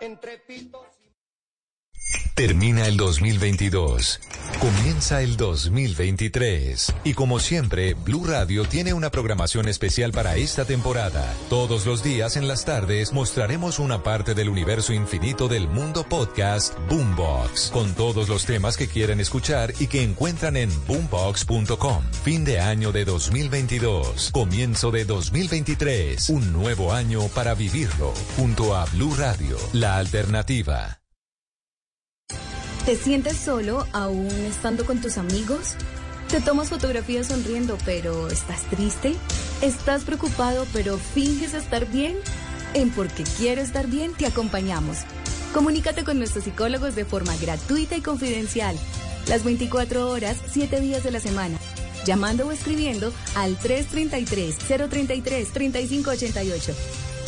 entre pitos. Termina el 2022. Comienza el 2023. Y como siempre, Blue Radio tiene una programación especial para esta temporada. Todos los días en las tardes mostraremos una parte del universo infinito del mundo podcast Boombox, con todos los temas que quieren escuchar y que encuentran en boombox.com. Fin de año de 2022. Comienzo de 2023. Un nuevo año para vivirlo. Junto a Blue Radio, la alternativa. ¿Te sientes solo aún estando con tus amigos? ¿Te tomas fotografías sonriendo pero estás triste? ¿Estás preocupado pero finges estar bien? En Porque Quiero Estar Bien te acompañamos. Comunícate con nuestros psicólogos de forma gratuita y confidencial. Las 24 horas, 7 días de la semana. Llamando o escribiendo al 333-033-3588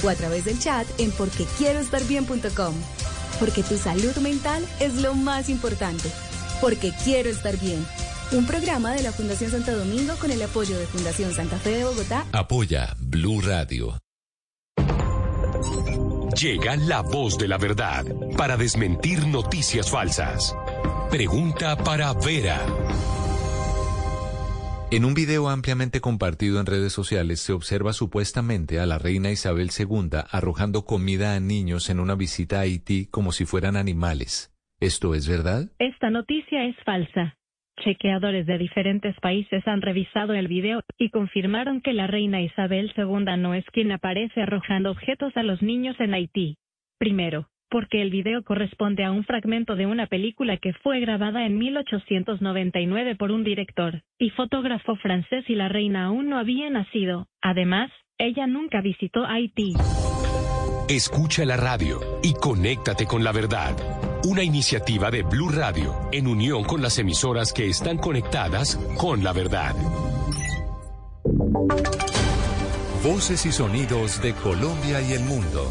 o a través del chat en porquequieroestarbien.com. Porque tu salud mental es lo más importante. Porque quiero estar bien. Un programa de la Fundación Santo Domingo con el apoyo de Fundación Santa Fe de Bogotá. Apoya Blue Radio. Llega la voz de la verdad para desmentir noticias falsas. Pregunta para Vera. En un video ampliamente compartido en redes sociales se observa supuestamente a la reina Isabel II arrojando comida a niños en una visita a Haití como si fueran animales. ¿Esto es verdad? Esta noticia es falsa. Chequeadores de diferentes países han revisado el video y confirmaron que la reina Isabel II no es quien aparece arrojando objetos a los niños en Haití. Primero, porque el video corresponde a un fragmento de una película que fue grabada en 1899 por un director y fotógrafo francés y la reina aún no había nacido. Además, ella nunca visitó Haití. Escucha la radio y conéctate con la verdad. Una iniciativa de Blue Radio en unión con las emisoras que están conectadas con la verdad. Voces y sonidos de Colombia y el mundo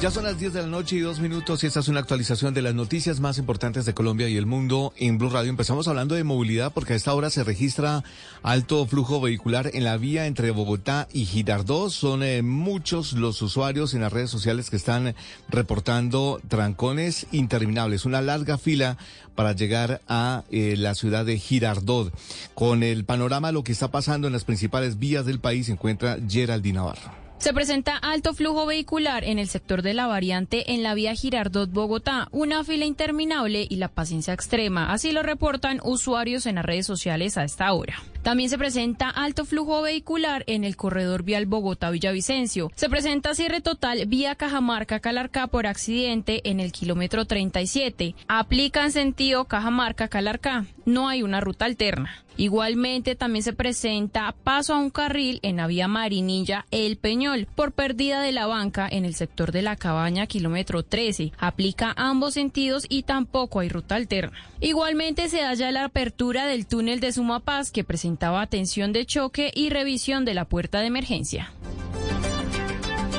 Ya son las 10 de la noche y dos minutos y esta es una actualización de las noticias más importantes de Colombia y el mundo en Blue Radio. Empezamos hablando de movilidad porque a esta hora se registra alto flujo vehicular en la vía entre Bogotá y Girardot. Son eh, muchos los usuarios en las redes sociales que están reportando trancones interminables, una larga fila para llegar a eh, la ciudad de Girardot. Con el panorama lo que está pasando en las principales vías del país se encuentra Geraldine Navarro. Se presenta alto flujo vehicular en el sector de la variante en la vía Girardot-Bogotá, una fila interminable y la paciencia extrema. Así lo reportan usuarios en las redes sociales a esta hora. También se presenta alto flujo vehicular en el corredor vial Bogotá-Villavicencio. Se presenta cierre total vía Cajamarca-Calarcá por accidente en el kilómetro 37. Aplica en sentido Cajamarca-Calarcá. No hay una ruta alterna. Igualmente también se presenta paso a un carril en la vía Marinilla El Peñol por pérdida de la banca en el sector de la cabaña kilómetro 13. Aplica ambos sentidos y tampoco hay ruta alterna. Igualmente se halla la apertura del túnel de Sumapaz que presentaba atención de choque y revisión de la puerta de emergencia.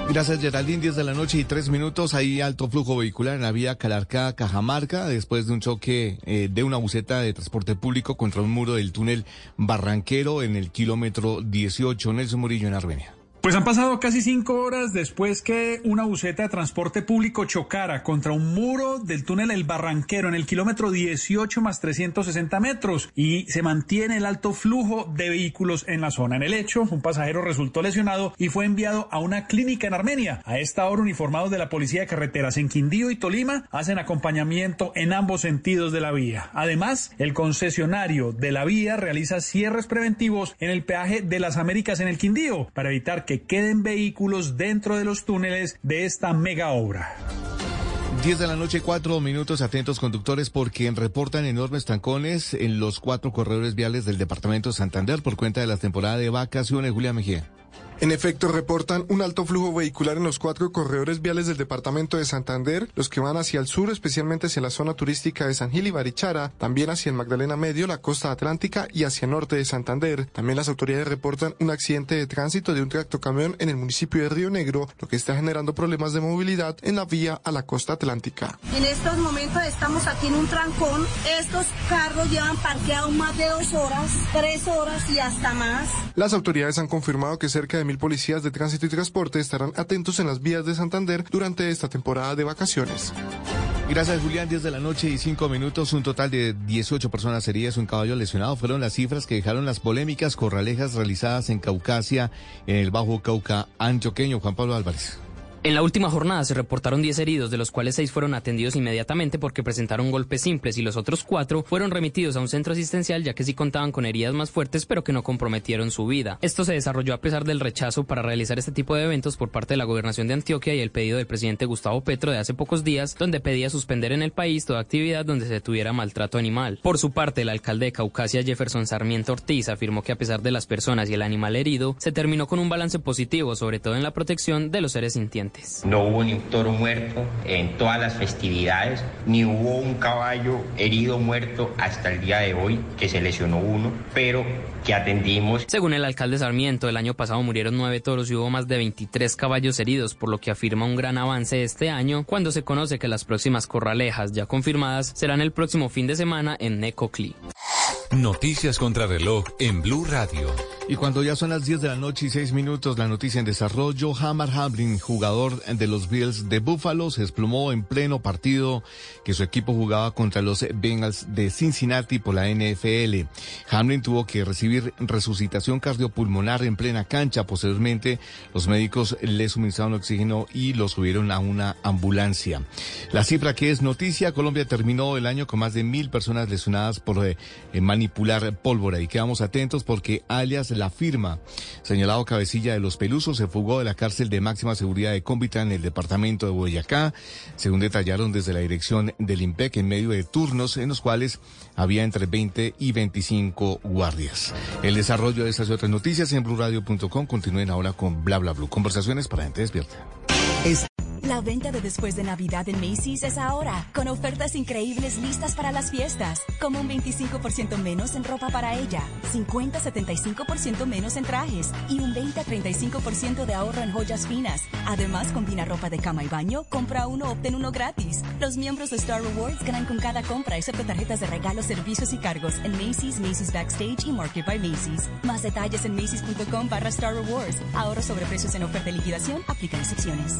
Gracias, Geraldine. 10 de la noche y 3 minutos. Hay alto flujo vehicular en la vía Calarcá-Cajamarca después de un choque eh, de una buceta de transporte público contra un muro del túnel Barranquero en el kilómetro 18. Nelson Murillo en Armenia. Pues han pasado casi cinco horas después que una buceta de transporte público chocara contra un muro del túnel El Barranquero en el kilómetro 18 más 360 metros y se mantiene el alto flujo de vehículos en la zona. En el hecho, un pasajero resultó lesionado y fue enviado a una clínica en Armenia. A esta hora, uniformados de la Policía de Carreteras en Quindío y Tolima hacen acompañamiento en ambos sentidos de la vía. Además, el concesionario de la vía realiza cierres preventivos en el peaje de las Américas en el Quindío para evitar que queden vehículos dentro de los túneles de esta mega obra. 10 de la noche, cuatro minutos, atentos conductores, porque reportan enormes trancones en los cuatro corredores viales del departamento de Santander por cuenta de la temporada de vacaciones. Julia Mejía. En efecto, reportan un alto flujo vehicular en los cuatro corredores viales del departamento de Santander, los que van hacia el sur, especialmente hacia la zona turística de San Gil y Barichara, también hacia el Magdalena Medio, la costa atlántica y hacia el norte de Santander. También las autoridades reportan un accidente de tránsito de un tractocamión en el municipio de Río Negro, lo que está generando problemas de movilidad en la vía a la costa atlántica. En estos momentos estamos aquí en un trancón. Estos carros llevan parqueados más de dos horas, tres horas y hasta más. Las autoridades han confirmado que cerca de mil policías de tránsito y transporte estarán atentos en las vías de Santander durante esta temporada de vacaciones. Gracias, Julián. 10 de la noche y 5 minutos. Un total de 18 personas heridas, un caballo lesionado. Fueron las cifras que dejaron las polémicas corralejas realizadas en Caucasia, en el Bajo Cauca antioqueño. Juan Pablo Álvarez. En la última jornada se reportaron 10 heridos, de los cuales 6 fueron atendidos inmediatamente porque presentaron golpes simples y los otros 4 fueron remitidos a un centro asistencial ya que sí contaban con heridas más fuertes pero que no comprometieron su vida. Esto se desarrolló a pesar del rechazo para realizar este tipo de eventos por parte de la gobernación de Antioquia y el pedido del presidente Gustavo Petro de hace pocos días donde pedía suspender en el país toda actividad donde se tuviera maltrato animal. Por su parte, el alcalde de Caucasia Jefferson Sarmiento Ortiz afirmó que a pesar de las personas y el animal herido, se terminó con un balance positivo sobre todo en la protección de los seres sintientes. No hubo ni un toro muerto en todas las festividades, ni hubo un caballo herido muerto hasta el día de hoy, que se lesionó uno, pero que atendimos. Según el alcalde Sarmiento, el año pasado murieron nueve toros y hubo más de 23 caballos heridos, por lo que afirma un gran avance este año cuando se conoce que las próximas corralejas ya confirmadas serán el próximo fin de semana en Necoclí. Noticias contra reloj en Blue Radio. Y cuando ya son las 10 de la noche y 6 minutos, la noticia en desarrollo, Hammer Hamlin, jugador de los Bills de Buffalo, se desplomó en pleno partido que su equipo jugaba contra los Bengals de Cincinnati por la NFL. Hamlin tuvo que recibir resucitación cardiopulmonar en plena cancha. Posteriormente, los médicos le suministraron oxígeno y lo subieron a una ambulancia. La cifra que es noticia, Colombia terminó el año con más de mil personas lesionadas por eh, manipular pólvora y quedamos atentos porque alias la firma, señalado cabecilla de los Pelusos, se fugó de la cárcel de máxima seguridad de Cómbita en el departamento de Boyacá, según detallaron desde la dirección del IMPEC en medio de turnos en los cuales había entre 20 y 25 guardias. El desarrollo de estas y otras noticias en blurradio.com continúen ahora con bla bla bla. Conversaciones para gente despierta. La venta de después de Navidad en Macy's es ahora, con ofertas increíbles listas para las fiestas, como un 25% menos en ropa para ella, 50-75% menos en trajes y un 20-35% de ahorro en joyas finas. Además, combina ropa de cama y baño, compra uno, obtén uno gratis. Los miembros de Star Rewards ganan con cada compra, excepto tarjetas de regalos, servicios y cargos en Macy's, Macy's Backstage y Market by Macy's. Más detalles en macy's.com barra Star Rewards. Ahorro sobre precios en oferta y liquidación, aplican excepciones.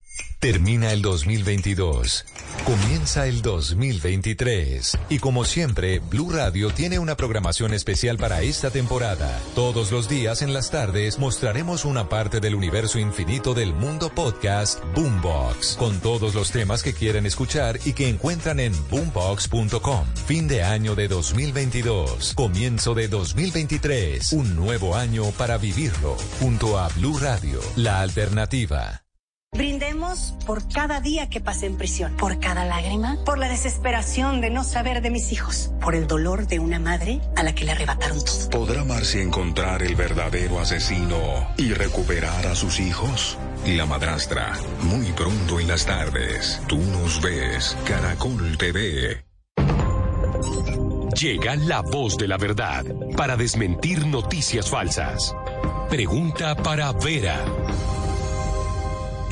Termina el 2022. Comienza el 2023. Y como siempre, Blue Radio tiene una programación especial para esta temporada. Todos los días en las tardes mostraremos una parte del universo infinito del mundo podcast Boombox, con todos los temas que quieren escuchar y que encuentran en boombox.com. Fin de año de 2022. Comienzo de 2023. Un nuevo año para vivirlo. Junto a Blue Radio, la alternativa. Brindemos por cada día que pasé en prisión, por cada lágrima, por la desesperación de no saber de mis hijos, por el dolor de una madre a la que le arrebataron todo. ¿Podrá Marcia encontrar el verdadero asesino y recuperar a sus hijos? La madrastra, muy pronto en las tardes. Tú nos ves, Caracol TV. Llega la voz de la verdad para desmentir noticias falsas. Pregunta para Vera.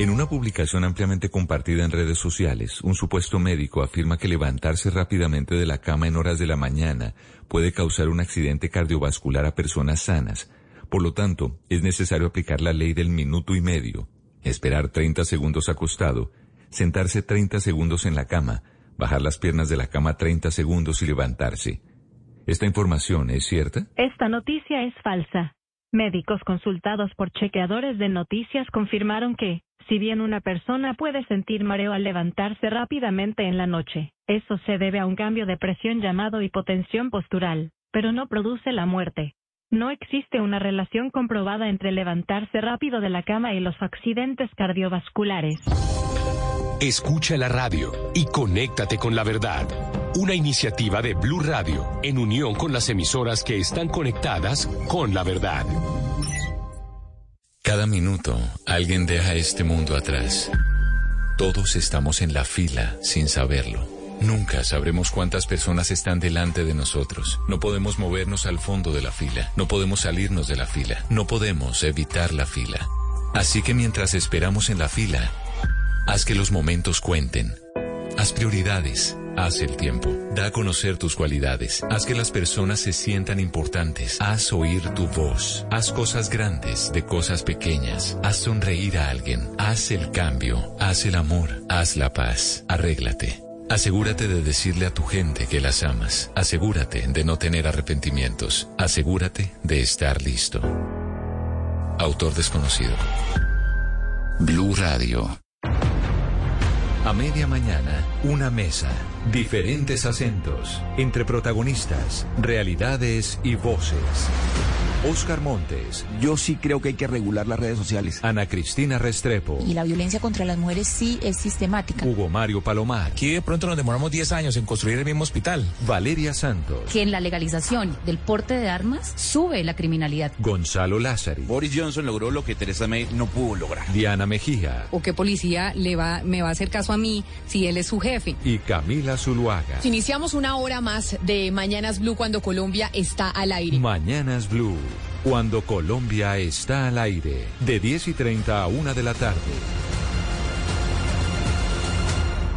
En una publicación ampliamente compartida en redes sociales, un supuesto médico afirma que levantarse rápidamente de la cama en horas de la mañana puede causar un accidente cardiovascular a personas sanas. Por lo tanto, es necesario aplicar la ley del minuto y medio, esperar 30 segundos acostado, sentarse 30 segundos en la cama, bajar las piernas de la cama 30 segundos y levantarse. ¿Esta información es cierta? Esta noticia es falsa. Médicos consultados por chequeadores de noticias confirmaron que, si bien una persona puede sentir mareo al levantarse rápidamente en la noche, eso se debe a un cambio de presión llamado hipotensión postural, pero no produce la muerte. No existe una relación comprobada entre levantarse rápido de la cama y los accidentes cardiovasculares. Escucha la radio y conéctate con la verdad. Una iniciativa de Blue Radio en unión con las emisoras que están conectadas con la verdad. Cada minuto alguien deja este mundo atrás. Todos estamos en la fila sin saberlo. Nunca sabremos cuántas personas están delante de nosotros. No podemos movernos al fondo de la fila. No podemos salirnos de la fila. No podemos evitar la fila. Así que mientras esperamos en la fila, haz que los momentos cuenten. Haz prioridades. Haz el tiempo. Da a conocer tus cualidades. Haz que las personas se sientan importantes. Haz oír tu voz. Haz cosas grandes de cosas pequeñas. Haz sonreír a alguien. Haz el cambio. Haz el amor. Haz la paz. Arréglate. Asegúrate de decirle a tu gente que las amas. Asegúrate de no tener arrepentimientos. Asegúrate de estar listo. Autor desconocido. Blue Radio. A media mañana, una mesa, diferentes acentos, entre protagonistas, realidades y voces. Oscar Montes. Yo sí creo que hay que regular las redes sociales. Ana Cristina Restrepo. Y la violencia contra las mujeres sí es sistemática. Hugo Mario Palomar. Aquí de pronto nos demoramos 10 años en construir el mismo hospital. Valeria Santos. Que en la legalización del porte de armas sube la criminalidad. Gonzalo Lázari. Boris Johnson logró lo que Teresa May no pudo lograr. Diana Mejía. ¿O qué policía le va, me va a hacer caso a mí si él es su jefe? Y Camila Zuluaga. Iniciamos una hora más de Mañanas Blue cuando Colombia está al aire. Mañanas Blue. Cuando Colombia está al aire, de 10 y 30 a 1 de la tarde.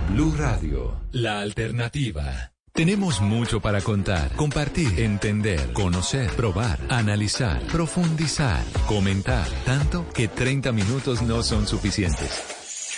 Blue Radio, la alternativa. Tenemos mucho para contar, compartir, entender, conocer, probar, analizar, profundizar, comentar, tanto que 30 minutos no son suficientes.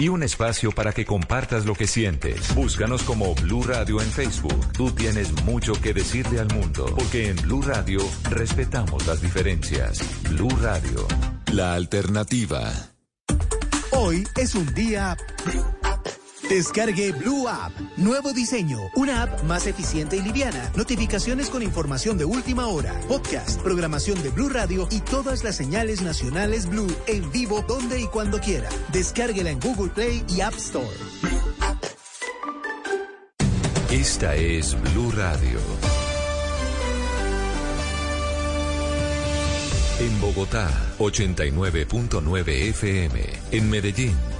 Y un espacio para que compartas lo que sientes. Búscanos como Blue Radio en Facebook. Tú tienes mucho que decirle al mundo, porque en Blue Radio respetamos las diferencias. Blue Radio, la alternativa. Hoy es un día... Descargue Blue App. Nuevo diseño. Una app más eficiente y liviana. Notificaciones con información de última hora. Podcast, programación de Blue Radio y todas las señales nacionales Blue en vivo donde y cuando quiera. Descárguela en Google Play y App Store. Esta es Blue Radio. En Bogotá, 89.9 FM. En Medellín.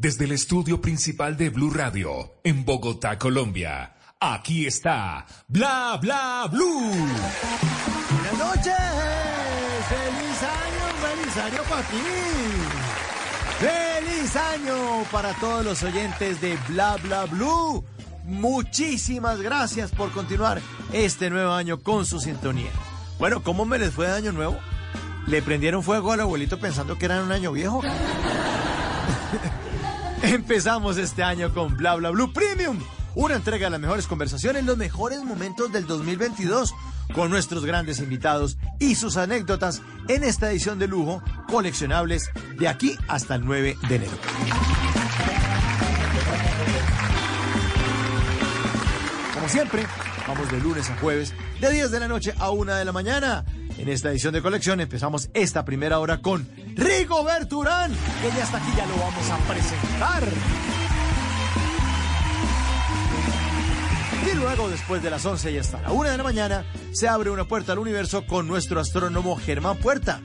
desde el estudio principal de Blue Radio, en Bogotá, Colombia. Aquí está Bla Bla Blue. Buenas noches. Feliz año, feliz año para ti. Feliz año para todos los oyentes de Bla Bla Blue. Muchísimas gracias por continuar este nuevo año con su sintonía. Bueno, ¿cómo me les fue de año nuevo? ¿Le prendieron fuego al abuelito pensando que era un año viejo? Empezamos este año con Bla Bla Blue Premium, una entrega de las mejores conversaciones, los mejores momentos del 2022, con nuestros grandes invitados y sus anécdotas en esta edición de lujo, coleccionables de aquí hasta el 9 de enero. Como siempre, vamos de lunes a jueves, de 10 de la noche a 1 de la mañana. En esta edición de colección empezamos esta primera hora con Rigoberto Urán, que ya está aquí, ya lo vamos a presentar. Y luego, después de las 11 y hasta la 1 de la mañana, se abre una puerta al universo con nuestro astrónomo Germán Puerta.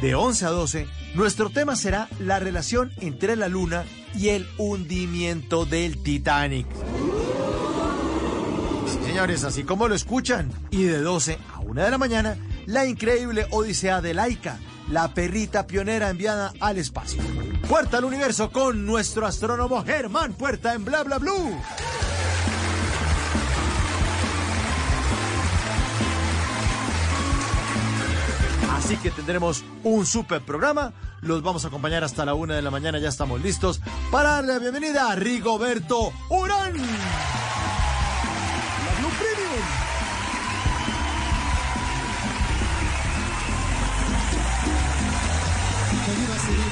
De 11 a 12, nuestro tema será la relación entre la luna y el hundimiento del Titanic. Sí, señores, así como lo escuchan. Y de 12 a 1 de la mañana, la increíble Odisea de Laika, la perrita pionera enviada al espacio. Puerta al universo con nuestro astrónomo Germán Puerta en Bla Bla Blue. Así que tendremos un super programa. Los vamos a acompañar hasta la una de la mañana. Ya estamos listos para darle la bienvenida a Rigoberto Urán.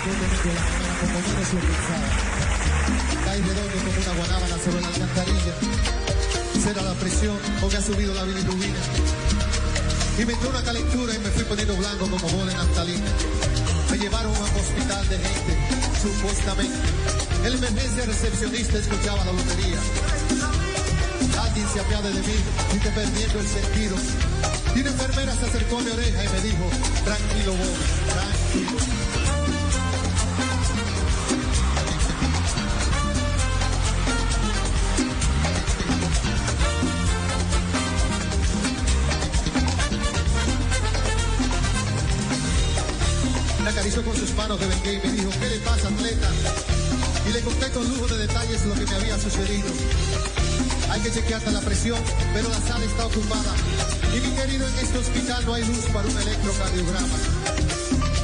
Como lo pensaba. Cae redondo como una guanábana sobre la alcantarilla. Será la presión o que ha subido la bilirrubina. Y me entró una calentura y me fui poniendo blanco como bola de naftalina. Me llevaron a un hospital de gente, supuestamente. El emergencia recepcionista escuchaba la lotería. Alguien se apiade de mí y te perdiendo el sentido. Y una enfermera se acercó a mi oreja y me dijo, tranquilo vos, tranquilo. Con sus manos de vengué y me dijo, ¿qué le pasa, atleta? Y le conté con lujo de detalles lo que me había sucedido. Hay que chequearte la presión, pero la sala está ocupada. Y mi querido, en este hospital no hay luz para un electrocardiograma.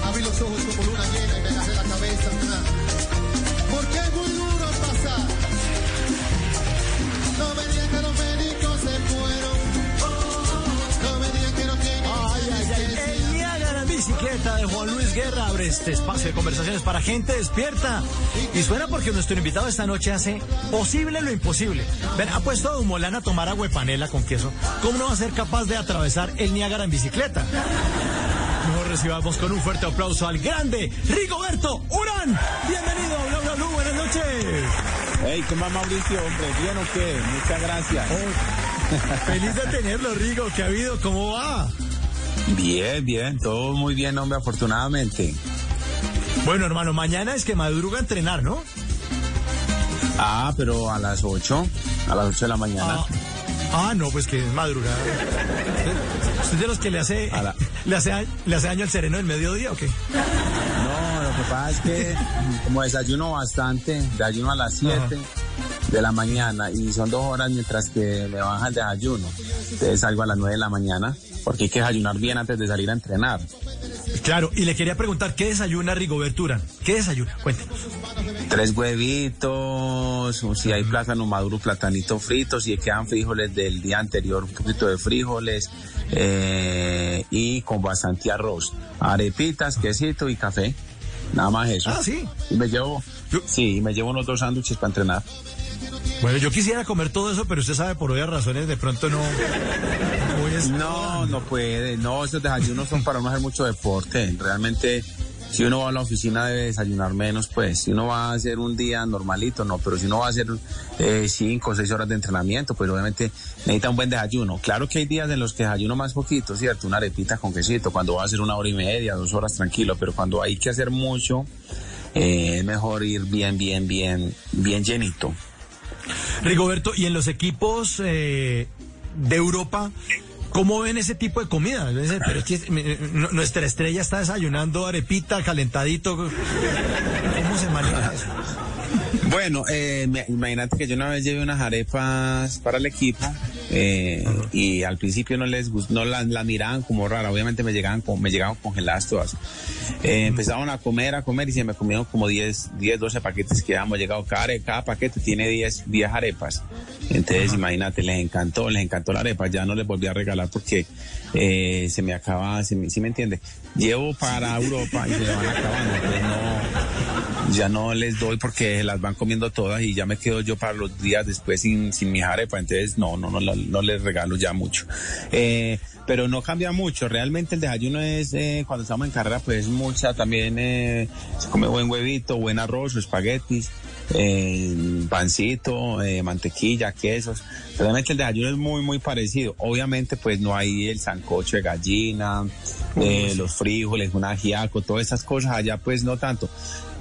Abrí los ojos como luna llena bicicleta de Juan Luis Guerra abre este espacio de conversaciones para gente despierta. Y suena porque nuestro invitado esta noche hace posible lo imposible. Ven, ha puesto a Humolán a tomar agua de panela con queso. ¿Cómo no va a ser capaz de atravesar el Niágara en bicicleta? Mejor recibamos con un fuerte aplauso al grande Rigoberto Urán. Bienvenido, bla, bla, bla, buenas noches. Hey, ¿qué más, Mauricio? Hombre, ¿bien o qué? Muchas gracias. Feliz de tenerlo, Rigo. ¿Qué ha habido? ¿Cómo va? Bien, bien, todo muy bien, hombre, afortunadamente. Bueno, hermano, mañana es que madruga a entrenar, ¿no? Ah, pero a las 8, a las 8 de la mañana. Ah, Ah, no, pues que es madrugada. ¿Usted es de los que le hace, le hace, le hace daño al sereno del mediodía o qué? No, lo que pasa es que como desayuno bastante, desayuno a las 7 de la mañana y son dos horas mientras que me baja el desayuno. Entonces salgo a las 9 de la mañana porque hay que desayunar bien antes de salir a entrenar. Claro, y le quería preguntar, ¿qué desayuna Rigoberto Urán? ¿Qué desayuna? Cuéntenos. Tres huevitos, o si hay plátano maduro, platanito frito, si quedan frijoles del día anterior, un poquito de frijoles eh, y con bastante arroz. Arepitas, quesito y café. Nada más eso. Ah, sí. Y me llevo, sí, me llevo unos dos sándwiches para entrenar. Bueno, yo quisiera comer todo eso, pero usted sabe por obvias razones de pronto no. No, no puede. No, esos desayunos son para no hacer mucho deporte. Realmente, si uno va a la oficina debe desayunar menos, pues. Si uno va a hacer un día normalito, no. Pero si uno va a hacer eh, cinco o seis horas de entrenamiento, pues obviamente necesita un buen desayuno. Claro que hay días en los que desayuno más poquito, ¿cierto? Una arepita con quesito, cuando va a hacer una hora y media, dos horas tranquilo. Pero cuando hay que hacer mucho, eh, es mejor ir bien, bien, bien, bien llenito. Rigoberto, y en los equipos eh, de Europa, ¿cómo ven ese tipo de comida? Pero es que n- nuestra estrella está desayunando arepita, calentadito. ¿Cómo se maneja eso? Bueno, eh, imagínate que yo una vez llevé unas arepas para el equipo eh, y al principio no les gustó, no las, las miraban como rara, obviamente me llegaban, con- me llegaban congeladas todas. Eh, empezaron a comer, a comer y se me comieron como 10, 10 12 paquetes que habíamos llegado. Cada, cada paquete tiene 10, 10 arepas. Entonces, imagínate, les encantó, les encantó la arepa. Ya no les volví a regalar porque eh, se me acaba, se me, ¿sí me entiende? Llevo para Europa y se me van acabando. Entonces no, ya no les doy porque las van comiendo todas y ya me quedo yo para los días después sin, sin mi arepa. Entonces, no, no, no, no, les regalo ya mucho. Eh, pero no cambia mucho. Realmente el desayuno es, eh, cuando estamos en carrera, pues mucha también, eh, se come buen huevito, buen arroz, espaguetis, eh, pancito, eh, mantequilla, quesos. Realmente el desayuno es muy, muy parecido. Obviamente, pues no hay el sancocho de gallina, eh, los frijoles, un ajiaco, todas esas cosas. Allá, pues no tanto.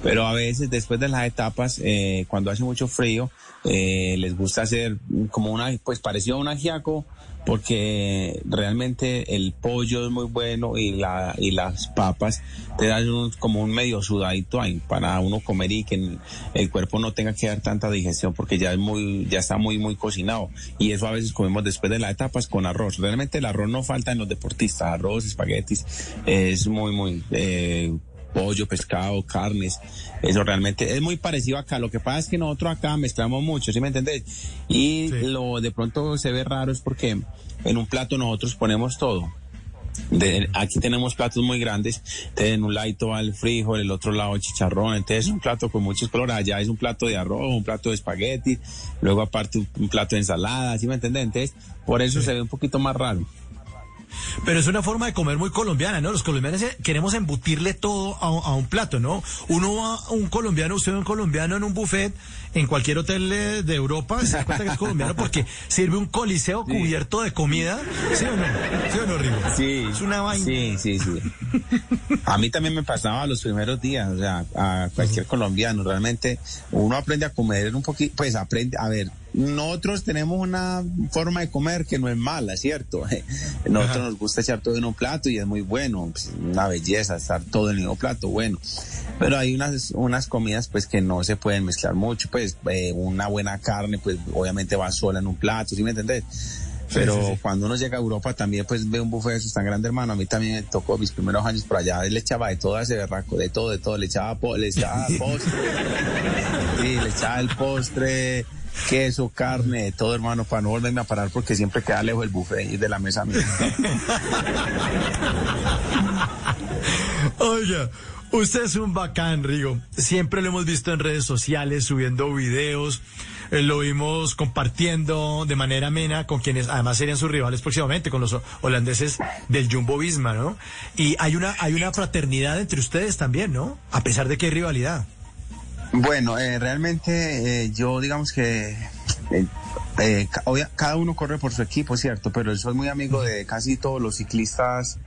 Pero a veces, después de las etapas, eh, cuando hace mucho frío, eh, les gusta hacer como una, pues parecido a un ajiaco, porque realmente el pollo es muy bueno y la y las papas te dan un- como un medio sudadito ahí para uno comer y que el, cuerpo no tenga que dar tanta digestión porque ya es muy ya está muy muy cocinado. Y eso a veces comemos después de las etapas con arroz. Realmente el arroz no falta en los deportistas. Arroz espaguetis es muy muy eh, pollo, pescado, carnes, eso realmente es muy parecido acá. Lo que pasa es que nosotros acá mezclamos mucho, ¿sí me entendés? Y lo de pronto se ve raro es porque en un plato nosotros ponemos todo. De- aquí tenemos platos muy grandes, entonces en un lado va el frijol, el otro lado el chicharrón, entonces es un plato con muchos colores, allá es un plato de arroz, un plato de espagueti, luego aparte un, un plato de ensalada, ¿sí me entendés? Entonces, por eso se ve un poquito más raro. Pero es una forma de comer muy colombiana, ¿no? Los colombianos eh, queremos embutirle todo a, a un plato, ¿no? Uno va un colombiano, usted un colombiano en un buffet en cualquier hotel de Europa, se da cuenta que es colombiano porque sirve un coliseo cubierto de comida, ¿sí o no? ¿Sí o no, Rigo? Sí. Es una vaina. Sí, sí, sí. A mí también me pasaba los primeros días, o sea, a cualquier colombiano. Realmente uno aprende a comer un poquito, pues aprende, a ver, nosotros tenemos una forma de comer que no es mala, ¿cierto? Nosotros nos gusta echar todo en un plato y es muy bueno, pues, una belleza estar todo en el mismo plato, bueno. Pero hay unas, unas comidas pues que no se pueden mezclar mucho, pues eh, una buena carne pues obviamente va sola en un plato, ¿sí me entendés? Pero sí, sí. cuando uno llega a Europa también pues ve un buffet de esos tan grande, hermano. A mí también me tocó mis primeros años por allá. Él le echaba de todo ese berraco, de todo, de todo. Le echaba, po- le echaba postre. sí, le echaba el postre, queso, carne, de todo, hermano, para no volverme a parar porque siempre queda lejos el buffet y de la mesa mía. Oiga, usted es un bacán, Rigo. Siempre lo hemos visto en redes sociales, subiendo videos. eh, lo vimos compartiendo de manera amena con quienes además serían sus rivales próximamente, con los ho- holandeses del Jumbo Visma, ¿no? Y hay una, hay una fraternidad entre ustedes también, ¿no? A pesar de que hay rivalidad. Bueno, eh, realmente eh, yo digamos que eh, eh, cada uno corre por su equipo, ¿cierto? Pero soy muy amigo de casi todos los ciclistas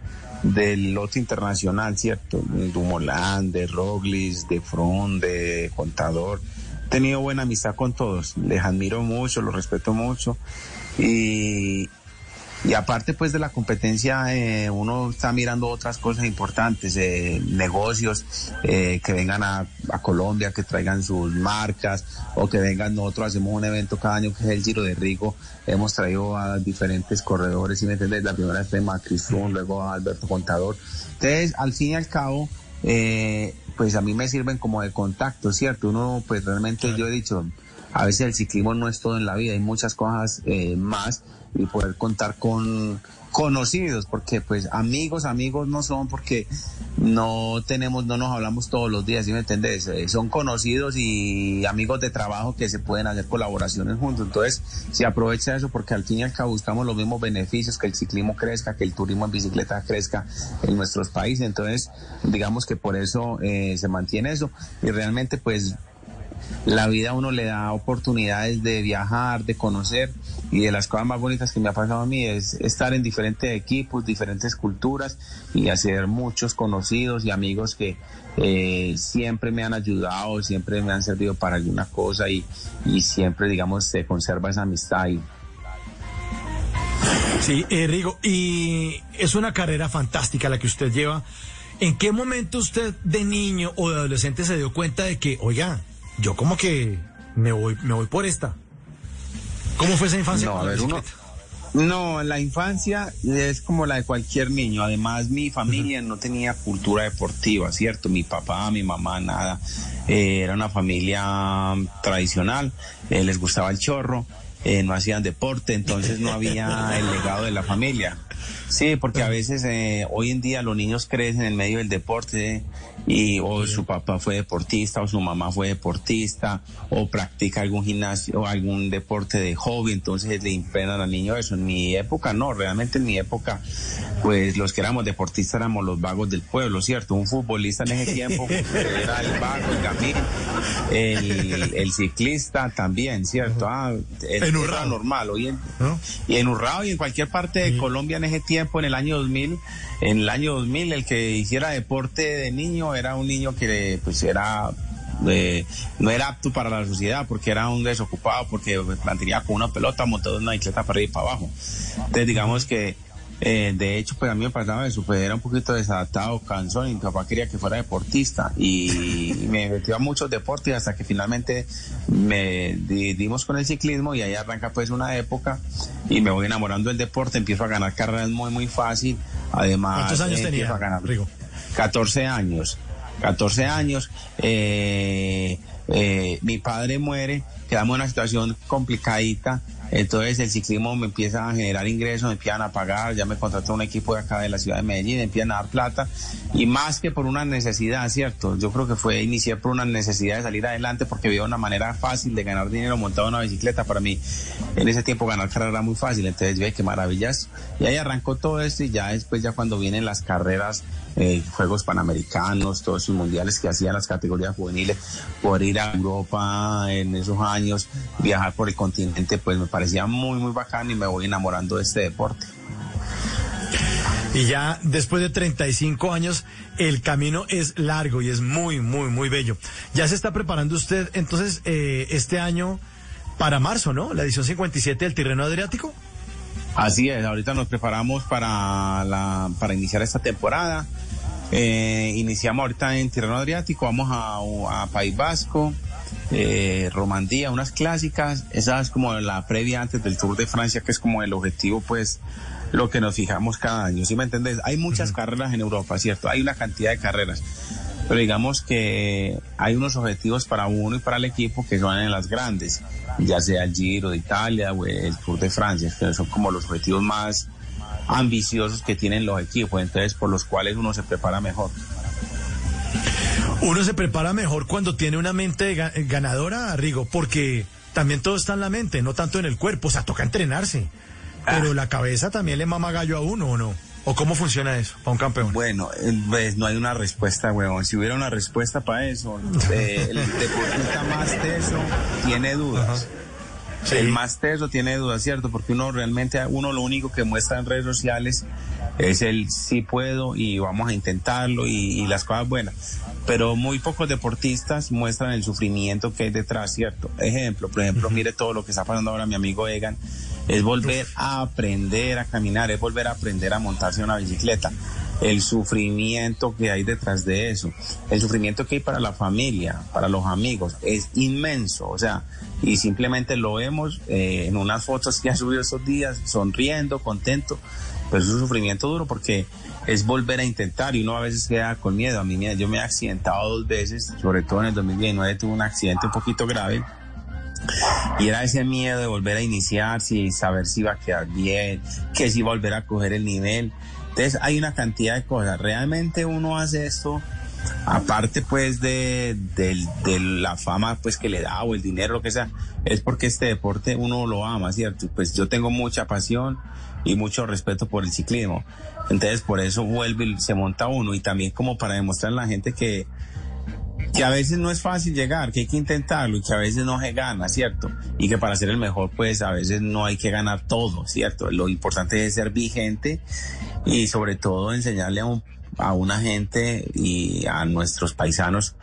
del lote internacional, ¿cierto? Dumoulin, de Roglis, de Front, de Contador. He tenido buena amistad con todos, les admiro mucho, los respeto mucho. Y, y aparte pues de la competencia, eh, uno está mirando otras cosas importantes, eh, negocios eh, que vengan a, a Colombia, que traigan sus marcas o que vengan nosotros, hacemos un evento cada año que es el Giro de Rigo, hemos traído a diferentes corredores, si me la primera fue Macris Froome, luego a Alberto Contador. Entonces, al fin y al cabo, eh, pues a mí me sirven como de contacto, ¿cierto? Uno, pues realmente yo he dicho, a veces el ciclismo no es todo en la vida, hay muchas cosas eh, más y poder contar con conocidos, porque pues amigos, amigos no son porque no tenemos, no nos hablamos todos los días, ¿sí me entendés? Eh, son conocidos y amigos de trabajo que se pueden hacer colaboraciones juntos. Entonces, se aprovecha eso porque al fin y al cabo buscamos los mismos beneficios, que el ciclismo crezca, que el turismo en bicicleta crezca en nuestros países. Entonces, digamos que por eso eh, se mantiene eso. Y realmente pues la vida a uno le da oportunidades de viajar, de conocer y de las cosas más bonitas que me ha pasado a mí es estar en diferentes equipos, diferentes culturas y hacer muchos conocidos y amigos que eh, siempre me han ayudado, siempre me han servido para alguna cosa y, siempre, digamos, se conserva esa amistad. Y, Sí, eh, Rigo, y es una carrera fantástica la que usted lleva. ¿En qué momento usted de niño o de adolescente se dio cuenta de que, oiga, yo como que me voy, me voy por esta? ¿Cómo fue esa infancia? No, a la ver, uno-? No, la infancia es como la de cualquier niño. Además, mi familia no tenía cultura deportiva, ¿cierto? Mi papá, mi mamá, nada. Eh, era una familia tradicional. eh, les gustaba el chorro. eh, no hacían deporte, entonces no había el legado de la familia. Sí, porque a veces eh, hoy en día los niños crecen en medio del deporte y o su papá fue deportista o su mamá fue deportista o practica algún gimnasio o algún deporte de hobby, entonces le impregnan al niño eso. En mi época no, realmente en mi época pues los que éramos deportistas éramos los vagos del pueblo, ¿cierto? Un futbolista en ese tiempo era el vago, el gamín, el, el ciclista también, ¿cierto? Ah, el, En normal. Hoy en, ¿No? y en Urrao y en cualquier parte de Colombia en ese tiempo, en el año 2000, en el año 2000, el que hiciera deporte de niño era un niño que pues era eh, no era apto para la sociedad porque era un desocupado, porque mantenía con una pelota montado en una bicicleta para arriba y para abajo. Entonces digamos que eh, de hecho, pues a mí me pasaba eso, pues era un poquito desadaptado, cansón, y mi papá quería que fuera deportista y me metió a muchos deportes hasta que finalmente me di- dimos con el ciclismo y ahí arranca pues una época y me voy enamorando del deporte, empiezo a ganar carreras muy muy fácil, además ¿Cuántos años eh, tenía, a ganar Rigo? 14 años. 14 años, eh, eh, mi padre muere, quedamos en una situación complicadita, entonces el ciclismo me empieza a generar ingresos, me empiezan a pagar, ya me contrató un equipo de acá de la ciudad de Medellín, me empiezan a dar plata, y más que por una necesidad, ¿cierto? Yo creo que fue iniciar por una necesidad de salir adelante porque había una manera fácil de ganar dinero montado en una bicicleta, para mí en ese tiempo ganar carrera era muy fácil, entonces "Ay, qué maravillas, y ahí arrancó todo esto y ya después ya cuando vienen las carreras eh, Juegos Panamericanos, todos esos mundiales que hacían las categorías juveniles, por ir a Europa en esos años, viajar por el continente, pues me parecía muy, muy bacano y me voy enamorando de este deporte. Y ya después de 35 años, el camino es largo y es muy, muy, muy bello. Ya se está preparando usted, entonces, eh, este año para marzo, ¿no? La edición 57 del Tirreno Adriático. Así es, ahorita nos preparamos para, la, para iniciar esta temporada. Eh, iniciamos ahorita en Tirreno Adriático, vamos a, a País Vasco, eh, Romandía, unas clásicas. Esa es como la previa antes del Tour de Francia, que es como el objetivo, pues, lo que nos fijamos cada año. ¿Sí me entendés? Hay muchas carreras en Europa, ¿cierto? Hay una cantidad de carreras. Pero digamos que hay unos objetivos para uno y para el equipo que son en las grandes, ya sea el Giro de Italia o el Tour de Francia, que son como los objetivos más ambiciosos que tienen los equipos, entonces por los cuales uno se prepara mejor. Uno se prepara mejor cuando tiene una mente ga- ganadora, Rigo, porque también todo está en la mente, no tanto en el cuerpo. O sea, toca entrenarse. Pero la cabeza también le mama gallo a uno, ¿o no? ¿O cómo funciona eso para un campeón? Bueno, eh, pues no hay una respuesta, huevón. Si hubiera una respuesta para eso, eh, el deportista más teso tiene dudas. El más teso tiene dudas, ¿cierto? Porque uno realmente, uno lo único que muestra en redes sociales es el sí puedo y vamos a intentarlo y, y las cosas buenas. Pero muy pocos deportistas muestran el sufrimiento que hay detrás, ¿cierto? Ejemplo, por ejemplo, mire todo lo que está pasando ahora mi amigo Egan es volver a aprender a caminar, es volver a aprender a montarse en una bicicleta. El sufrimiento que hay detrás de eso, el sufrimiento que hay para la familia, para los amigos, es inmenso. O sea, y simplemente lo vemos eh, en unas fotos que ha subido estos días, sonriendo, contento, pero es un sufrimiento duro porque es volver a intentar y uno a veces queda con miedo. A mí yo me he accidentado dos veces, sobre todo en el 2019 tuve un accidente un poquito grave y era ese miedo de volver a iniciar, si saber si iba a quedar bien, que si volver a coger el nivel. Entonces hay una cantidad de cosas. Realmente uno hace esto, aparte pues de, de la fama pues que le da o el dinero, lo que sea, es porque este deporte uno lo ama, ¿cierto? Pues yo tengo mucha pasión y mucho respeto por el ciclismo. Entonces por eso vuelve y se monta uno y también como para demostrar a la gente que que a veces no es fácil llegar, que hay que intentarlo y que a veces no se gana, ¿cierto? Y que para ser el mejor, pues a veces no hay que ganar todo, ¿cierto? Lo importante es ser vigente y sobre todo enseñarle a, un- a una gente y a nuestros paisanos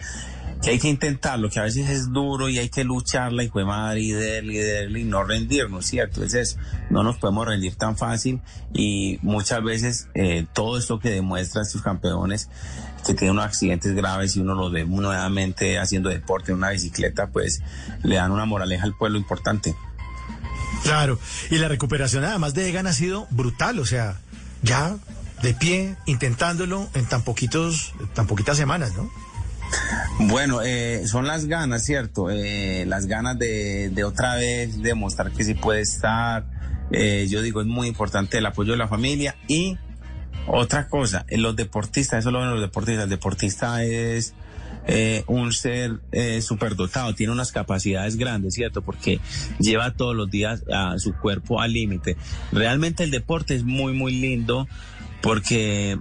que hay que intentarlo, que a veces es duro y hay que lucharla y fue y darle y darle y no rendirnos, ¿cierto? Es eso, no nos podemos rendir tan fácil y muchas veces eh, todo esto que demuestran estos campeones que tienen unos accidentes graves y uno los ve nuevamente haciendo deporte en una bicicleta, pues le dan una moraleja al pueblo importante. Claro, y la recuperación además de Egan ha sido brutal, o sea, ya de pie, intentándolo en tan poquitos, tan poquitas semanas, ¿no? Bueno, eh, son las ganas, ¿cierto? Eh, las ganas de, de otra vez demostrar que sí puede estar. Eh, yo digo, es muy importante el apoyo de la familia y otra cosa, en los deportistas, eso lo ven los deportistas, el deportista es eh, un ser eh, superdotado, tiene unas capacidades grandes, ¿cierto? Porque lleva todos los días a su cuerpo al límite. Realmente el deporte es muy, muy lindo porque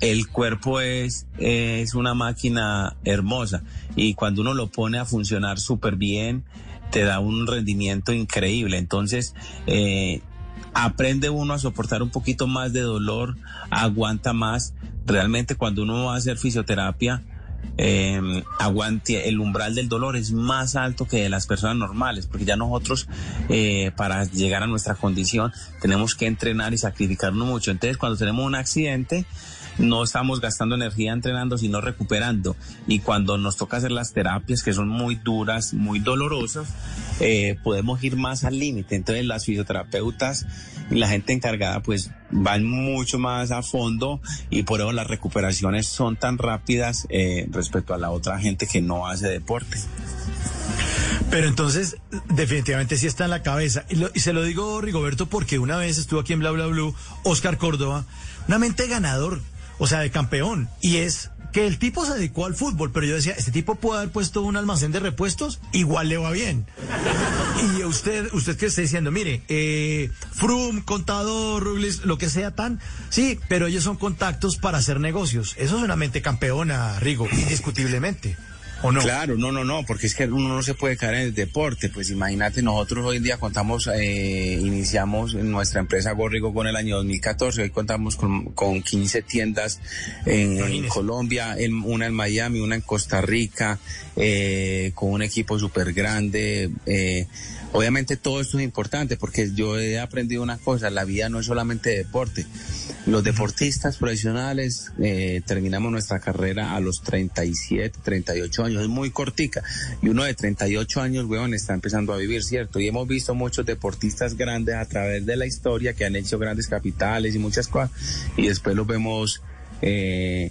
el cuerpo es, es una máquina hermosa y cuando uno lo pone a funcionar súper bien, te da un rendimiento increíble. Entonces, eh, aprende uno a soportar un poquito más de dolor, aguanta más. Realmente cuando uno va a hacer fisioterapia, eh, aguante, el umbral del dolor es más alto que de las personas normales, porque ya nosotros eh, para llegar a nuestra condición tenemos que entrenar y sacrificarnos mucho. Entonces cuando tenemos un accidente, no estamos gastando energía entrenando, sino recuperando. Y cuando nos toca hacer las terapias, que son muy duras, muy dolorosas, eh, podemos ir más al límite. Entonces las fisioterapeutas y la gente encargada pues van mucho más a fondo y por eso las recuperaciones son tan rápidas eh, respecto a la otra gente que no hace deporte. Pero entonces, definitivamente sí está en la cabeza. Y, lo- y se lo digo, Rigoberto, porque una vez estuvo aquí en Bla Bla Blue, Oscar Córdoba, una mente ganador, o sea, de campeón. Y es que el tipo se dedicó al fútbol, pero yo decía, este tipo puede haber puesto un almacén de repuestos, igual le va bien. Y usted, usted que está diciendo, mire, eh, Frum, contador, Rublis, lo que sea tan, sí, pero ellos son contactos para hacer negocios. Eso es una mente campeona, Rigo, indiscutiblemente. ¿O no? Claro, no, no, no, porque es que uno no se puede caer en el deporte. Pues imagínate, nosotros hoy en día contamos, eh, iniciamos nuestra empresa Gorrigo con el año 2014, hoy contamos con, con 15 tiendas en, en Colombia, en- una en Miami, una en Costa Rica, eh, con un equipo súper grande. eh, obviamente todo esto es importante porque yo he aprendido una cosa, la vida no es solamente deporte. Los deportistas profesionales eh, terminamos nuestra carrera a los 37, 38 años, es muy cortica. Y uno de 38 años, weón, está empezando a vivir, ¿cierto? Y hemos visto muchos deportistas grandes a través de la historia que han hecho grandes capitales y muchas cosas. Y después los vemos... Eh,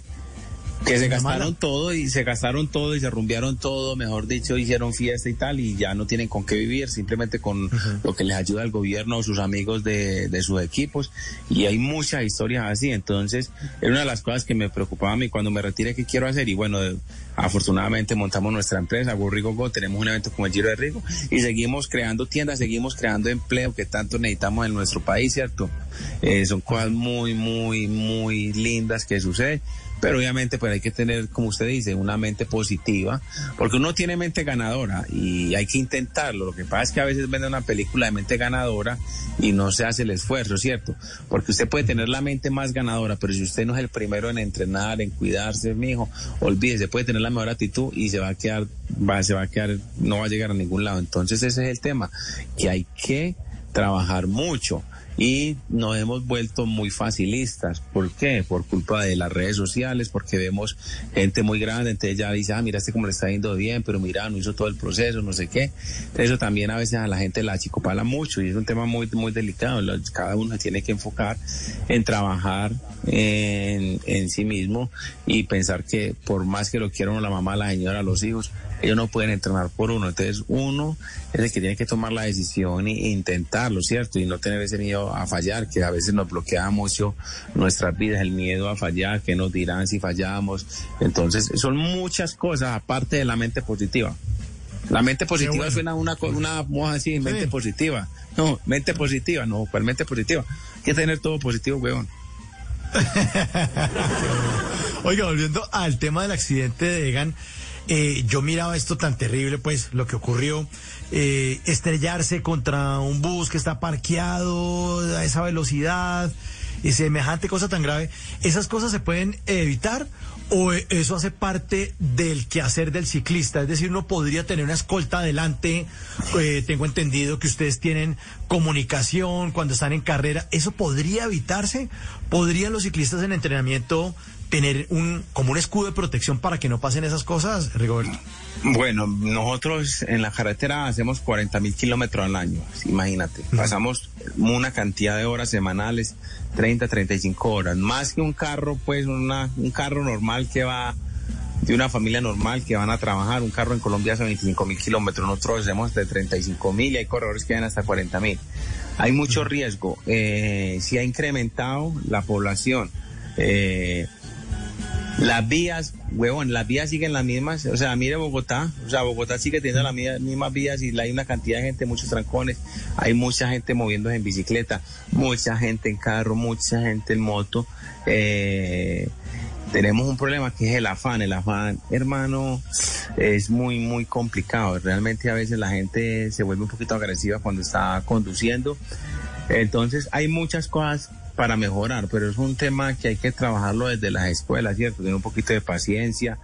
que se gastaron todo y se gastaron todo y se rumbearon todo, mejor dicho, hicieron fiesta y tal y ya no tienen con qué vivir, simplemente con lo que les ayuda el gobierno o sus amigos de, de sus equipos y hay muchas historias así, entonces era una de las cosas que me preocupaba a mí. Cuando me retire qué quiero hacer y bueno, de- afortunadamente montamos nuestra empresa, Go Rigo Go, tenemos un evento como el Giro de Rigo y seguimos creando tiendas, seguimos creando empleo que tanto necesitamos en nuestro país, ¿cierto? Eh, son cosas muy, muy, muy lindas que suceden pero obviamente pues hay que tener, como usted dice, una mente positiva, porque uno tiene mente ganadora y hay que intentarlo. Lo que pasa es que a veces vende una película de mente ganadora y no se hace el esfuerzo, ¿cierto? Porque usted puede tener la mente más ganadora, pero si usted no es el primero en entrenar, en cuidarse, mijo, olvídese, puede tener la mejor actitud y se va a quedar, va, se va a quedar, no va a llegar a ningún lado. Entonces ese es el tema, que hay que trabajar mucho y nos hemos vuelto muy facilistas. ¿Por qué? Por culpa de las redes sociales, porque vemos gente muy grande, entonces ya dice, ah, mira este cómo le está yendo bien, pero mira, no hizo todo el proceso, no sé qué. Eso también a veces a la gente la achicopala mucho y es un tema muy, muy delicado. Cada uno tiene que enfocar en trabajar en, en sí mismo y pensar que por más que lo quiera uno, la mamá, la señora, los hijos, ellos no pueden entrenar por uno. Entonces uno es el que tiene que tomar la decisión e intentarlo, ¿cierto? Y no tener ese miedo a fallar, que a veces nos bloquea mucho nuestras vidas, el miedo a fallar, que nos dirán si fallamos. Entonces son muchas cosas aparte de la mente positiva. La mente positiva bueno. suena una, una moja así, mente positiva. No, mente positiva, no, ¿cuál mente positiva? Hay que tener todo positivo, weón. Oiga, volviendo al tema del accidente de Egan, eh, yo miraba esto tan terrible, pues, lo que ocurrió, eh, estrellarse contra un bus que está parqueado a esa velocidad y semejante cosa tan grave. ¿Esas cosas se pueden evitar o eso hace parte del quehacer del ciclista? Es decir, uno podría tener una escolta adelante, eh, tengo entendido que ustedes tienen comunicación cuando están en carrera, ¿eso podría evitarse? ¿Podrían los ciclistas en entrenamiento tener un como un escudo de protección para que no pasen esas cosas, Rigoberto? Bueno, nosotros en la carretera hacemos 40 mil kilómetros al año, imagínate. Pasamos una cantidad de horas semanales, 30, 35 horas. Más que un carro, pues una, un carro normal que va de una familia normal que van a trabajar. Un carro en Colombia hace 25 mil kilómetros, nosotros hacemos de 35 mil y hay corredores que van hasta 40 mil. Hay mucho riesgo. Eh, si ha incrementado la población. Eh, las vías, huevón, las vías siguen las mismas. O sea, mire Bogotá, o sea, Bogotá sigue teniendo las mi- mismas vías y hay una cantidad de gente, muchos trancones. Hay mucha gente moviéndose en bicicleta, mucha gente en carro, mucha gente en moto. Eh, tenemos un problema que es el afán. El afán, hermano, es muy, muy complicado. Realmente a veces la gente se vuelve un poquito agresiva cuando está conduciendo. Entonces hay muchas cosas para mejorar, pero es un tema que hay que trabajarlo desde las escuelas, ¿cierto? Tener un poquito de paciencia,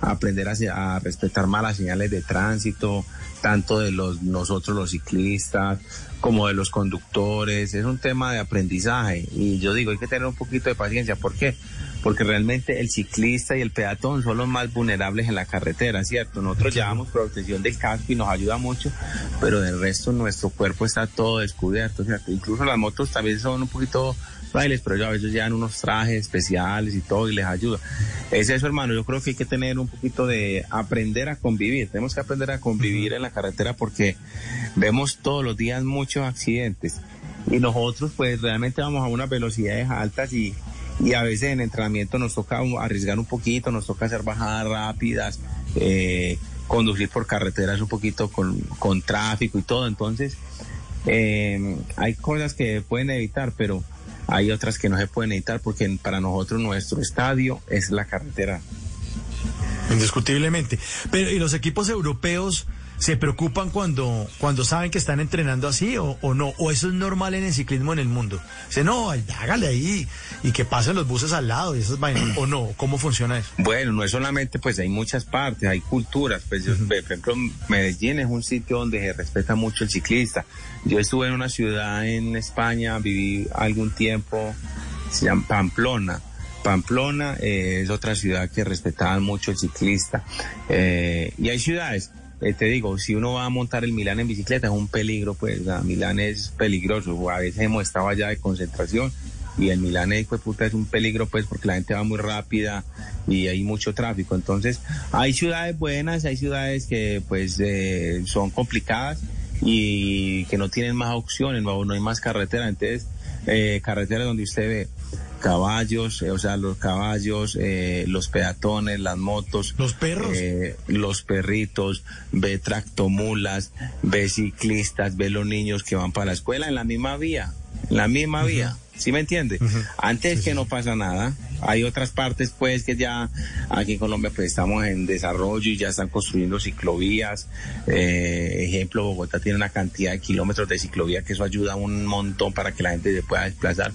aprender a, a respetar más las señales de tránsito, tanto de los nosotros los ciclistas como de los conductores. Es un tema de aprendizaje y yo digo, hay que tener un poquito de paciencia. ¿Por qué? Porque realmente el ciclista y el peatón son los más vulnerables en la carretera, ¿cierto? Nosotros llevamos protección del casco y nos ayuda mucho, pero del resto nuestro cuerpo está todo descubierto, ¿cierto? Incluso las motos también son un poquito bailes, pero ellos a veces llevan unos trajes especiales y todo y les ayuda. Es eso, hermano. Yo creo que hay que tener un poquito de aprender a convivir. Tenemos que aprender a convivir en la carretera porque vemos todos los días muchos accidentes y nosotros pues realmente vamos a unas velocidades altas y, y a veces en entrenamiento nos toca arriesgar un poquito, nos toca hacer bajadas rápidas, eh, conducir por carreteras un poquito con, con tráfico y todo. Entonces, eh, hay cosas que pueden evitar, pero hay otras que no se pueden evitar porque para nosotros nuestro estadio es la carretera. Indiscutiblemente. Pero, ¿y los equipos europeos se preocupan cuando, cuando saben que están entrenando así o, o no? ¿O eso es normal en el ciclismo en el mundo? Dice, no, hágale ahí y que pasen los buses al lado y esas vainas. ¿O no? ¿Cómo funciona eso? Bueno, no es solamente, pues hay muchas partes, hay culturas. Pues yo, por ejemplo, Medellín es un sitio donde se respeta mucho el ciclista. Yo estuve en una ciudad en España, viví algún tiempo, se llama Pamplona. Pamplona eh, es otra ciudad que respetaban mucho el ciclista. Eh, y hay ciudades, eh, te digo, si uno va a montar el Milán en bicicleta es un peligro, pues la Milán es peligroso. A veces hemos estado allá de concentración y el Milán es, pues, puta, es un peligro pues porque la gente va muy rápida y hay mucho tráfico. Entonces hay ciudades buenas, hay ciudades que pues eh, son complicadas y que no tienen más opciones, no, no hay más carretera. Entonces eh, carreteras donde usted ve caballos, eh, o sea, los caballos, eh, los peatones, las motos, los perros, los perritos, ve tractomulas, ve ciclistas, ve los niños que van para la escuela en la misma vía, en la misma vía. ¿Sí me entiende? Antes que no pasa nada, hay otras partes pues que ya aquí en Colombia pues estamos en desarrollo y ya están construyendo ciclovías. Eh, ejemplo, Bogotá tiene una cantidad de kilómetros de ciclovía que eso ayuda un montón para que la gente se pueda desplazar.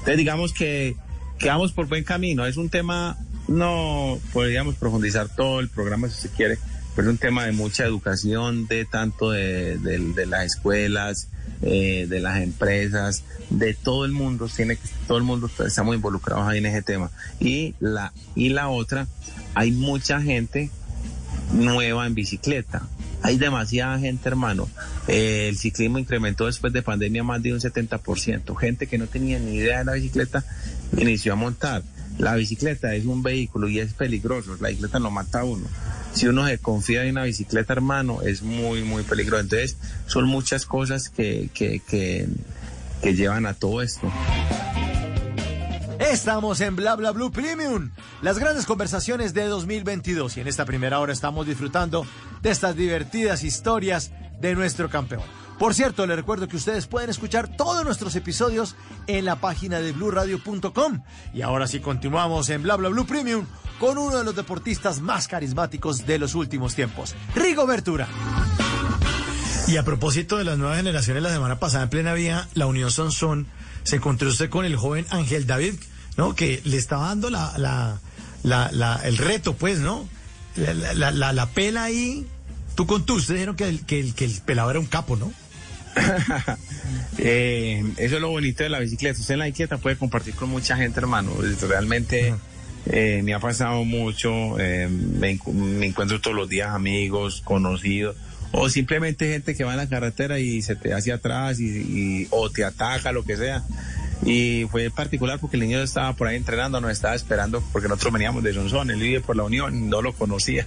Entonces digamos que, vamos por buen camino. Es un tema, no podríamos profundizar todo el programa si se quiere, pero es un tema de mucha educación, de tanto de las escuelas, eh, de las empresas, de todo el mundo, tiene que, todo el mundo estamos involucrados ahí en ese tema. Y la, y la otra, hay mucha gente nueva en bicicleta. Hay demasiada gente, hermano. Eh, el ciclismo incrementó después de pandemia más de un 70%. Gente que no tenía ni idea de la bicicleta inició a montar. La bicicleta es un vehículo y es peligroso. La bicicleta lo mata a uno. Si uno se confía en una bicicleta, hermano, es muy, muy peligroso. Entonces, son muchas cosas que, que, que, que llevan a todo esto. Estamos en Bla Bla Blue Premium, las grandes conversaciones de 2022 y en esta primera hora estamos disfrutando de estas divertidas historias de nuestro campeón. Por cierto, les recuerdo que ustedes pueden escuchar todos nuestros episodios en la página de bluradio.com. Y ahora sí continuamos en Bla Bla Blue Premium con uno de los deportistas más carismáticos de los últimos tiempos, Rigo Bertura. Y a propósito de las nuevas generaciones, la semana pasada en plena vía, la Unión Sonsón se encontró usted con el joven Ángel David, ¿no? Que le estaba dando la, la, la, la- el reto, pues, ¿no? La, la, la- la- la pela ahí, tú con tú, ustedes dijeron que el, que, el, que el pelado era un capo, ¿no? Eh, eso es lo bonito de la bicicleta. Usted en la bicicleta puede compartir con mucha gente, hermano. Realmente eh, me ha pasado mucho. eh, me encuentro todos los días amigos, conocidos. O simplemente gente que va en la carretera y se te hacia atrás y, y- o te ataca, lo que sea. Y fue particular porque el niño estaba por ahí entrenando, nos estaba esperando porque nosotros veníamos de Sonsón, él vive por la Unión, no lo conocía.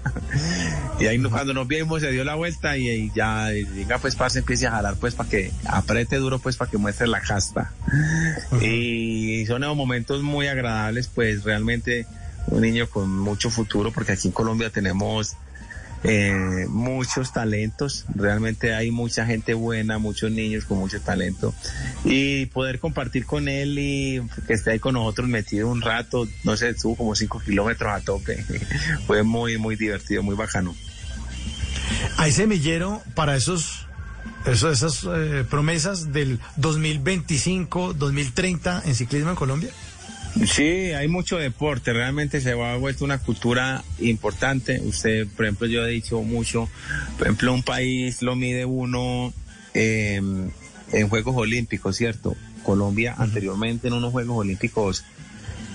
y ahí cuando nos vimos se dio la vuelta y, y ya, diga pues parce, empiece a jalar pues para que apriete duro pues para que muestre la casta. Y son unos momentos muy agradables pues realmente un niño con mucho futuro porque aquí en Colombia tenemos eh, muchos talentos, realmente hay mucha gente buena, muchos niños con mucho talento y poder compartir con él y que esté ahí con nosotros metido un rato, no sé, estuvo como cinco kilómetros a tope, fue muy, muy divertido, muy bacano. Hay semillero para esos, eso- esas eh, promesas del 2025, 2030 en ciclismo en Colombia. Sí, hay mucho deporte, realmente se ha vuelto una cultura importante. Usted, por ejemplo, yo he dicho mucho, por ejemplo, un país lo mide uno eh, en Juegos Olímpicos, ¿cierto? Colombia anteriormente en unos Juegos Olímpicos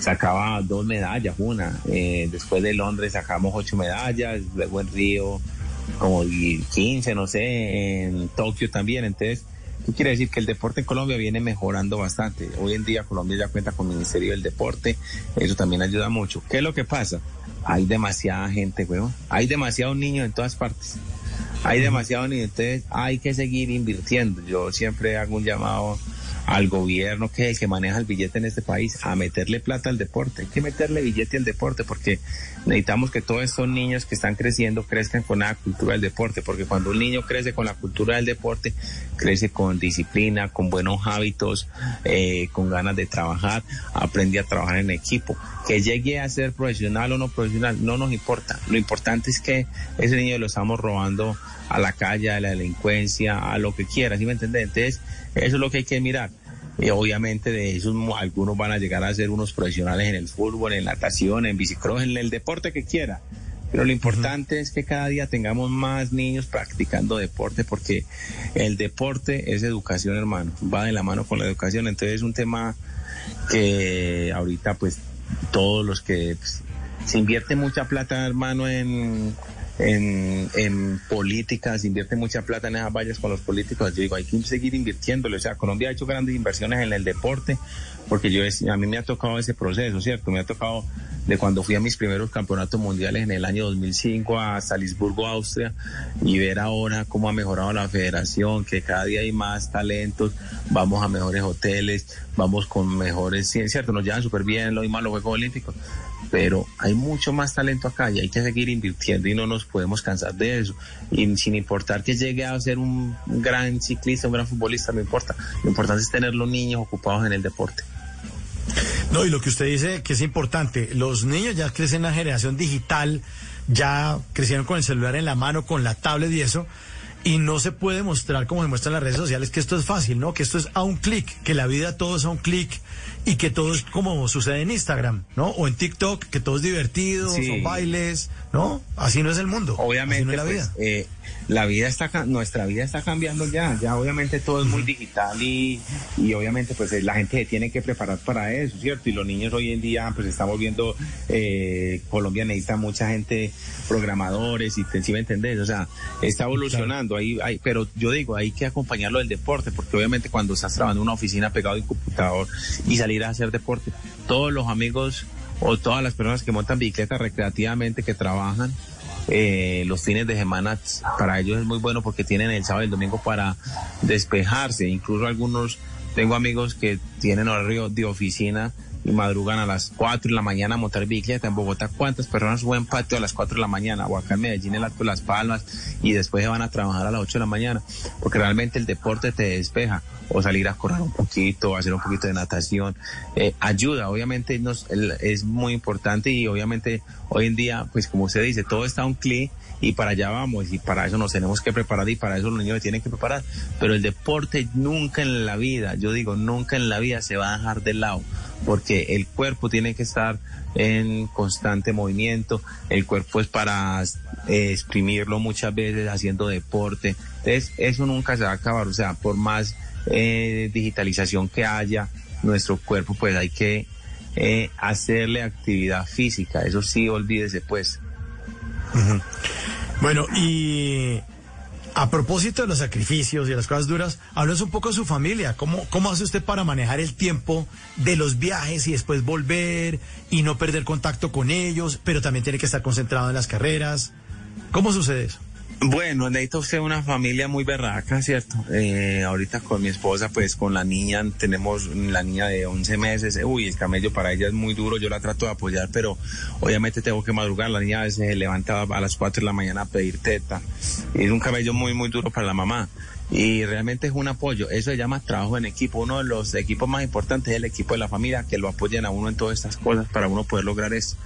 sacaba dos medallas, una, eh, después de Londres sacamos ocho medallas, luego en Río como 15, no sé, en Tokio también, entonces... ¿Qué quiere decir? Que el deporte en Colombia viene mejorando bastante. Hoy en día Colombia ya cuenta con Ministerio del Deporte, eso también ayuda mucho. ¿Qué es lo que pasa? Hay demasiada gente, weón. Hay demasiados niños en todas partes. Hay demasiados niños, entonces hay que seguir invirtiendo. Yo siempre hago un llamado al gobierno, que es el que maneja el billete en este país, a meterle plata al deporte. Hay que meterle billete al deporte porque necesitamos que todos estos niños que están creciendo crezcan con la cultura del deporte, porque cuando un niño crece con la cultura del deporte, crece con disciplina, con buenos hábitos, eh, con ganas de trabajar, aprende a trabajar en equipo. Que llegue a ser profesional o no profesional, no nos importa. Lo importante es que ese niño lo estamos robando a la calle, a la delincuencia, a lo que quiera, ¿sí me entiendes? Entonces, eso es lo que hay que mirar. Y obviamente de esos algunos van a llegar a ser unos profesionales en el fútbol, en natación, en bicicross, en el deporte que quiera. Pero lo importante es que cada día tengamos más niños practicando deporte porque el deporte es educación, hermano. Va de la mano con la educación. Entonces es un tema que ahorita pues todos los que pues, se invierte mucha plata, hermano, en, en, en política, se invierte mucha plata en esas vallas con los políticos. Yo digo, hay que seguir invirtiéndole. O sea, Colombia ha hecho grandes inversiones en el deporte, porque yo a mí me ha tocado ese proceso, ¿cierto? Me ha tocado de cuando fui a mis primeros campeonatos mundiales en el año 2005 a Salisburgo, Austria, y ver ahora cómo ha mejorado la federación, que cada día hay más talentos, vamos a mejores hoteles, vamos con mejores, cierto, nos llevan súper bien lo mismo a los Juegos Olímpicos, pero hay mucho más talento acá y hay que seguir invirtiendo y no nos podemos cansar de eso. Y sin importar que llegue a ser un gran ciclista, un gran futbolista, no importa. Lo importante es tener los niños ocupados en el deporte. No, y lo que usted dice que es importante, los niños ya crecen en la generación digital, ya crecieron con el celular en la mano, con la tablet y eso. Y no se puede mostrar, como demuestran las redes sociales, que esto es fácil, ¿no? Que esto es a un clic, que la vida todo es a un clic y que todo es como sucede en Instagram, ¿no? O en TikTok, que todo es divertido, Sí. son bailes, ¿no? Así no es el mundo. Obviamente, no la pues, vida. eh, la vida está, ca- nuestra vida está cambiando ya, ya obviamente todo es muy digital y, y obviamente pues eh, la gente se tiene que preparar para eso, ¿cierto? Y los niños hoy en día pues estamos viendo, eh, Colombia necesita mucha gente, programadores y te, ¿sí me entendés? O sea, está evolucionando ahí, ahí, pero yo digo, hay que acompañarlo del deporte, porque obviamente cuando estás trabajando en una oficina pegado a un computador y salir a hacer deporte, todos los amigos o todas las personas que montan bicicleta recreativamente, que trabajan, eh, los fines de semana para ellos es muy bueno porque tienen el sábado y el domingo para despejarse. Incluso algunos, tengo amigos que tienen horario de oficina y madrugan a las 4 de la mañana a montar bicicleta. En Bogotá, ¿cuántas personas suben patio a las 4 de la mañana? O acá en Medellín, de Las Palmas, y después se van a trabajar a las 8 de la mañana. Porque realmente el deporte te despeja. O salir a correr un poquito, hacer un poquito de natación. Eh, ayuda, obviamente nos, el- es muy importante y obviamente hoy en día, pues como usted dice, todo está un clic y para allá vamos y para eso nos tenemos que preparar y para eso los niños se tienen que preparar. Pero el deporte nunca en la vida, yo digo, nunca en la vida se va a dejar de lado porque el cuerpo tiene que estar en constante movimiento, el cuerpo es para eh, exprimirlo muchas veces haciendo deporte, entonces eso nunca se va a acabar, o sea, por más eh, digitalización que haya, nuestro cuerpo pues hay que eh, hacerle actividad física, eso sí, olvídese pues. Bueno, y a propósito de los sacrificios y de las cosas duras, háblenos un poco de su familia. ¿Cómo, ¿Cómo hace usted para manejar el tiempo de los viajes y después volver y no perder contacto con ellos, pero también tiene que estar concentrado en las carreras? ¿Cómo sucede eso? Bueno, necesita usted una familia muy berraca, ¿cierto? Eh, ahorita con mi esposa, pues con la niña, tenemos la niña de 11 meses. Uy, el camello para ella es muy duro, yo la trato de apoyar, pero obviamente tengo que madrugar. La niña a veces se levanta a las 4 de la mañana a pedir teta. Es un camello muy, muy duro para la mamá. Y realmente es un apoyo. Eso se llama trabajo en equipo. Uno de los equipos más importantes es el equipo de la familia, que lo apoyen a uno en todas estas cosas para uno poder lograr eso.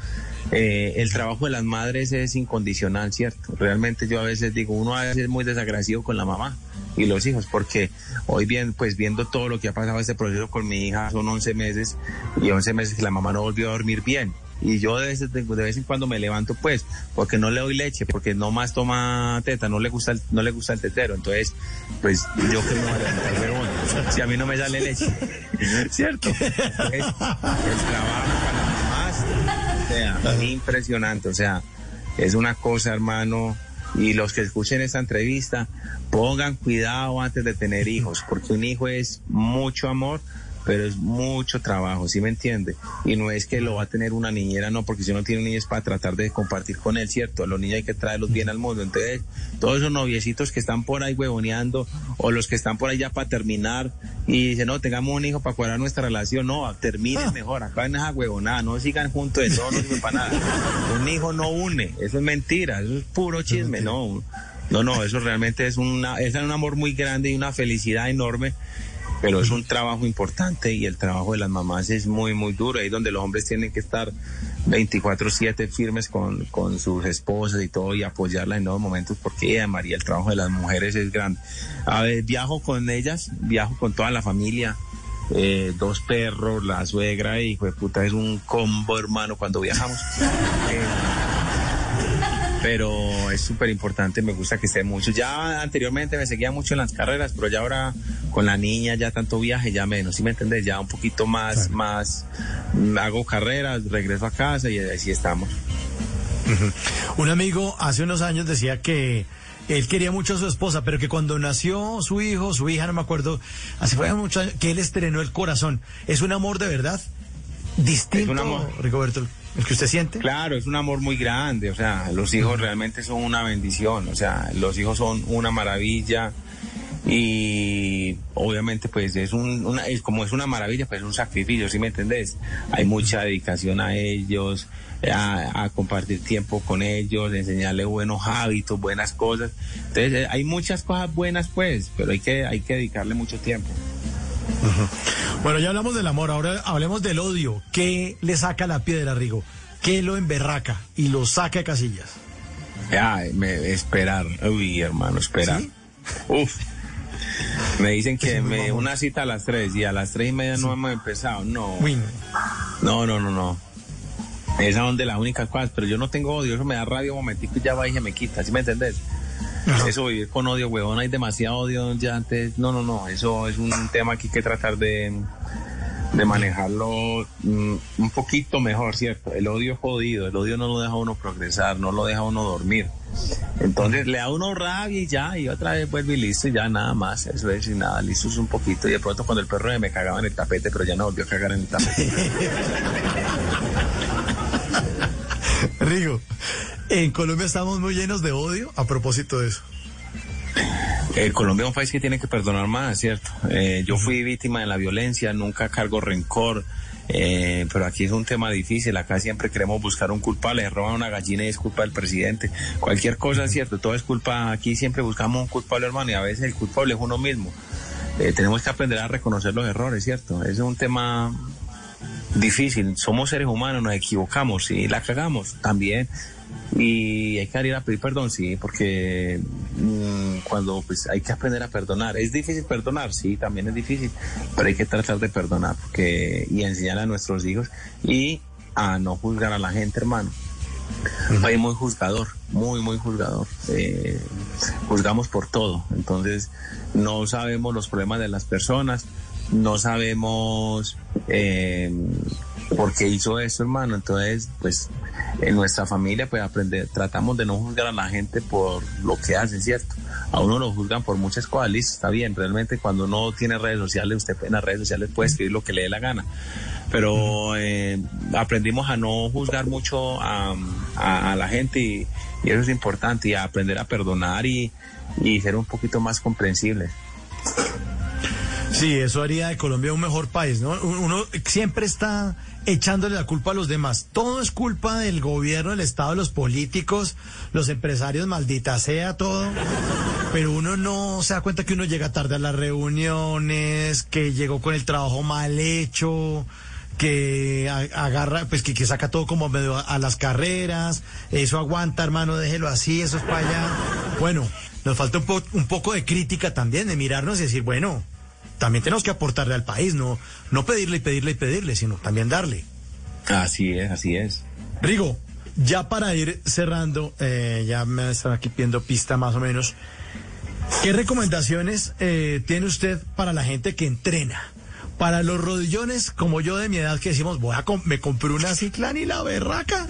Eh, el trabajo de las madres es incondicional, ¿cierto? Realmente yo a veces digo, uno a veces es muy desagradecido con la mamá y los hijos, porque hoy bien, pues viendo todo lo que ha pasado este proceso con mi hija, son 11 meses y 11 meses que la mamá no volvió a dormir bien. Y yo de vez, en cuando me levanto, pues, porque no le doy leche, porque no más toma teta, no le gusta el, no le gusta el tetero. Entonces, pues, yo que me voy a levantar, si a mí no me sale leche, ¿cierto? Entonces, el trabajo para mamás, o sea, impresionante, o sea, es una cosa, hermano, y los que escuchen esta entrevista, pongan cuidado antes de tener hijos, porque un hijo es mucho amor, pero es mucho trabajo, ¿sí me entiende? Y no es que lo va a tener una niñera, no, porque si uno tiene un niño es para tratar de compartir con él, ¿cierto? A los niños hay que traerlos bien al mundo. Entonces, todos esos noviecitos que están por ahí huevoneando, o los que están por ahí ya para terminar, y dicen, no, tengamos un hijo para cuadrar nuestra relación, no, terminen mejor, acá en esa huevonada, no sigan juntos, eso no sirve para nada. Un hijo no une, eso es mentira, eso es puro chisme, no. No, no, eso realmente es, una, es un amor muy grande y una felicidad enorme pero es un trabajo importante y el trabajo de las mamás es muy, muy duro. Ahí donde los hombres tienen que estar 24/7 firmes con, con sus esposas y todo y apoyarlas en nuevos momentos porque, eh, María, el trabajo de las mujeres es grande. A ver, viajo con ellas, viajo con toda la familia. eh, dos perros, la suegra y hijo de puta es un combo hermano cuando viajamos. pero es súper importante, me gusta que esté mucho. Ya anteriormente me seguía mucho en las carreras, pero ya ahora con la niña ya tanto viaje, ya menos, ¿sí me entiendes? Ya un poquito más, más, mm, hago carreras, regreso a casa y así estamos. Un amigo hace unos años decía que él quería mucho a su esposa, pero que cuando nació su hijo, su hija, no me acuerdo, hace fue muchos años, que él estrenó el corazón. ¿Es un amor de verdad? Distinto, Es un amor. Rigoberto, el que usted siente. Claro, es un amor muy grande, o sea, los hijos realmente son una bendición, o sea, los hijos son una maravilla y obviamente pues es un, una, es como es una maravilla, pues es un sacrificio, ¿sí me entendés? Hay mucha dedicación a ellos, a, a compartir tiempo con ellos, enseñarles buenos hábitos, buenas cosas. Entonces, eh, hay muchas cosas buenas pues, pero hay que, hay que dedicarle mucho tiempo. Bueno, ya hablamos del amor, ahora hablemos del odio. ¿Qué le saca la piedra, Rigo? ¿Qué lo emberraca y lo saca de casillas? Me, esperar, uy hermano, esperar. Uf. Me dicen que me una cita a las 3 y a las 3 y media no hemos empezado. No. No, no, no, no. Esas son de las únicas cosas, pero yo no tengo odio, eso me da rabia un momentico y ya va y se me quita, ¿sí me entendés? Eso vivir con odio, huevón, hay demasiado odio ya antes. No, no, no, eso es un tema que hay que tratar de, de manejarlo mm, un poquito mejor, ¿cierto? El odio es jodido, el odio no lo deja uno progresar, no lo deja uno dormir. Entonces le da uno rabia y ya, y otra vez vuelve y listo, y ya nada más, eso es, y nada, listo es un poquito. Y de pronto cuando el perro me cagaba en el tapete, pero ya no volvió a cagar en el tapete. Rigo, en Colombia estamos muy llenos de odio a propósito de eso. Eh, Colombia es un país que tiene que perdonar más, ¿cierto? Eh, yo fui víctima de la violencia, nunca cargo rencor, eh, pero aquí es un tema difícil. Acá siempre queremos buscar un culpable. Se roban una gallina y es culpa del presidente. Cualquier cosa, ¿cierto? Todo es culpa. Aquí siempre buscamos un culpable, hermano, y a veces el culpable es uno mismo. Eh, tenemos que aprender a reconocer los errores, ¿cierto? Es un tema difícil. Somos seres humanos, nos equivocamos y la cagamos también. Y hay que ir a pedir perdón, sí, porque mm, cuando pues hay que aprender a perdonar. ¿Es difícil perdonar? Sí, también es difícil, pero hay que tratar de perdonar porque, y enseñar a nuestros hijos y a no juzgar a la gente, hermano. Un país muy juzgador, muy, muy juzgador. Eh, juzgamos por todo. Entonces, no sabemos los problemas de las personas, no sabemos eh, por qué hizo eso, hermano. Entonces, pues, en nuestra familia, pues, aprender, tratamos de no juzgar a la gente por lo que hacen, ¿cierto? A uno lo juzgan por muchas cosas, listo, está bien. Realmente, cuando uno tiene redes sociales, usted en las redes sociales puede escribir lo que le dé la gana pero eh, aprendimos a no juzgar mucho a, la gente y, y eso es importante y a aprender a perdonar y, y ser un poquito más comprensibles. Sí, eso haría de Colombia un mejor país, ¿no? Uno siempre está echándole la culpa a los demás. Todo es culpa del gobierno, del Estado, los políticos, los empresarios, maldita sea todo. Pero uno no se da cuenta que uno llega tarde a las reuniones, que llegó con el trabajo mal hecho, que agarra, pues que, que saca todo como medio a, a las carreras. Eso aguanta, hermano, déjelo así, eso es para allá. Bueno, nos falta un, po- un poco de crítica también, de mirarnos y decir, bueno, también tenemos que aportarle al país, no, no pedirle y pedirle y pedirle, sino también darle. Así es, así es. Rigo, ya para ir cerrando, eh, ya me están aquí pidiendo pista más o menos. ¿Qué recomendaciones eh, tiene usted para la gente que entrena? Para los rodillones como yo de mi edad que decimos, voy a com- me compré una cicla ni la berraca.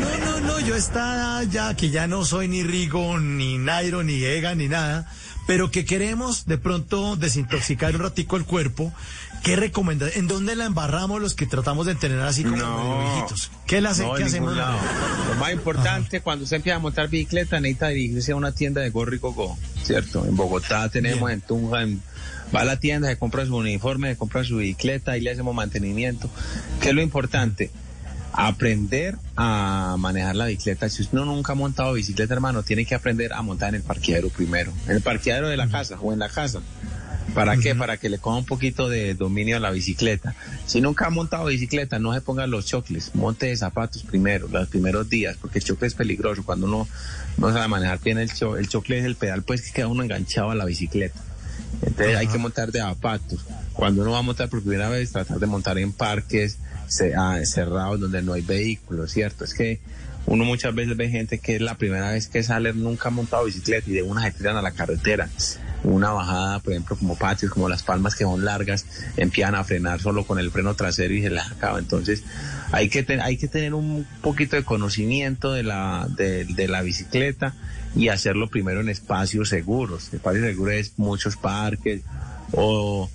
No, no, no, yo está ya que ya no soy ni Rigo, ni Nairo, ni Ega, ni nada, pero que queremos de pronto desintoxicar un ratico el cuerpo. ¿Qué recomienda? ¿En dónde la embarramos los que tratamos de entrenar así como medio viejitos? ¿Qué, la hace- No, qué hacemos? lado. Lo más importante, cuando usted empieza a montar bicicleta, necesita dirigirse a una tienda de gorro y coco, ¿cierto? En Bogotá tenemos, en Tunja, en- va a la tienda, se compra su uniforme, se compra su bicicleta y le hacemos mantenimiento. ¿Qué es lo importante? Aprender a manejar la bicicleta. Si usted no nunca ha montado bicicleta, hermano, tiene que aprender a montar en el parqueadero primero. En el parqueadero de la casa o en la casa. ¿Para qué? Para que le coja un poquito de dominio a la bicicleta. Si nunca ha montado bicicleta, no se ponga los chocles, monte de zapatos primero, los primeros días, porque el chocle es peligroso. Cuando uno no sabe manejar bien el, cho- el chocle es el pedal, pues que queda uno enganchado a la bicicleta. Entonces hay que montar de zapatos. Cuando uno va a montar por primera vez, tratar de montar en parques cerrados donde no hay vehículos, ¿cierto? Es que uno muchas veces ve gente que es la primera vez que sale, nunca ha montado bicicleta y de una se tiran a la carretera. Una bajada, por ejemplo, como patios, como las palmas que son largas, empiezan a frenar solo con el freno trasero y se les acaba. Entonces, hay que, te- hay que tener un poquito de conocimiento de la, de, de la bicicleta y hacerlo primero en espacios seguros. Espacios seguros es muchos parques o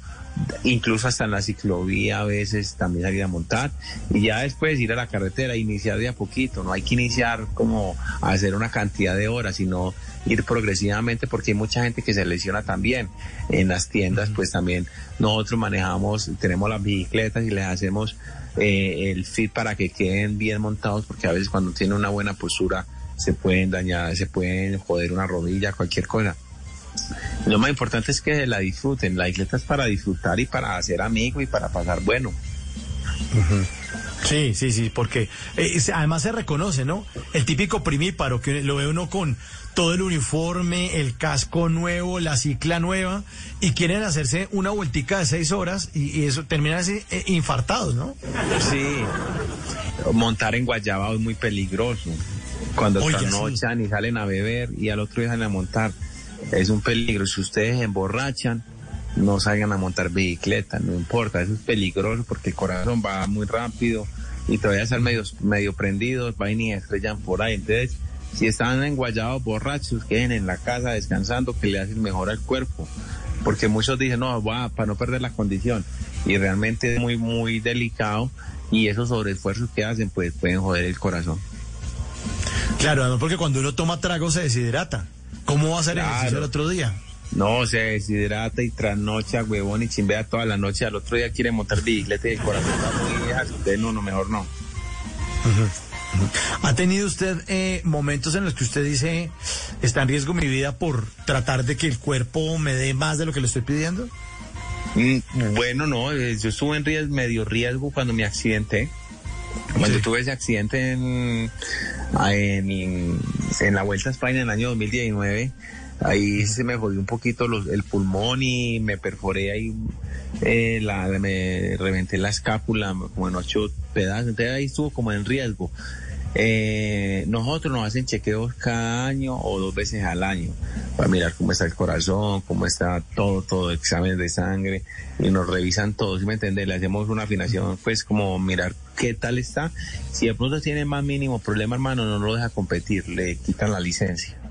incluso hasta en la ciclovía a veces también salir a montar y ya después ir a la carretera, iniciar de a poquito, no hay que iniciar como a hacer una cantidad de horas, sino ir progresivamente porque hay mucha gente que se lesiona también. En las tiendas pues también nosotros manejamos, tenemos las bicicletas y les hacemos eh, el fit para que queden bien montados porque a veces cuando tienen una buena postura se pueden dañar, se pueden joder una rodilla, cualquier cosa. Lo más importante es que la disfruten. La bicicleta es para disfrutar y para hacer amigos y para pasar bueno. Sí, sí, sí, porque eh, además se reconoce, ¿no? El típico primíparo que lo ve uno con todo el uniforme, el casco nuevo, la cicla nueva, y quieren hacerse una vueltica de seis horas y, y eso terminan así eh, infartados, ¿no? Sí, montar en Guayabao es muy peligroso. Cuando trasnochan y salen a beber y al otro día salen a montar, es un peligro. Si ustedes emborrachan, no salgan a montar bicicleta, no importa, eso es peligroso porque el corazón va muy rápido y todavía están medio, medio prendidos, van y estrellan por ahí. Entonces, si están en Guayabao borrachos, queden en la casa descansando, que le hacen mejor al cuerpo. Porque muchos dicen, no, va, para no perder la condición. Y realmente es muy, muy delicado y esos sobreesfuerzos que hacen, pues pueden joder el corazón. Claro, porque cuando uno toma trago se deshidrata. ¿Cómo va a hacer Claro. ejercicio el otro día? No, se deshidrata y trasnocha, huevón, y chimbea toda la noche. Al otro día quiere montar bicicleta y el corazón está muy vieja. No, no, mejor no. ¿Ha tenido usted eh, momentos en los que usted dice, está en riesgo mi vida por tratar de que el cuerpo me dé más de lo que le estoy pidiendo? Mm, Bueno, no, eh, yo estuve en riesgo, medio riesgo cuando me accidenté. Cuando tuve ese accidente en, en, en la Vuelta a España en el año 2019, ahí se me jodió un poquito los- el pulmón y me perforé ahí, eh, la, me reventé la escápula como en ocho pedazos, entonces ahí estuvo como en riesgo. Eh, nosotros nos hacen chequeos cada año o dos veces al año para mirar cómo está el corazón, cómo está todo, todo, exámenes de sangre y nos revisan todo, ¿sí me entiendes? Le hacemos una afinación, pues como mirar qué tal está. Si de pronto tiene más mínimo problema, hermano, no lo deja competir, le quitan la licencia.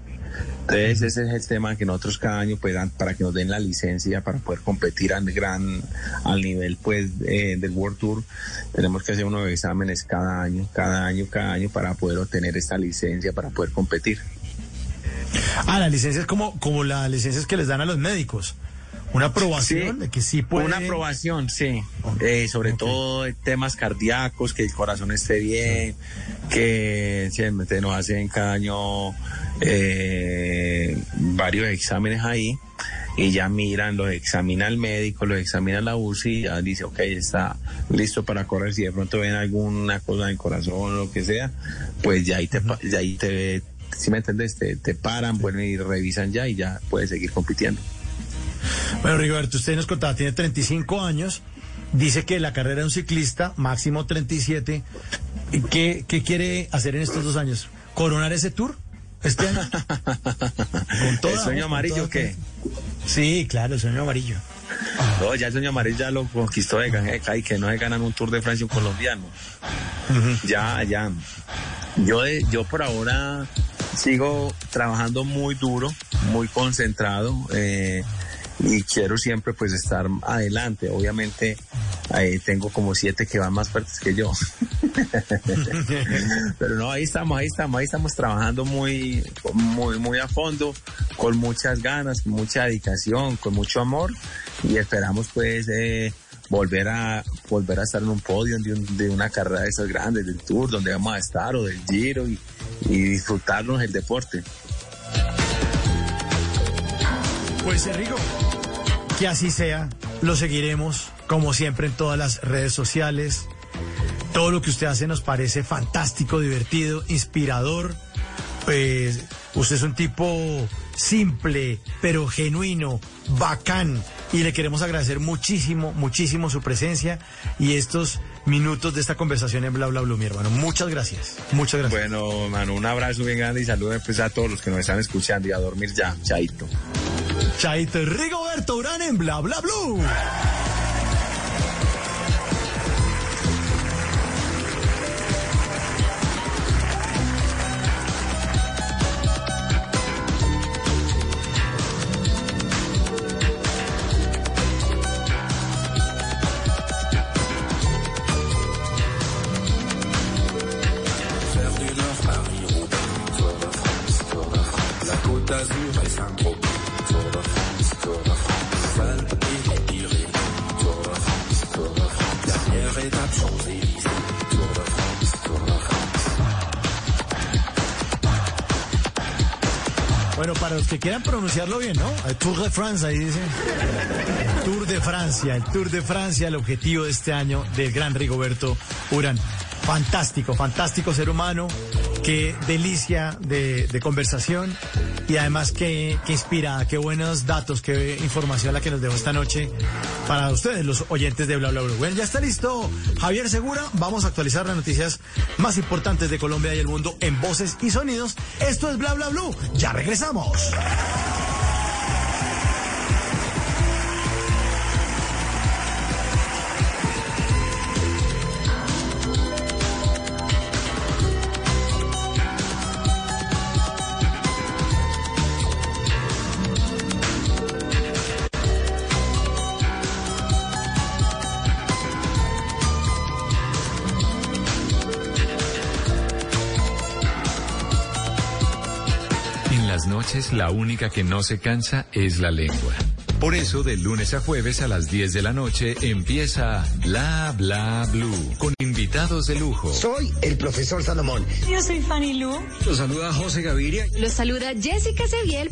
Entonces ese es el tema que nosotros cada año pues dan para que nos den la licencia para poder competir al gran al nivel pues eh, del World Tour. Tenemos que hacer unos exámenes cada año cada año cada año para poder obtener esta licencia para poder competir. Ah, la licencia es como, como las licencias que les dan a los médicos. Una aprobación de que sí puede... Una aprobación, sí. Eh, sobre todo temas cardíacos, que el corazón esté bien, que siempre nos hacen cada año eh, varios exámenes ahí y ya miran, los examina el médico, los examina la UCI y ya dice, ok, está listo para correr. Si de pronto ven alguna cosa en el corazón o lo que sea, pues ya ahí te, ya ahí te, si me entiendes, te, te paran, vuelven y revisan ya y ya puedes seguir compitiendo. Bueno, Rigoberto, usted nos contaba, tiene 35 años, dice que la carrera de un ciclista, máximo 37. ¿Y ¿Qué, qué quiere hacer en estos dos años? ¿Coronar ese tour este año? Con toda, ¿El sueño amarillo qué? Sí, claro, el sueño amarillo. No, ya el sueño amarillo ya lo conquistó de Gajeca y que no se ganan un Tour de Francia un colombiano. Ya, ya. Yo, de- yo por ahora sigo trabajando muy duro, muy concentrado eh, y quiero siempre pues estar adelante. Obviamente eh, tengo como siete que van más fuertes que yo. Pero no, ahí estamos, ahí estamos, ahí estamos trabajando muy, muy, muy a fondo, con muchas ganas, mucha dedicación, con mucho amor y esperamos pues eh, volver a volver a estar en un podio de una carrera de esas grandes, del Tour, donde vamos a estar o del Giro y, y disfrutarnos el deporte. Pues Enrico, que así sea, lo seguiremos como siempre en todas las redes sociales. Todo lo que usted hace nos parece fantástico, divertido, inspirador. Pues usted es un tipo simple, pero genuino, bacán. Y le queremos agradecer muchísimo, muchísimo su presencia y estos minutos de esta conversación en Bla Bla Blue, mi hermano. Muchas gracias. Muchas gracias. Bueno, mano, un abrazo bien grande y saludos pues, a todos los que nos están escuchando y a dormir ya, chaito. Chaito, Rigoberto Urán en Bla Bla Blue. Que quieran pronunciarlo bien, ¿no? El Tour de France, ahí dice. Tour de Francia, el Tour de Francia, el objetivo de este año del gran Rigoberto Urán. Fantástico, fantástico ser humano, qué delicia de, de conversación y además qué, qué inspira, qué buenos datos, qué información la que nos dejó esta noche para ustedes, los oyentes de Bla Bla Bla. Bueno, ya está listo Javier Segura, vamos a actualizar las noticias más importantes de Colombia y el mundo en voces y sonidos. Esto es Bla Bla Blue, ya regresamos. Noches la única que no se cansa es la lengua. Por eso, de lunes a jueves a las 10 de la noche empieza Bla Bla Blue con invitados de lujo. Soy el profesor Salomón. Yo soy Fanny Lu. Los saluda José Gaviria. Los saluda Jessica Seviel.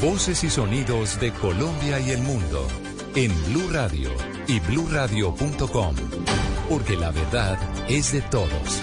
Voces y sonidos de Colombia y el mundo. En Blue Radio y bluradio.com. Porque la verdad es de todos.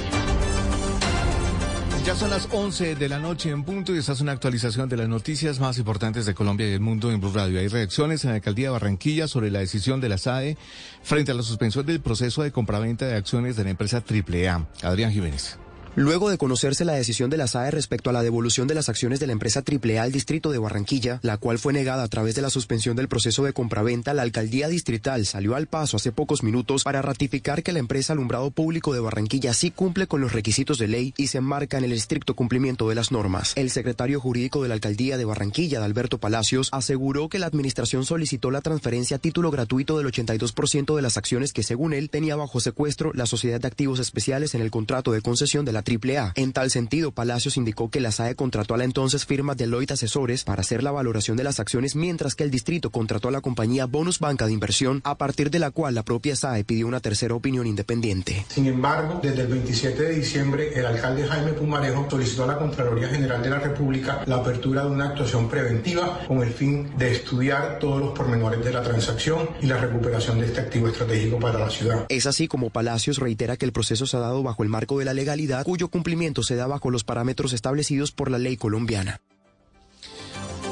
Ya son las 11 de la noche en punto y esta es una actualización de las noticias más importantes de Colombia y el mundo en Blue Radio. Hay reacciones en la alcaldía de Barranquilla sobre la decisión de la SAE frente a la suspensión del proceso de compraventa de acciones de la empresa AAA. Adrián Jiménez. Luego de conocerse la decisión de la SAE respecto a la devolución de las acciones de la empresa AAA al distrito de Barranquilla, la cual fue negada a través de la suspensión del proceso de compraventa, la alcaldía distrital salió al paso hace pocos minutos para ratificar que la empresa Alumbrado Público de Barranquilla sí cumple con los requisitos de ley y se enmarca en el estricto cumplimiento de las normas. El secretario jurídico de la alcaldía de Barranquilla, Alberto Palacios, aseguró que la administración solicitó la transferencia a título gratuito del 82% de las acciones que, según él, tenía bajo secuestro la Sociedad de Activos Especiales en el contrato de concesión de la AAA. En tal sentido, Palacios indicó que la SAE contrató a la entonces firma Deloitte Asesores para hacer la valoración de las acciones, mientras que el distrito contrató a la compañía Bonus Banca de Inversión, a partir de la cual la propia SAE pidió una tercera opinión independiente. Sin embargo, desde el 27 de diciembre, el alcalde Jaime Pumarejo solicitó a la Contraloría General de la República la apertura de una actuación preventiva con el fin de estudiar todos los pormenores de la transacción y la recuperación de este activo estratégico para la ciudad. Es así como Palacios reitera que el proceso se ha dado bajo el marco de la legalidad, cuyo cumplimiento se da bajo los parámetros establecidos por la ley colombiana.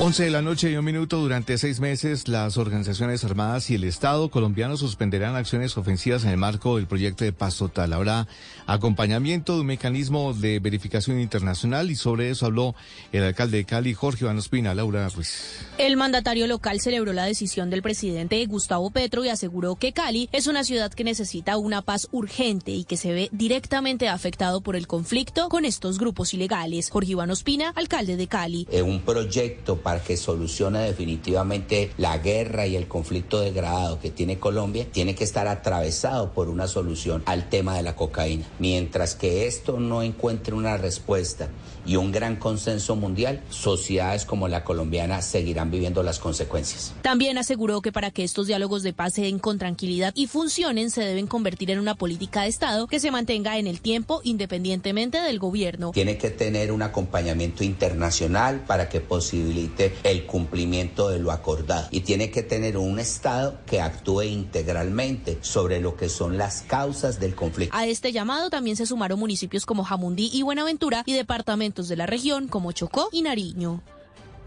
11 de la noche y un minuto. Durante seis meses, las organizaciones armadas y el Estado colombiano suspenderán acciones ofensivas en el marco del proyecto de paz total. Habrá acompañamiento de un mecanismo de verificación internacional y sobre eso habló el alcalde de Cali, Jorge Iván Ospina. Laura Ruiz. El mandatario local celebró la decisión del presidente Gustavo Petro y aseguró que Cali es una ciudad que necesita una paz urgente y que se ve directamente afectado por el conflicto con estos grupos ilegales. Jorge Iván Ospina, alcalde de Cali. Eh, un proyecto para que solucione definitivamente la guerra y el conflicto degradado que tiene Colombia, tiene que estar atravesado por una solución al tema de la cocaína. Mientras que esto no encuentre una respuesta y un gran consenso mundial, sociedades como la colombiana seguirán viviendo las consecuencias. También aseguró que para que estos diálogos de paz se den con tranquilidad y funcionen, se deben convertir en una política de Estado que se mantenga en el tiempo independientemente del gobierno. Tiene que tener un acompañamiento internacional para que posibilite el cumplimiento de lo acordado y tiene que tener un Estado que actúe integralmente sobre lo que son las causas del conflicto. A este llamado también se sumaron municipios como Jamundí y Buenaventura y departamentos de la región como Chocó y Nariño.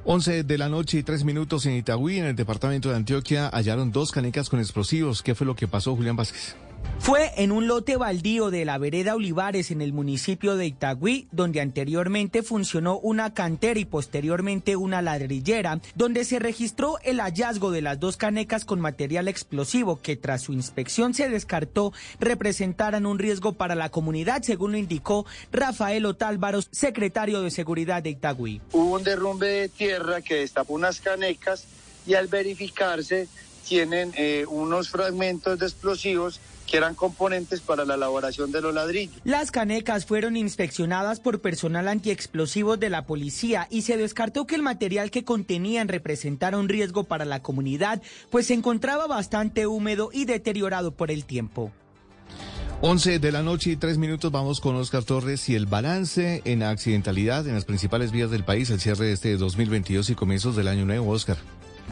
11 de la noche y tres minutos en Itagüí, en el departamento de Antioquia, hallaron dos canecas con explosivos. ¿Qué fue lo que pasó, Julián Vázquez? Fue en un lote baldío de la vereda Olivares en el municipio de Itagüí, donde anteriormente funcionó una cantera y posteriormente una ladrillera, donde se registró el hallazgo de las dos canecas con material explosivo que tras su inspección se descartó representaran un riesgo para la comunidad, según lo indicó Rafael Otálvaros, secretario de Seguridad de Itagüí. Hubo un derrumbe de tierra que destapó unas canecas y al verificarse tienen eh, unos fragmentos de explosivos que eran componentes para la elaboración de los ladrillos. Las canecas fueron inspeccionadas por personal antiexplosivos de la policía y se descartó que el material que contenían representara un riesgo para la comunidad, pues se encontraba bastante húmedo y deteriorado por el tiempo. 11 de la noche y 3 minutos vamos con Oscar Torres y el balance en accidentalidad en las principales vías del país, el cierre de este 2022 y comienzos del año nuevo, Oscar.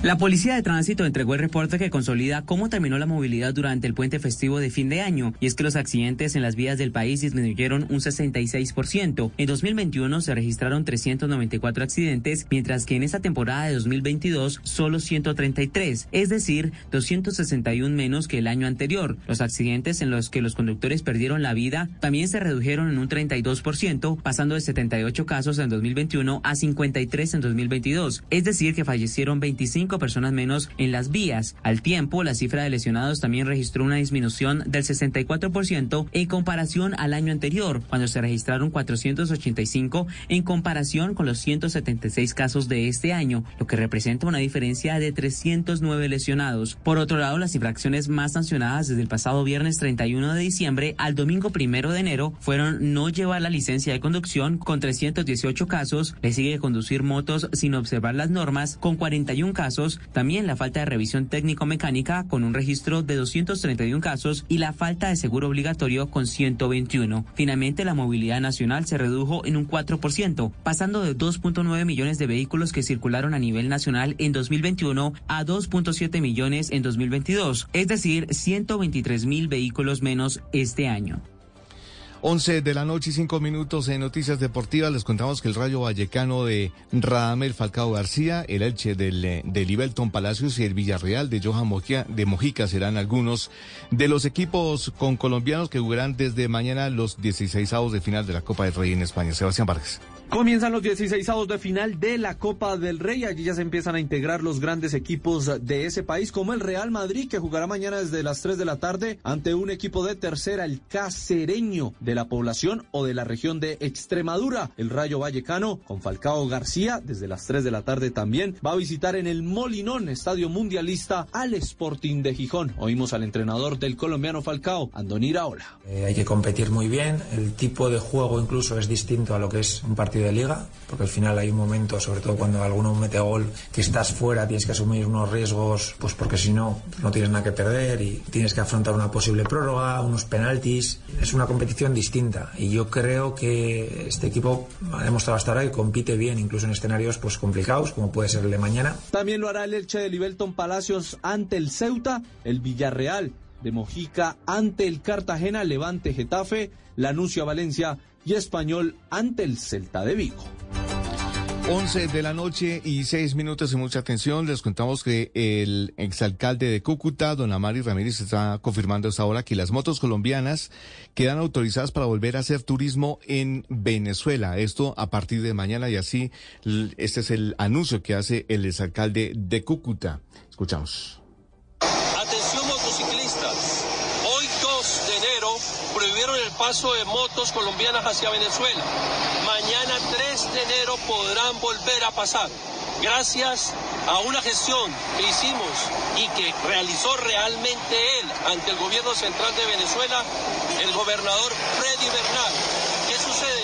La Policía de Tránsito entregó el reporte que consolida cómo terminó la movilidad durante el puente festivo de fin de año, y es que los accidentes en las vías del país disminuyeron un 66%. En 2021 se registraron 394 accidentes, mientras que en esta temporada de 2022 solo 133, es decir, 261 menos que el año anterior. Los accidentes en los que los conductores perdieron la vida también se redujeron en un 32%, pasando de 78 casos en 2021 a 53 en 2022, es decir, que fallecieron 25 personas menos en las vías. Al tiempo, la cifra de lesionados también registró una disminución del 64% en comparación al año anterior, cuando se registraron 485 en comparación con los 176 casos de este año, lo que representa una diferencia de 309 lesionados. Por otro lado, las infracciones más sancionadas desde el pasado viernes 31 de diciembre al domingo 1 de enero fueron no llevar la licencia de conducción con 318 casos, le sigue conducir motos sin observar las normas con 41 casos, también la falta de revisión técnico-mecánica con un registro de 231 casos y la falta de seguro obligatorio con 121. Finalmente, la movilidad nacional se redujo en un 4%, pasando de 2.9 millones de vehículos que circularon a nivel nacional en 2021 a 2.7 millones en 2022, es decir, 123 mil vehículos menos este año. 11 de la noche y 5 minutos en Noticias Deportivas. Les contamos que el Rayo Vallecano de Radamel Falcao García, el Elche del, de Libelton Palacios y el Villarreal de Johan Mojica, de Mojica serán algunos de los equipos con colombianos que jugarán desde mañana los 16 avos de final de la Copa del Rey en España. Sebastián Vargas. Comienzan los 16 avos de final de la Copa del Rey. Allí ya se empiezan a integrar los grandes equipos de ese país, como el Real Madrid, que jugará mañana desde las 3 de la tarde ante un equipo de tercera, el casereño de la población o de la región de Extremadura. El Rayo Vallecano, con Falcao García, desde las 3 de la tarde también, va a visitar en el Molinón, Estadio Mundialista, al Sporting de Gijón. Oímos al entrenador del colombiano Falcao, Andoni Iraola. Eh, hay que competir muy bien. El tipo de juego incluso es distinto a lo que es un partido de liga, porque al final hay un momento, sobre todo cuando alguno mete gol, que estás fuera, tienes que asumir unos riesgos, pues porque si no, no tienes nada que perder y tienes que afrontar una posible prórroga, unos penaltis. Es una competición distinta y yo creo que este equipo ha demostrado hasta ahora que compite bien, incluso en escenarios pues complicados, como puede ser el de mañana. También lo hará el Elche de Libelton Palacios ante el Ceuta, el Villarreal de Mojica ante el Cartagena, Levante Getafe, Lanuncio Valencia y Español ante el Celta de Vigo. 11 de la noche y 6 minutos y mucha atención. Les contamos que el exalcalde de Cúcuta, don Amari Ramírez, está confirmando esta hora que las motos colombianas quedan autorizadas para volver a hacer turismo en Venezuela. Esto a partir de mañana y así, este es el anuncio que hace el exalcalde de Cúcuta. Escuchamos. Atención motociclistas. Hoy 2 de enero prohibieron el paso de motos colombianas hacia Venezuela. Mañana 3 de enero podrán volver a pasar. Gracias a una gestión que hicimos y que realizó realmente él ante el gobierno central de Venezuela, el gobernador Freddy Bernal. ¿Qué sucede?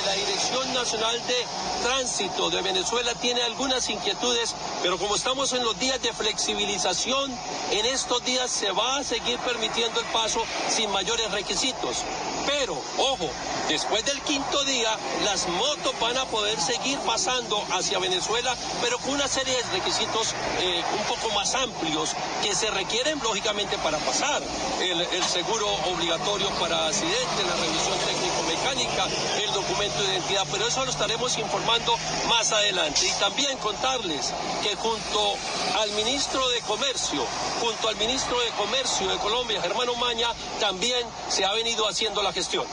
Nacional de Tránsito de Venezuela tiene algunas inquietudes, pero como estamos en los días de flexibilización, en estos días se va a seguir permitiendo el paso sin mayores requisitos. Pero, ojo, después del quinto día, las motos van a poder seguir pasando hacia Venezuela, pero con una serie de requisitos eh, un poco más amplios que se requieren, lógicamente, para pasar. El, el seguro obligatorio para accidentes, la revisión técnico-mecánica, el documento de identidad, pero eso lo estaremos informando más adelante. Y también contarles que junto al ministro de Comercio, junto al ministro de Comercio de Colombia, Germán Maña, también se ha venido haciendo la gestión.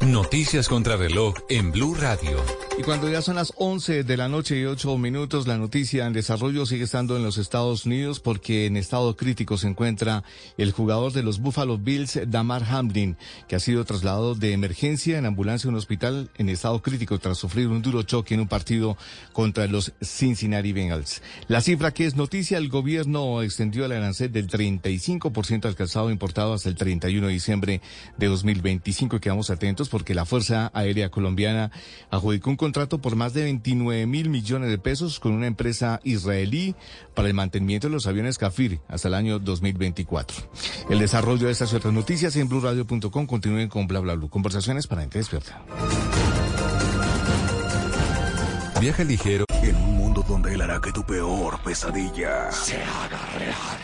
Noticias contra reloj en Blue Radio. Y cuando ya son las 11 de la noche y 8 minutos, la noticia en desarrollo sigue estando en los Estados Unidos porque en estado crítico se encuentra el jugador de los Buffalo Bills, Damar Hamlin, que ha sido trasladado de emergencia en ambulancia a un hospital en estado crítico tras sufrir un duro choque en un partido contra los Cincinnati Bengals. La cifra que es noticia, el gobierno extendió el arancel del 35% al calzado importado hasta el 31 de diciembre de 2025. Quedamos atentos porque la Fuerza Aérea Colombiana adjudicó un contrato por más de 29 mil millones de pesos con una empresa israelí para el mantenimiento de los aviones Kafir hasta el año 2024. El desarrollo de estas y otras noticias en blurradio.com continúen con bla bla bla. Conversaciones para gente despierta. Viaja ligero en un mundo donde él hará que tu peor pesadilla se haga real.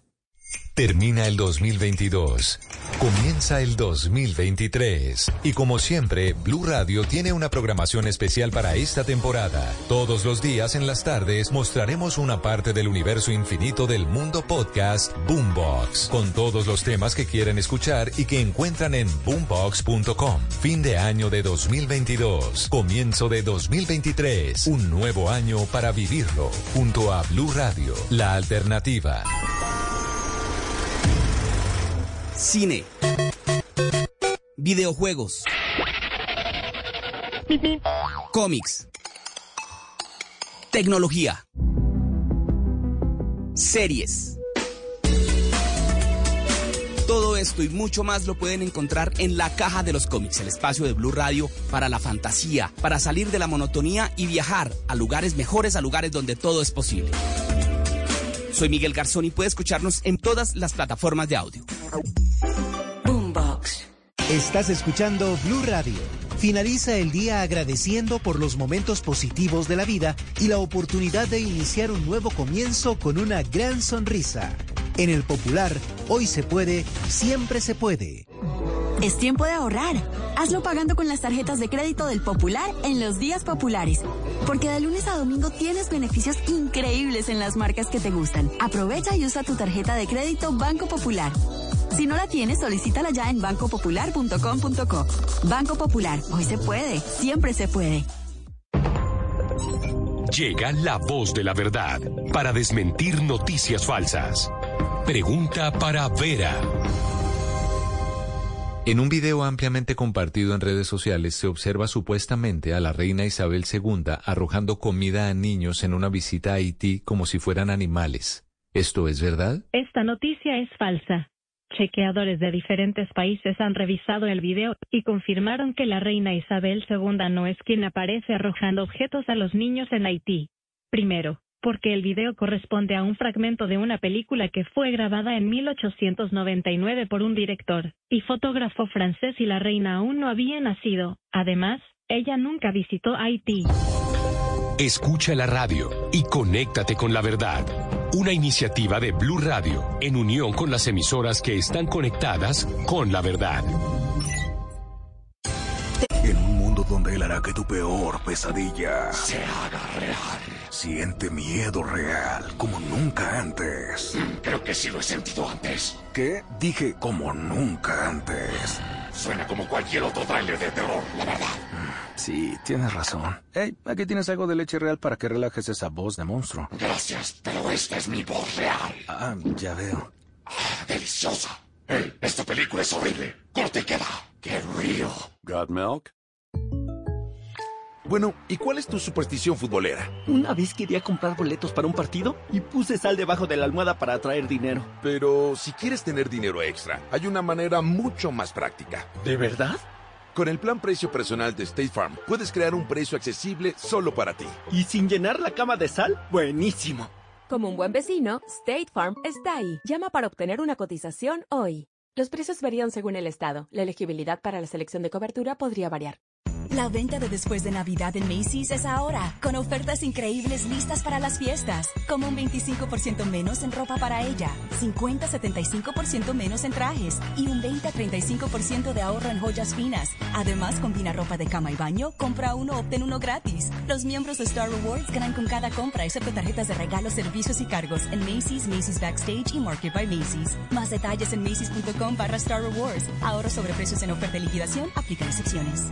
Termina el 2022. Comienza el 2023. Y como siempre, Blue Radio tiene una programación especial para esta temporada. Todos los días en las tardes mostraremos una parte del universo infinito del mundo podcast Boombox, con todos los temas que quieren escuchar y que encuentran en boombox.com. Fin de año de 2022. Comienzo de 2023. Un nuevo año para vivirlo. Junto a Blue Radio, la alternativa. Cine. Videojuegos. Cómics. Tecnología. Series. Todo esto y mucho más lo pueden encontrar en la caja de los cómics, el espacio de Blue Radio para la fantasía, para salir de la monotonía y viajar a lugares mejores, a lugares donde todo es posible. Soy Miguel Garzón y puede escucharnos en todas las plataformas de audio. Boombox. Estás escuchando Blue Radio. Finaliza el día agradeciendo por los momentos positivos de la vida y la oportunidad de iniciar un nuevo comienzo con una gran sonrisa. En el popular, hoy se puede, siempre se puede. Es tiempo de ahorrar. Hazlo pagando con las tarjetas de crédito del Popular en los días populares. Porque de lunes a domingo tienes beneficios increíbles en las marcas que te gustan. Aprovecha y usa tu tarjeta de crédito Banco Popular. Si no la tienes, solicítala ya en bancopopular.com.co. Banco Popular, hoy se puede, siempre se puede. Llega la voz de la verdad para desmentir noticias falsas. Pregunta para Vera. En un video ampliamente compartido en redes sociales se observa supuestamente a la reina Isabel II arrojando comida a niños en una visita a Haití como si fueran animales. ¿Esto es verdad? Esta noticia es falsa. Chequeadores de diferentes países han revisado el video y confirmaron que la reina Isabel II no es quien aparece arrojando objetos a los niños en Haití. Primero, porque el video corresponde a un fragmento de una película que fue grabada en 1899 por un director y fotógrafo francés y la reina aún no había nacido. Además, ella nunca visitó Haití. Escucha la radio y conéctate con la verdad. Una iniciativa de Blue Radio en unión con las emisoras que están conectadas con la verdad. En un mundo donde él hará que tu peor pesadilla se haga real. Siente miedo real como nunca antes. Creo que sí lo he sentido antes. ¿Qué? Dije como nunca antes. Suena como cualquier otro trailer de terror, la verdad. Sí, tienes razón. Hey, aquí tienes algo de leche real para que relajes esa voz de monstruo. Gracias, pero esta es mi voz real. Ah, ya veo. Ah, deliciosa. Hey, esta película es horrible. Corte y queda. ¡Qué río! ¿Got milk? Bueno, ¿y cuál es tu superstición futbolera? Una vez quería comprar boletos para un partido y puse sal debajo de la almohada para atraer dinero. Pero si quieres tener dinero extra, hay una manera mucho más práctica. ¿De verdad? Con el plan precio personal de State Farm, puedes crear un precio accesible solo para ti. ¿Y sin llenar la cama de sal? Buenísimo. Como un buen vecino, State Farm está ahí. Llama para obtener una cotización hoy. Los precios varían según el estado. La elegibilidad para la selección de cobertura podría variar. La venta de después de Navidad en Macy's es ahora, con ofertas increíbles listas para las fiestas, como un 25% menos en ropa para ella, 50-75% menos en trajes y un 20-35% de ahorro en joyas finas. Además, combina ropa de cama y baño, compra uno, obtén uno gratis. Los miembros de Star Rewards ganan con cada compra, excepto tarjetas de regalos, servicios y cargos en Macy's, Macy's Backstage y Market by Macy's. Más detalles en macy's.com barra Star Rewards. Ahorro sobre precios en oferta y liquidación, aplican excepciones.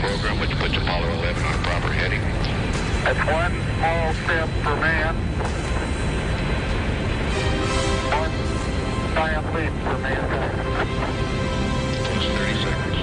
Program, which puts Apollo 11 on a proper heading. That's one small step for man. One giant leap for mankind. It's 30 seconds.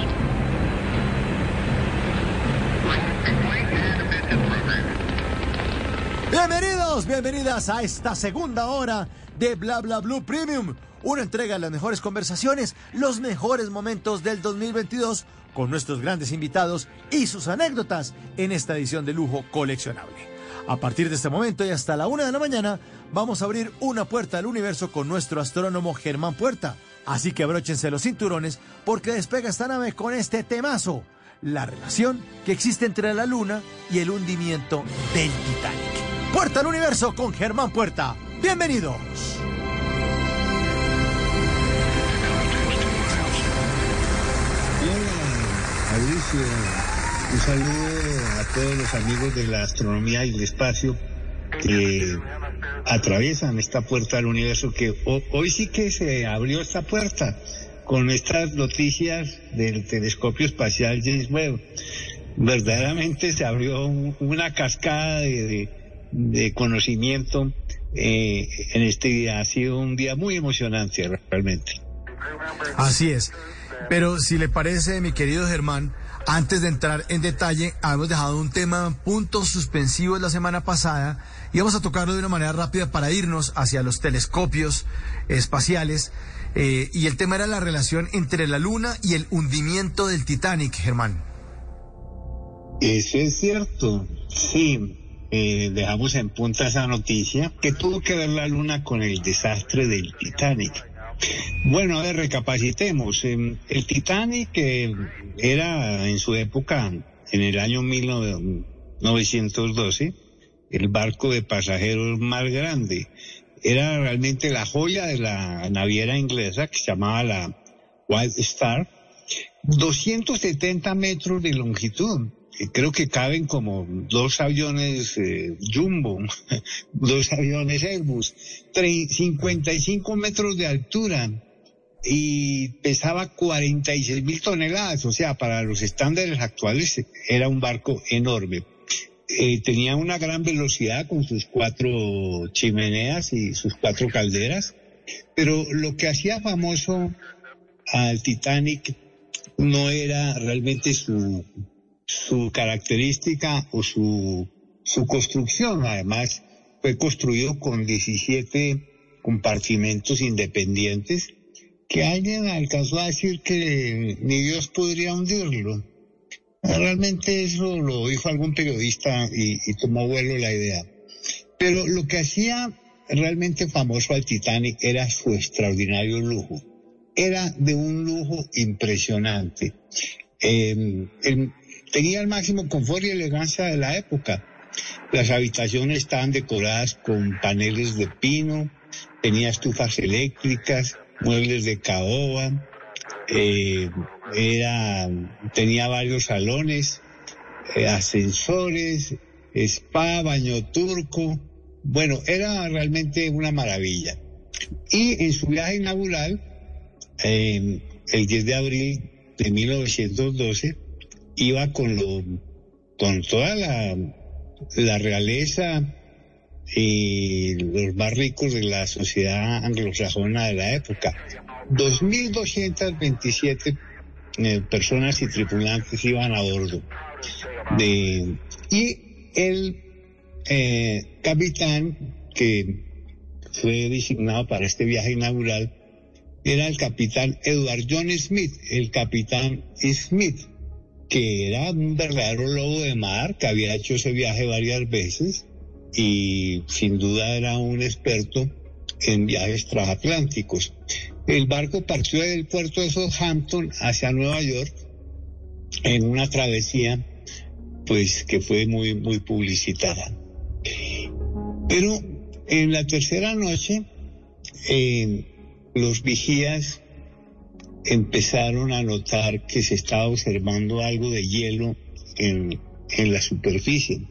Bienvenidos, bienvenidas a esta segunda hora de Bla Bla Blue Premium, una entrega las mejores conversaciones, los mejores momentos del 2022 con nuestros grandes invitados y sus anécdotas en esta edición de lujo coleccionable. A partir de este momento y hasta la una de la mañana vamos a abrir una puerta al universo con nuestro astrónomo Germán Puerta. Así que abróchense los cinturones porque despega esta nave con este temazo, la relación que existe entre la luna y el hundimiento del Titanic. Puerta al universo con Germán Puerta. Bienvenidos. Un saludo a todos los amigos de la astronomía y el espacio que atraviesan esta puerta al universo, que ho- hoy sí que se abrió esta puerta con estas noticias del telescopio espacial James Webb. Verdaderamente se abrió un- una cascada de, de- de conocimiento eh, en este día. Ha sido un día muy emocionante realmente. Así es. Pero si le parece, mi querido Germán, antes de entrar en detalle, hemos dejado un tema puntos suspensivos la semana pasada y vamos a tocarlo de una manera rápida para irnos hacia los telescopios espaciales. Eh, y el tema era la relación entre la Luna y el hundimiento del Titanic, Germán. Eso es cierto. Sí, eh, dejamos en punta esa noticia que tuvo que ver la luna con el desastre del Titanic. Bueno, a ver, recapacitemos. Eh, El Titanic eh, era en su época, en el año 1912, el barco de pasajeros más grande. Era realmente la joya de la naviera inglesa que se llamaba la White Star. 270 metros de longitud. Creo que caben como dos aviones eh, Jumbo, dos aviones Airbus, tre- 55 metros de altura. y pesaba 46 mil toneladas, o sea, para los estándares actuales era un barco enorme. Eh, tenía una gran velocidad con sus cuatro chimeneas y sus cuatro calderas, pero lo que hacía famoso al Titanic no era realmente su, su característica o su, su construcción. Además, fue construido con 17 compartimentos independientes que alguien alcanzó a decir que ni Dios podría hundirlo. Realmente eso lo dijo algún periodista y, y tomó vuelo la idea. Pero lo que hacía realmente famoso al Titanic era su extraordinario lujo. Era de un lujo impresionante. Eh, el- tenía el máximo confort y elegancia de la época. Las habitaciones estaban decoradas con paneles de pino, tenía estufas eléctricas, muebles de caoba, eh, tenía varios salones, eh, ascensores, spa, baño turco. Bueno, era realmente una maravilla. Y en su viaje inaugural, eh, el 10 de abril de 1912, iba con lo, con toda la, la realeza y los más ricos de la sociedad anglosajona de la época. 2.227 eh, personas y tripulantes iban a bordo. De, y el eh, capitán que fue designado para este viaje inaugural era el capitán Edward John Smith, el capitán Smith, que era un verdadero lobo de mar, que había hecho ese viaje varias veces y sin duda era un experto en viajes transatlánticos. El barco partió del puerto de Southampton hacia Nueva York en una travesía pues que fue muy muy publicitada. Pero en la tercera noche eh, los vigías empezaron a notar que se estaba observando algo de hielo en, en la superficie.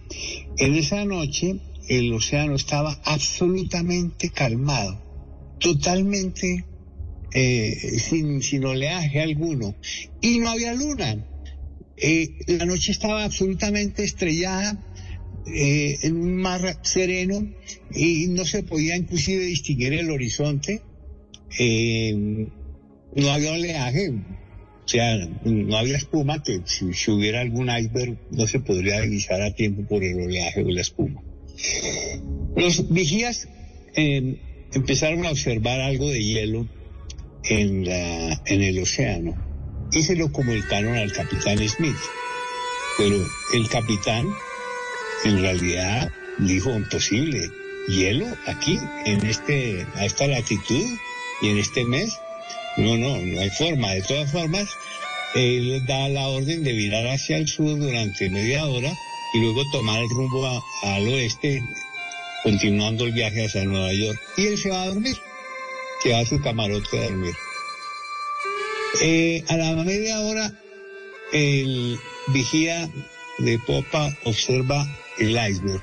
En esa noche el océano estaba absolutamente calmado, totalmente eh, sin, sin oleaje alguno, y no había luna. Eh, la noche estaba absolutamente estrellada eh, en un mar sereno y no se podía inclusive distinguir el horizonte. No había oleaje, o sea, no había espuma, que si, hubiera algún iceberg no se podría divisar a tiempo por el oleaje o la espuma. Los vigías eh, empezaron a observar algo de hielo en, la, en el océano y se lo comunicaron al capitán Smith. Pero el capitán en realidad dijo imposible, hielo aquí, en este, a esta latitud y en este mes. No, no, no hay forma. De todas formas, él da la orden de virar hacia el sur durante media hora y luego tomar el rumbo a- al oeste, continuando el viaje hacia Nueva York. Y él se va a dormir, se va a su camarote a dormir. Eh, a la media hora, el vigía de popa observa el iceberg.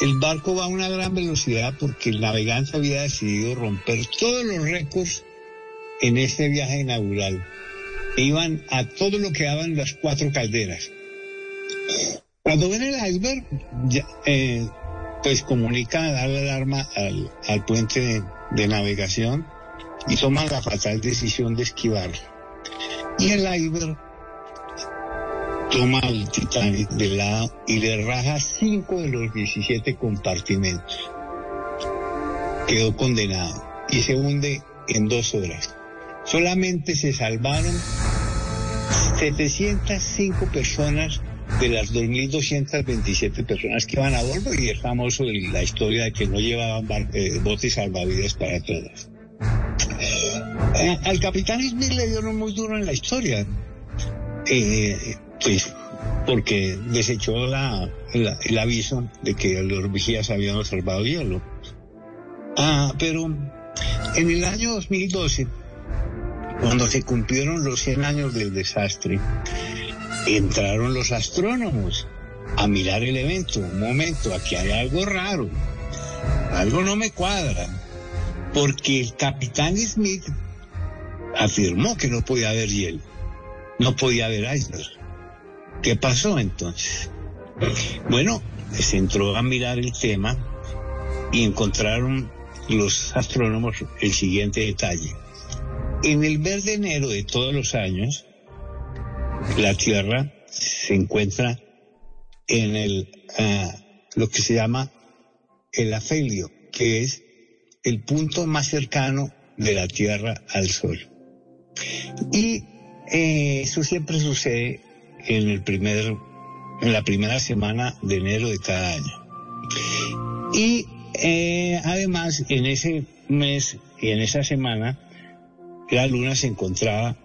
El barco va a una gran velocidad porque el navegante había decidido romper todos los récords en este viaje inaugural. Iban a todo lo que daban las cuatro calderas. Cuando ven el iceberg, ya, eh, pues comunica, da la alarma al, al puente de, de navegación y toman la fatal decisión de esquivarlo. Y el iceberg toma el Titanic del lado y le raja cinco de los 17 compartimentos. Quedó condenado y se hunde en dos horas. Solamente se salvaron 705 personas de las 2.227 personas que iban a bordo y es famoso la historia de que no llevaban eh, botes salvavidas para todas. Eh, al capitán Smith le dieron muy duro en la historia. Eh, pues porque desechó la- el aviso de que los vigías habían observado hielo. Ah, pero en el año 2012, cuando se cumplieron los 100 años del desastre, entraron los astrónomos a mirar el evento. Un momento, aquí hay algo raro. Algo no me cuadra. Porque el capitán Smith afirmó que no podía haber hielo, no podía haber iceberg. ¿Qué pasó entonces? Bueno, se entró a mirar el tema y encontraron los astrónomos el siguiente detalle. En el mes de enero de todos los años, la Tierra se encuentra en el ah, lo que se llama el afelio, que es el punto más cercano de la Tierra al Sol. Y eh, eso siempre sucede en el primer, en la primera semana de enero de cada año. Y eh, además, en ese mes y en esa semana, la luna se encontraba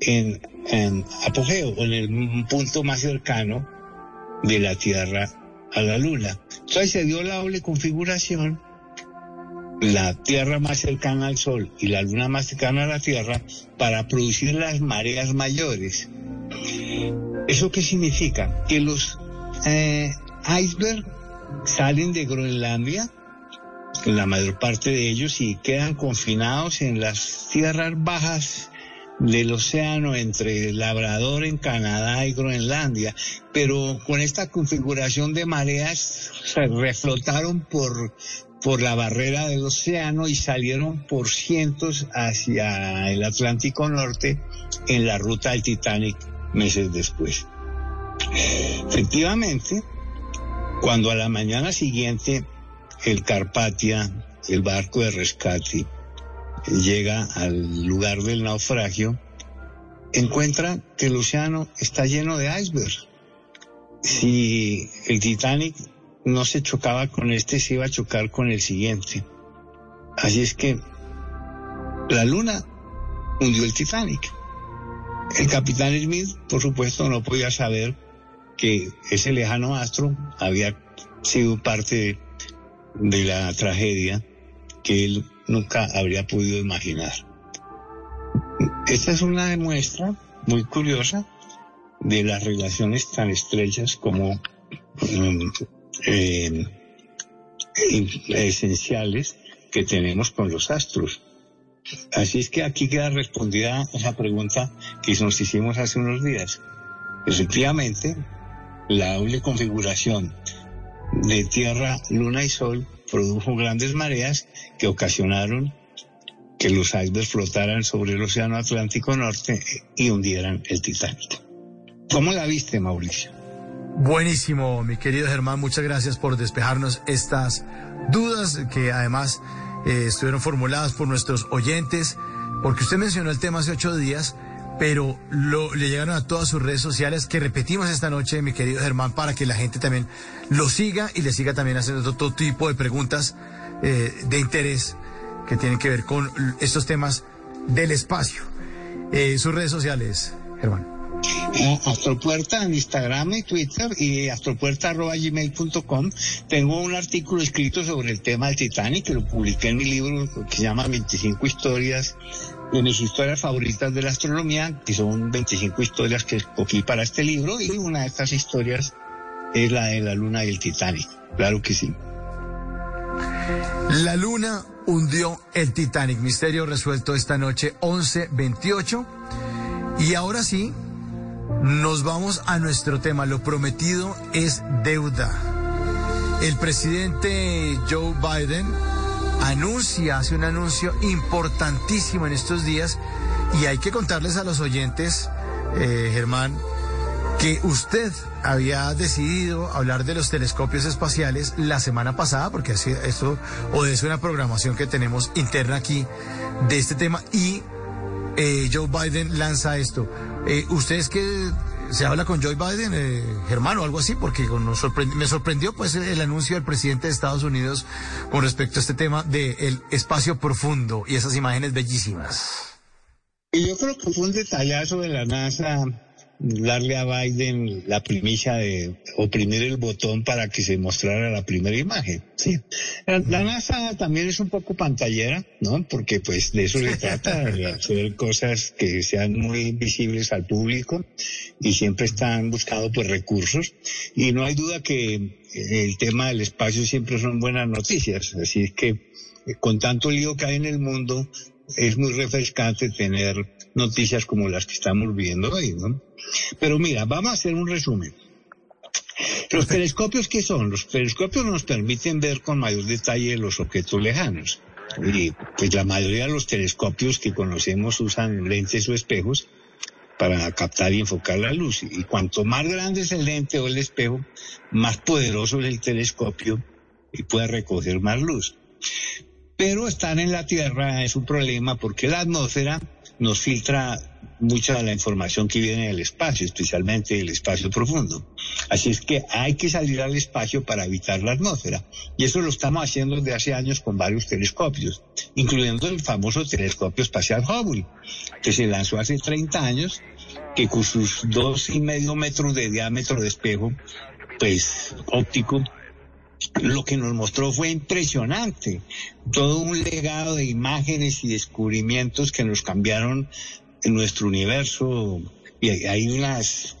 en, apogeo, en el punto más cercano de la Tierra a la luna. Entonces se dio la doble configuración, la Tierra más cercana al Sol y la luna más cercana a la Tierra, para producir las mareas mayores. ¿Eso qué significa? Que los eh, icebergs salen de Groenlandia, la mayor parte de ellos, y quedan confinados en las tierras bajas del océano entre Labrador en Canadá y Groenlandia, pero con esta configuración de mareas se reflotaron por, por la barrera del océano y salieron por cientos hacia el Atlántico Norte en la ruta del Titanic meses después. Efectivamente, cuando a la mañana siguiente el Carpatia, el barco de rescate, llega al lugar del naufragio, encuentra que el océano está lleno de icebergs. Si el Titanic no se chocaba con este, se iba a chocar con el siguiente. Así es que la luna hundió el Titanic. El capitán Smith, por supuesto, no podía saber que ese lejano astro había sido parte de, de la tragedia que él nunca habría podido imaginar. Esta es una muestra muy curiosa de las relaciones tan estrechas como um, eh, esenciales que tenemos con los astros. Así es que aquí queda respondida esa pregunta que nos hicimos hace unos días. Efectivamente, la doble configuración de Tierra, Luna y Sol produjo grandes mareas que ocasionaron que los icebergs flotaran sobre el Océano Atlántico Norte y hundieran el Titanic. ¿Cómo la viste, Mauricio? Buenísimo, mi querido Germán, muchas gracias por despejarnos estas dudas que además eh, estuvieron formuladas por nuestros oyentes, porque usted mencionó el tema hace ocho días, pero le llegaron a todas sus redes sociales que repetimos esta noche, mi querido Germán, para que la gente también lo siga y le siga también haciendo todo tipo de preguntas eh, de interés que tienen que ver con estos temas del espacio. Eh, sus redes sociales, Germán. Astropuerta en Instagram y Twitter y astropuerta.gmail.com. Tengo un artículo escrito sobre el tema del Titanic que lo publiqué en mi libro que se llama 25 historias de mis historias favoritas de la astronomía, que son 25 historias que escogí para este libro y una de estas historias es la de la luna y el Titanic. Claro que sí. La luna hundió el Titanic. Misterio resuelto esta noche 11.28. Y ahora sí, nos vamos a nuestro tema. Lo prometido es deuda. El presidente Joe Biden anuncia, hace un anuncio importantísimo en estos días y hay que contarles a los oyentes, eh, Germán, que usted había decidido hablar de los telescopios espaciales la semana pasada, porque esto obedece una programación que tenemos interna aquí de este tema y eh, Joe Biden lanza esto. Eh, ¿Ustedes que se habla con Joe Biden, eh, Germán, o algo así? Porque me sorprendió pues el anuncio del presidente de Estados Unidos con respecto a este tema del espacio profundo y esas imágenes bellísimas. Y yo creo que fue un detallazo de la NASA darle a Biden la primicia de oprimir el botón para que se mostrara la primera imagen. Sí. La, NASA también es un poco pantallera, ¿no? Porque pues de eso se trata, de hacer cosas que sean muy visibles al público y siempre están buscando pues recursos. Y no hay duda que el tema del espacio siempre son buenas noticias. Así es que con tanto lío que hay en el mundo, es muy refrescante tener noticias como las que estamos viendo hoy, ¿no? Pero mira, vamos a hacer un resumen. Los telescopios, ¿qué son? Los telescopios nos permiten ver con mayor detalle los objetos lejanos. Y pues la mayoría de los telescopios que conocemos usan lentes o espejos para captar y enfocar la luz. Y cuanto más grande es el lente o el espejo, más poderoso es el telescopio y puede recoger más luz. Pero estar en la Tierra es un problema porque la atmósfera nos filtra mucha de la información que viene del espacio, especialmente del espacio profundo. Así es que hay que salir al espacio para evitar la atmósfera. Y eso lo estamos haciendo desde hace años con varios telescopios, incluyendo el famoso telescopio espacial Hubble, que se lanzó hace 30 años, que con sus dos y medio metros de diámetro de espejo, pues óptico, lo que nos mostró fue impresionante. Todo un legado de imágenes y descubrimientos que nos cambiaron en nuestro universo. Y hay unas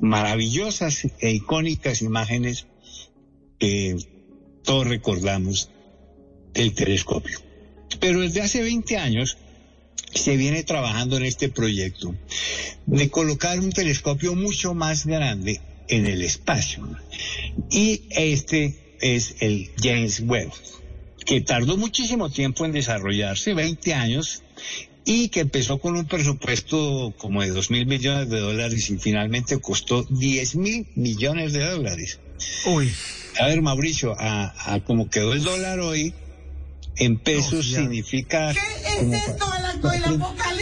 maravillosas e icónicas imágenes que todos recordamos del telescopio. Pero desde hace 20 años se viene trabajando en este proyecto de colocar un telescopio mucho más grande en el espacio. Y este es el James Webb, que tardó muchísimo tiempo en desarrollarse, 20 años, y que empezó con un presupuesto como de 2 mil millones de dólares y finalmente costó 10 mil millones de dólares. Uy. A ver, Mauricio, a, a como quedó el dólar hoy, en pesos significa... ¿Qué es esto del apocalipsis?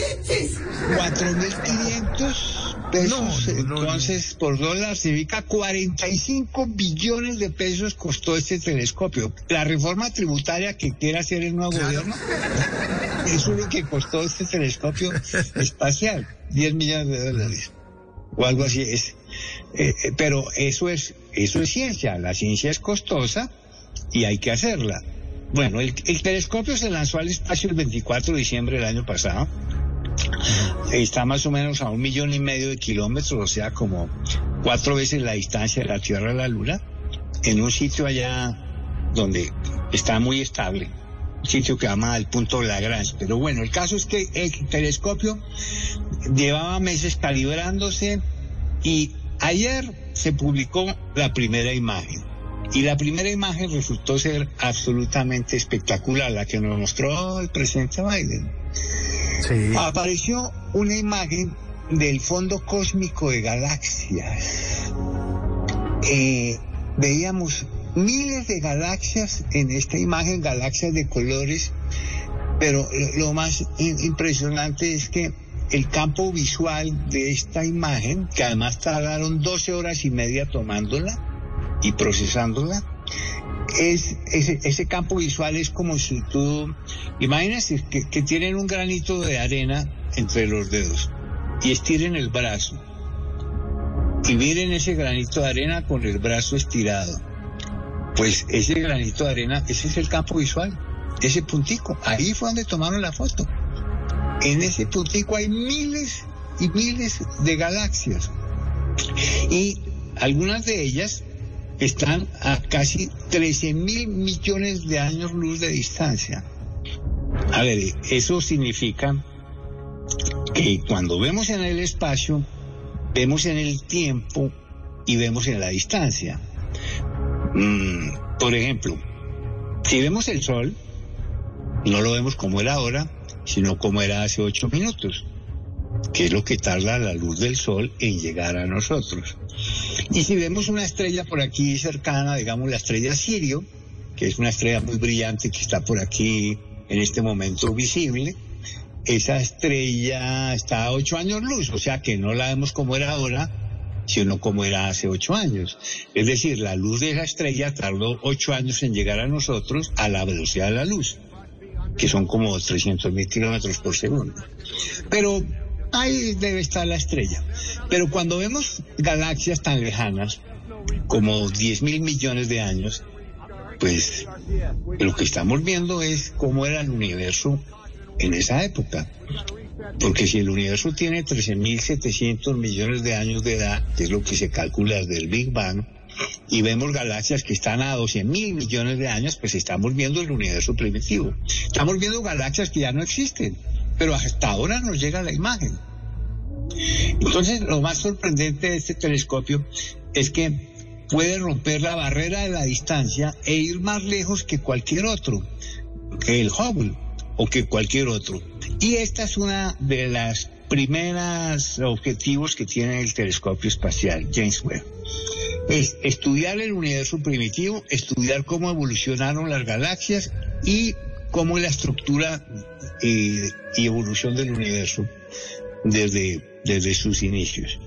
4.500 pesos, entonces por dólar significa 45 billones de pesos costó este telescopio. La reforma tributaria que quiere hacer el nuevo gobierno, es lo que costó este telescopio espacial, 10 millones de dólares o algo así es. Eh, eh, pero eso es, eso es ciencia, la ciencia es costosa y hay que hacerla. Bueno, el, el telescopio se lanzó al espacio el 24 de diciembre del año pasado. Está más o menos a un millón y medio de kilómetros, o sea, como cuatro veces la distancia de la Tierra a la Luna, en un sitio allá donde está muy estable, un sitio que llama el punto Lagrange. Pero bueno, el caso es que el telescopio llevaba meses calibrándose y ayer se publicó la primera imagen. Y la primera imagen resultó ser absolutamente espectacular, la que nos mostró el presidente Biden. Apareció una imagen del fondo cósmico de galaxias. Eh, veíamos miles de galaxias en esta imagen, galaxias de colores, pero lo, más impresionante es que el campo visual de esta imagen, que además tardaron 12 horas y media tomándola y procesándola, es ese, campo visual es como si tú, imagínense que, que tienen un granito de arena entre los dedos y estiren el brazo y miren ese granito de arena con el brazo estirado. Pues ese granito de arena, ese es el campo visual, ese puntico, ahí fue donde tomaron la foto. En ese puntico hay miles y miles de galaxias y algunas de ellas están a casi 13 mil millones de años luz de distancia. A ver, eso significa que cuando vemos en el espacio, vemos en el tiempo y vemos en la distancia. Mm, por ejemplo, si vemos el sol, no lo vemos como era ahora, sino como era hace ocho minutos, que es lo que tarda la luz del sol en llegar a nosotros. Y si vemos una estrella por aquí cercana, digamos la estrella Sirio, que es una estrella muy brillante que está por aquí en este momento visible, esa estrella está a ocho años luz, o sea que no la vemos como era ahora, sino como era hace ocho años. Es decir, la luz de esa estrella tardó ocho años en llegar a nosotros a la velocidad de la luz, que son como 300 mil kilómetros por segundo. Pero ahí debe estar la estrella. Pero cuando vemos galaxias tan lejanas, como 10 mil millones de años, pues lo que estamos viendo es cómo era el universo en esa época. Porque si el universo tiene 13.700 millones de años de edad, que es lo que se calcula desde el Big Bang, y vemos galaxias que están a 12 mil millones de años, pues estamos viendo el universo primitivo. Estamos viendo galaxias que ya no existen, pero hasta ahora nos llega la imagen. Entonces, lo más sorprendente de este telescopio es que puede romper la barrera de la distancia e ir más lejos que cualquier otro, que el Hubble o que cualquier otro. Y esta es una de las primeras objetivos que tiene el telescopio espacial James Webb. Es estudiar el universo primitivo, estudiar cómo evolucionaron las galaxias y cómo es la estructura y, y evolución del universo desde, desde sus inicios.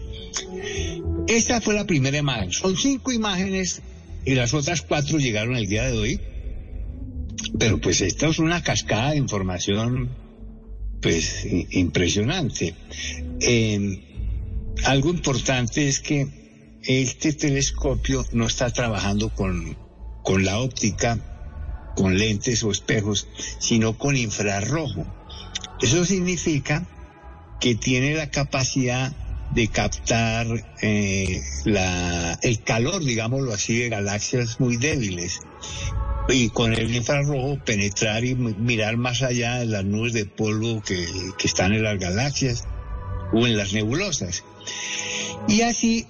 Esta fue la primera imagen. Son cinco imágenes y las otras cuatro llegaron el día de hoy. Pero pues esta es una cascada de información pues impresionante. algo importante es que este telescopio no está trabajando con, con la óptica, con lentes o espejos, sino con infrarrojo. Eso significa que tiene la capacidad de captar eh, la, el calor, digámoslo así, de galaxias muy débiles. Y con el infrarrojo penetrar y mirar más allá de las nubes de polvo que, que están en las galaxias o en las nebulosas. Y así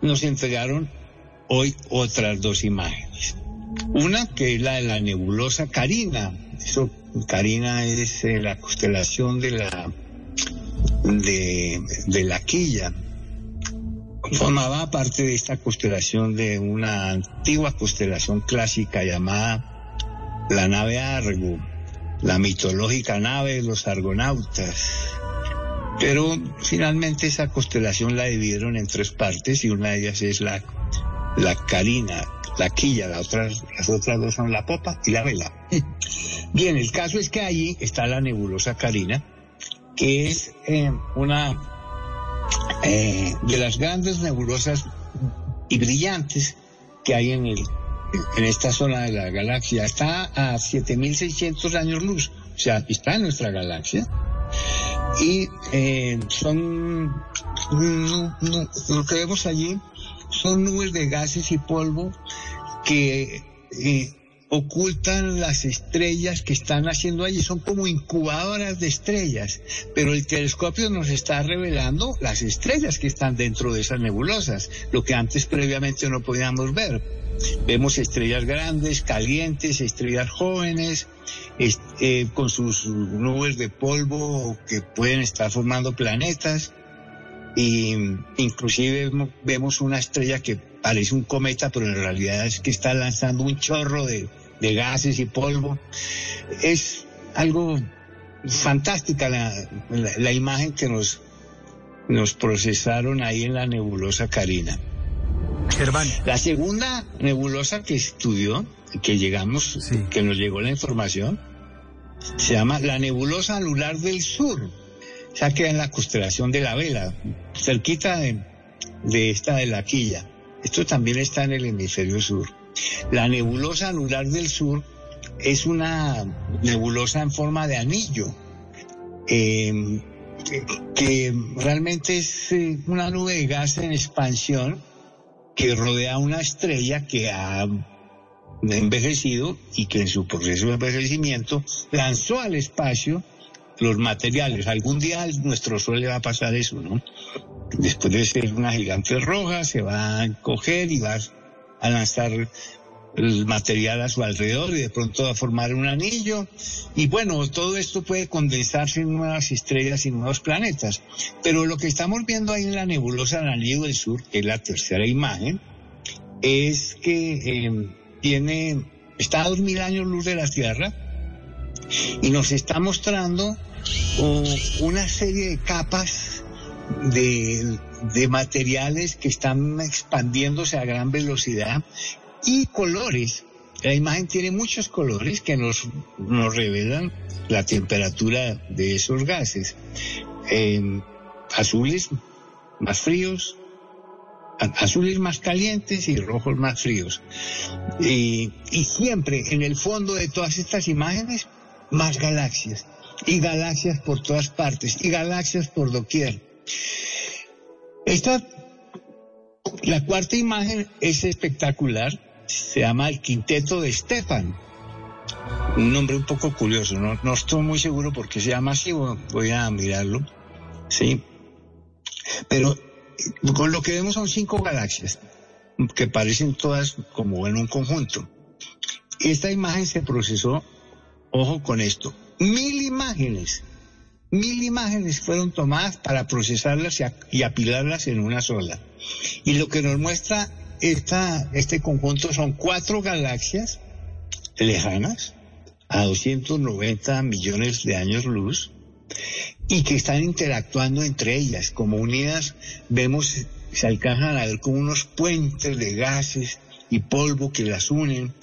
nos entregaron hoy otras dos imágenes. Una que es la de la nebulosa Carina. Eso, Carina es eh, la constelación de la de, de la quilla. Formaba parte de esta constelación de una antigua constelación clásica llamada la nave Argo, la mitológica nave de los argonautas. Pero finalmente esa constelación la dividieron en tres partes y una de ellas es la, la carina, la quilla, las otras, las otras dos son la popa y la vela. Bien, el caso es que allí está la nebulosa carina, que es eh, una eh, de las grandes nebulosas y brillantes que hay en, el, en esta zona de la galaxia. Está a 7.600 años luz, o sea, está en nuestra galaxia. Y eh, son, lo que vemos allí son nubes de gases y polvo que ocultan las estrellas que están haciendo allí, son como incubadoras de estrellas, pero el telescopio nos está revelando las estrellas que están dentro de esas nebulosas, lo que antes previamente no podíamos ver. Vemos estrellas grandes, calientes, estrellas jóvenes, eh, con sus nubes de polvo que pueden estar formando planetas. Y inclusive vemos una estrella que parece un cometa, pero en realidad es que está lanzando un chorro de, de gases y polvo. Es algo fantástica la, la, imagen que nos, nos procesaron ahí en la nebulosa Carina. Germán. La segunda nebulosa que estudió, que llegamos, que nos llegó la información, se llama la nebulosa anular del sur. O sea, queda en la constelación de la vela, cerquita de, esta de la quilla. Esto también está en el hemisferio sur. La nebulosa anular del sur es una nebulosa en forma de anillo, em, que, realmente es eh, una nube de gas en expansión que rodea una estrella que ha envejecido y que en su proceso de envejecimiento lanzó al espacio los materiales. Algún día nuestro Sol le va a pasar eso, ¿no? Después de ser una gigante roja, se va a coger y va a lanzar el material a su alrededor y de pronto va a formar un anillo. Y bueno, todo esto puede condensarse en nuevas estrellas y nuevos planetas. Pero lo que estamos viendo ahí en la nebulosa del Anillo del Sur, que es la tercera imagen, es que em, tiene, está a dos mil años luz de la Tierra y nos está mostrando una serie de capas de, de materiales que están expandiéndose a gran velocidad y colores. La imagen tiene muchos colores que nos, nos revelan la temperatura de esos gases. azules más fríos, azules más calientes y rojos más fríos. y siempre en el fondo de todas estas imágenes, más galaxias. Y galaxias por todas partes. Y galaxias por doquier. Esta La cuarta imagen es espectacular, se llama el Quinteto de Stefan. Un nombre un poco curioso, no, no estoy muy seguro por qué se llama así, voy a mirarlo. Sí. Pero con lo que vemos son cinco galaxias, que parecen todas como en un conjunto. Esta imagen se procesó, ojo con esto, mil imágenes. Mil imágenes fueron tomadas para procesarlas y, apilarlas en una sola. Y lo que nos muestra esta, este conjunto son cuatro galaxias lejanas, a 290 millones de años luz, y que están interactuando entre ellas. Como unidas, vemos, se alcanzan a ver como unos puentes de gases y polvo que las unen.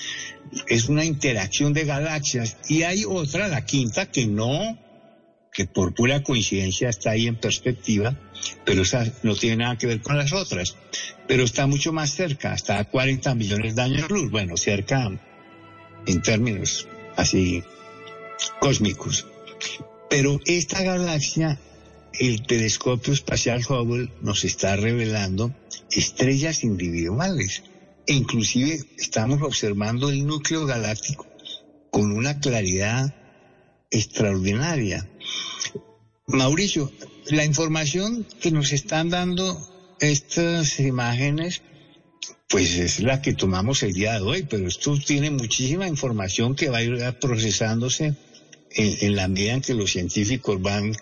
Es una interacción de galaxias. Y hay otra, la quinta, que no, que por pura coincidencia está ahí en perspectiva, pero esa no tiene nada que ver con las otras. Pero está mucho más cerca, está a 40 millones de años luz. Bueno, cerca en términos así cósmicos. Pero esta galaxia, el telescopio espacial Hubble nos está revelando estrellas individuales. E inclusive estamos observando el núcleo galáctico con una claridad extraordinaria. Mauricio, la información que nos están dando estas imágenes, pues es la que tomamos el día de hoy, pero esto tiene muchísima información que va a ir procesándose en, la medida en que los científicos van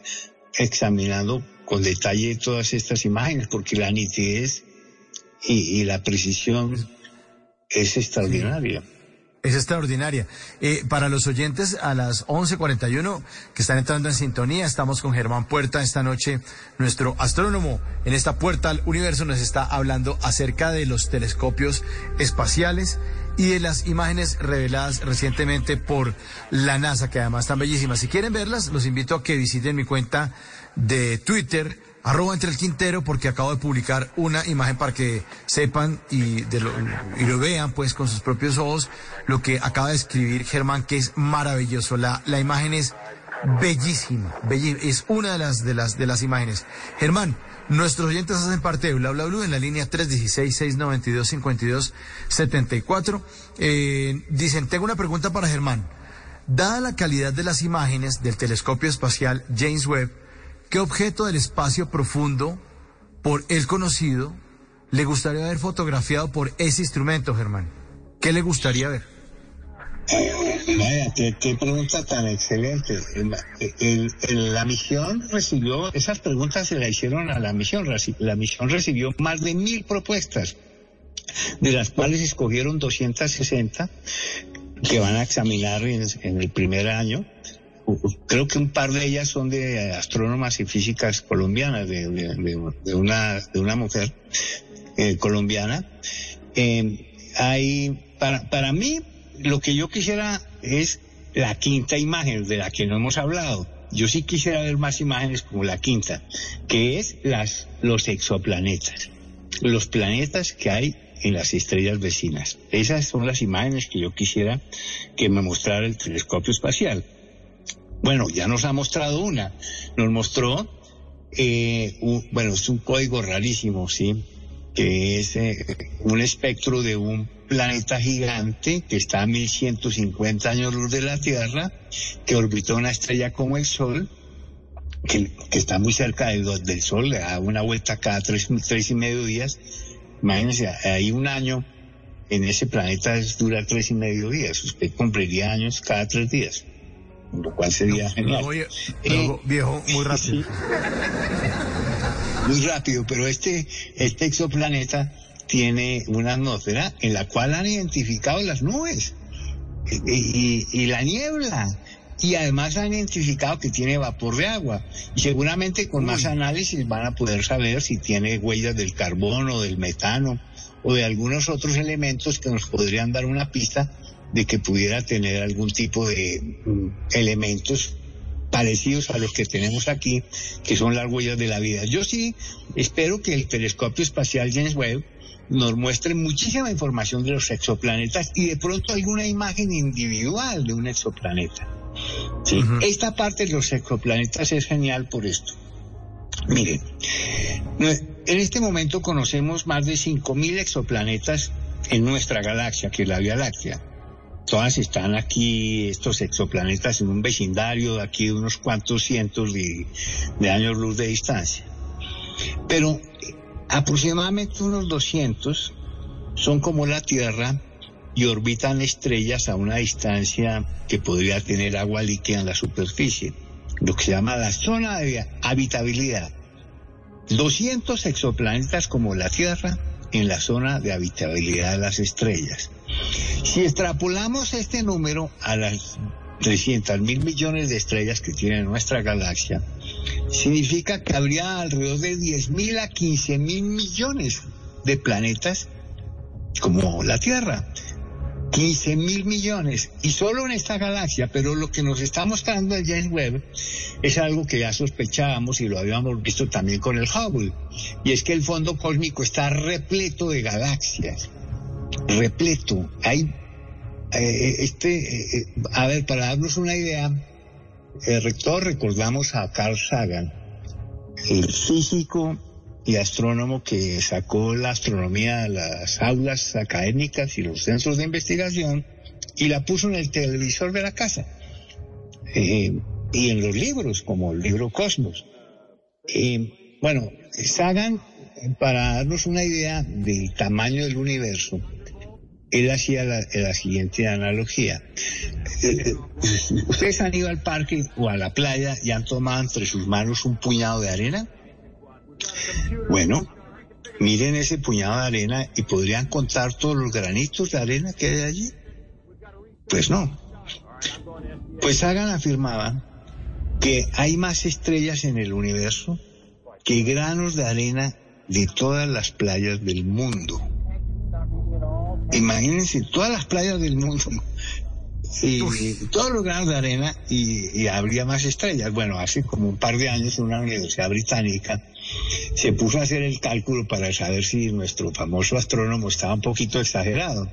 examinando con detalle todas estas imágenes, porque la nitidez y, la precisión es extraordinaria. Es extraordinaria. Eh, para los oyentes, a las 11.41 que están entrando en sintonía, estamos con Germán Puerta esta noche. Nuestro astrónomo en esta puerta al universo nos está hablando acerca de los telescopios espaciales y de las imágenes reveladas recientemente por la NASA, que además están bellísimas. Si quieren verlas, los invito a que visiten mi cuenta de Twitter, arroba entre el Quintero, porque acabo de publicar una imagen para que sepan y, lo, vean pues con sus propios ojos lo que acaba de escribir Germán, que es maravilloso. La, la imagen es bellísima, bellísima, es una de las, de las, de las imágenes. Germán, Nuestros oyentes hacen parte de Bla Bla Blue en la línea 316-692-5274. Eh, dicen, tengo una pregunta para Germán. Dada la calidad de las imágenes del telescopio espacial James Webb, ¿qué objeto del espacio profundo, por él conocido, le gustaría haber fotografiado por ese instrumento, Germán? ¿Qué le gustaría ver? Vaya, qué, pregunta tan excelente. la misión recibió, esas preguntas se la hicieron a la misión. La misión recibió más de mil propuestas, de las cuales escogieron 260 que van a examinar en, el primer año. Creo que un par de ellas son de astrónomas y físicas colombianas, de, una, de una mujer eh, colombiana. Eh, hay, para, para mí, lo que yo quisiera es la quinta imagen de la que no hemos hablado. Yo sí quisiera ver más imágenes como la quinta, que es las, los exoplanetas, los planetas que hay en las estrellas vecinas. Esas son las imágenes que yo quisiera que me mostrara el telescopio espacial. Bueno, ya nos ha mostrado una. Nos mostró, eh, bueno, es un código rarísimo, ¿sí? Que es eh, un espectro de un planeta gigante que está a 1150 años luz de la Tierra, que orbita una estrella como el Sol, que, está muy cerca del, Sol, le da una vuelta cada tres, tres y medio días. Imagínense, hay un año en ese planeta dura tres y medio días. Usted cumpliría años cada tres días, lo cual sería genial. Eh, viejo, muy rápido. muy rápido, pero este, este exoplaneta tiene una atmósfera en la cual han identificado las nubes y, la niebla. Y además han identificado que tiene vapor de agua. Y seguramente con más análisis van a poder saber si tiene huellas del carbono, del metano o de algunos otros elementos que nos podrían dar una pista de que pudiera tener algún tipo de mm, elementos parecidos a los que tenemos aquí, que son las huellas de la vida. Yo sí espero que el telescopio espacial James Webb nos muestren muchísima información de los exoplanetas y de pronto alguna imagen individual de un exoplaneta. ¿sí? Esta parte de los exoplanetas es genial por esto. Miren, en este momento conocemos más de 5.000 exoplanetas en nuestra galaxia, que es la Vía Láctea. Todas están aquí, estos exoplanetas, en un vecindario de aquí unos cuantos cientos de, de años luz de distancia. Pero aproximadamente unos 200 son como la Tierra y orbitan estrellas a una distancia que podría tener agua líquida en la superficie, lo que se llama la zona de habitabilidad. 200 exoplanetas como la Tierra en la zona de habitabilidad de las estrellas. Si extrapolamos este número a las 300 mil millones de estrellas que tiene nuestra galaxia, significa que habría alrededor de 10 mil a 15 mil millones de planetas como la Tierra. 15 mil millones. Y solo en esta galaxia, pero lo que nos está mostrando el James Webb es algo que ya sospechábamos y lo habíamos visto también con el Hubble, y es que el fondo cósmico está repleto de galaxias, repleto. Hay, eh, este, eh, a ver, para darnos una idea, el rector recordamos a Carl Sagan, el físico y astrónomo que sacó la astronomía las aulas académicas y los centros de investigación y la puso en el televisor de la casa eh, y en los libros, como el libro Cosmos. Eh, bueno, Sagan, para darnos una idea del tamaño del universo, él hacía la, siguiente analogía. Ustedes han ido al parque o a la playa y han tomado entre sus manos un puñado de arena. Bueno, miren ese puñado de arena y podrían contar todos los granitos de arena que hay allí. Pues no. Pues Hagan afirmaba que hay más estrellas en el universo que granos de arena de todas las playas del mundo. Imagínense todas las playas del mundo y todos los granos de arena y, habría más estrellas. Bueno, hace como un par de años una universidad británica se puso a hacer el cálculo para saber si nuestro famoso astrónomo estaba un poquito exagerado.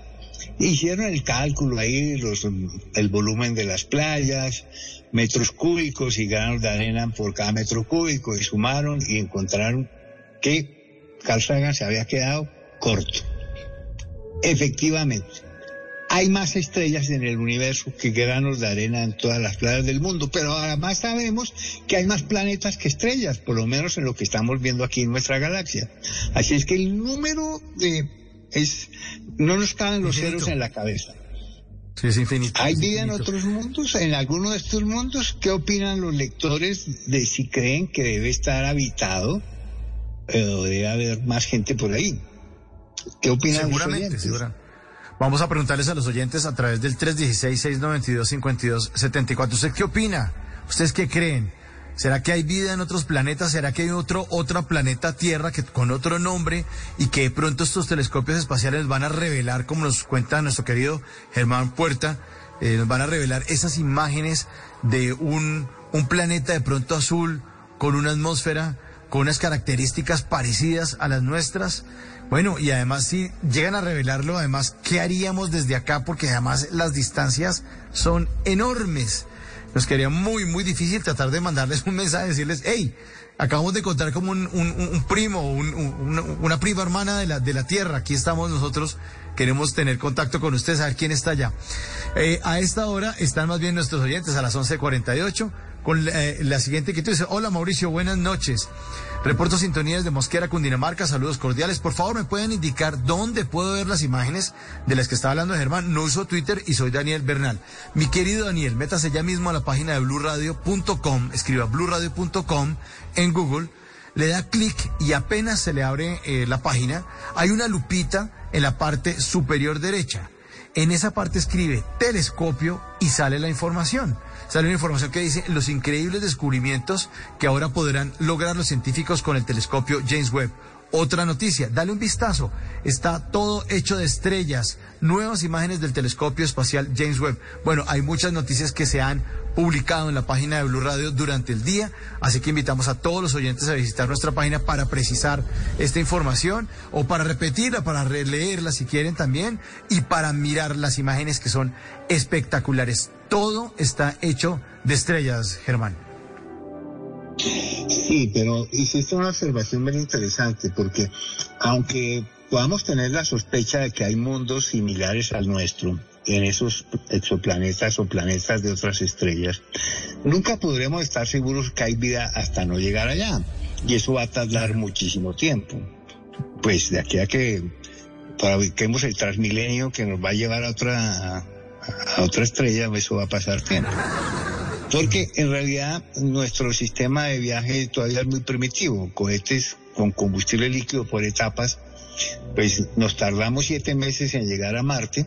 Hicieron el cálculo ahí, los, el volumen de las playas, metros cúbicos y granos de arena por cada metro cúbico y sumaron y encontraron que Carl Sagan se había quedado corto. Efectivamente, hay más estrellas en el universo que granos de arena en todas las playas del mundo, pero además sabemos que hay más planetas que estrellas, por lo menos en lo que estamos viendo aquí en nuestra galaxia. Así es que el número de es no nos caben los ceros en la cabeza. Sí, es infinito. ¿Hay vida en otros mundos? ¿En alguno de estos mundos? ¿Qué opinan los lectores de si creen que debe estar habitado eh, o debe haber más gente por ahí? ¿Qué opinan Seguramente, los oyentes? Vamos a preguntarles a los oyentes a través del 316-692-5274. ¿Usted qué opina? ¿Ustedes qué creen? ¿Será que hay vida en otros planetas? ¿Será que hay otro, otro planeta Tierra que, con otro nombre y que de pronto estos telescopios espaciales van a revelar, como nos cuenta nuestro querido Germán Puerta, eh, nos van a revelar esas imágenes de un, un planeta de pronto azul con una atmósfera, con unas características parecidas a las nuestras? Bueno, y además si llegan a revelarlo, además, ¿qué haríamos desde acá? Porque además las distancias son enormes. Nos quedaría muy, muy difícil tratar de mandarles un mensaje, decirles, hey, acabamos de encontrar como un primo, un, una prima hermana de la, de la Tierra. Aquí estamos nosotros, queremos tener contacto con ustedes, saber quién está allá. Eh, a esta hora están más bien nuestros oyentes, a las 11.48, con eh, la siguiente que tú dices, hola Mauricio, buenas noches. Reporto sintonías de Mosquera, Cundinamarca, saludos cordiales. Por favor, ¿me pueden indicar dónde puedo ver las imágenes de las que estaba hablando Germán? No uso Twitter y soy Daniel Bernal. Mi querido Daniel, métase ya mismo a la página de blurradio.com, escriba blurradio.com en Google, le da clic y apenas se le abre eh, la página, hay una lupita en la parte superior derecha. En esa parte escribe telescopio y sale la información sale una información que dice los increíbles descubrimientos que ahora podrán lograr los científicos con el telescopio James Webb. Otra noticia, dale un vistazo. Está todo hecho de estrellas, nuevas imágenes del telescopio espacial James Webb. Bueno, hay muchas noticias que se han publicado en la página de Blue Radio durante el día, así que invitamos a todos los oyentes a visitar nuestra página para precisar esta información o para repetirla, para releerla si quieren también y para mirar las imágenes que son espectaculares. Todo está hecho de estrellas, Germán. Sí, pero hiciste una observación muy interesante porque aunque podamos tener la sospecha de que hay mundos similares al nuestro en esos exoplanetas o planetas de otras estrellas, nunca podremos estar seguros que hay vida hasta no llegar allá. Y eso va a tardar muchísimo tiempo. Pues de aquí a que fabriquemos el transmilenio que nos va a llevar a otra, a otra estrella, eso va a pasar tiempo. Porque en realidad nuestro sistema de viaje todavía es muy primitivo, cohetes con combustible líquido por etapas, pues nos tardamos siete meses en llegar a Marte,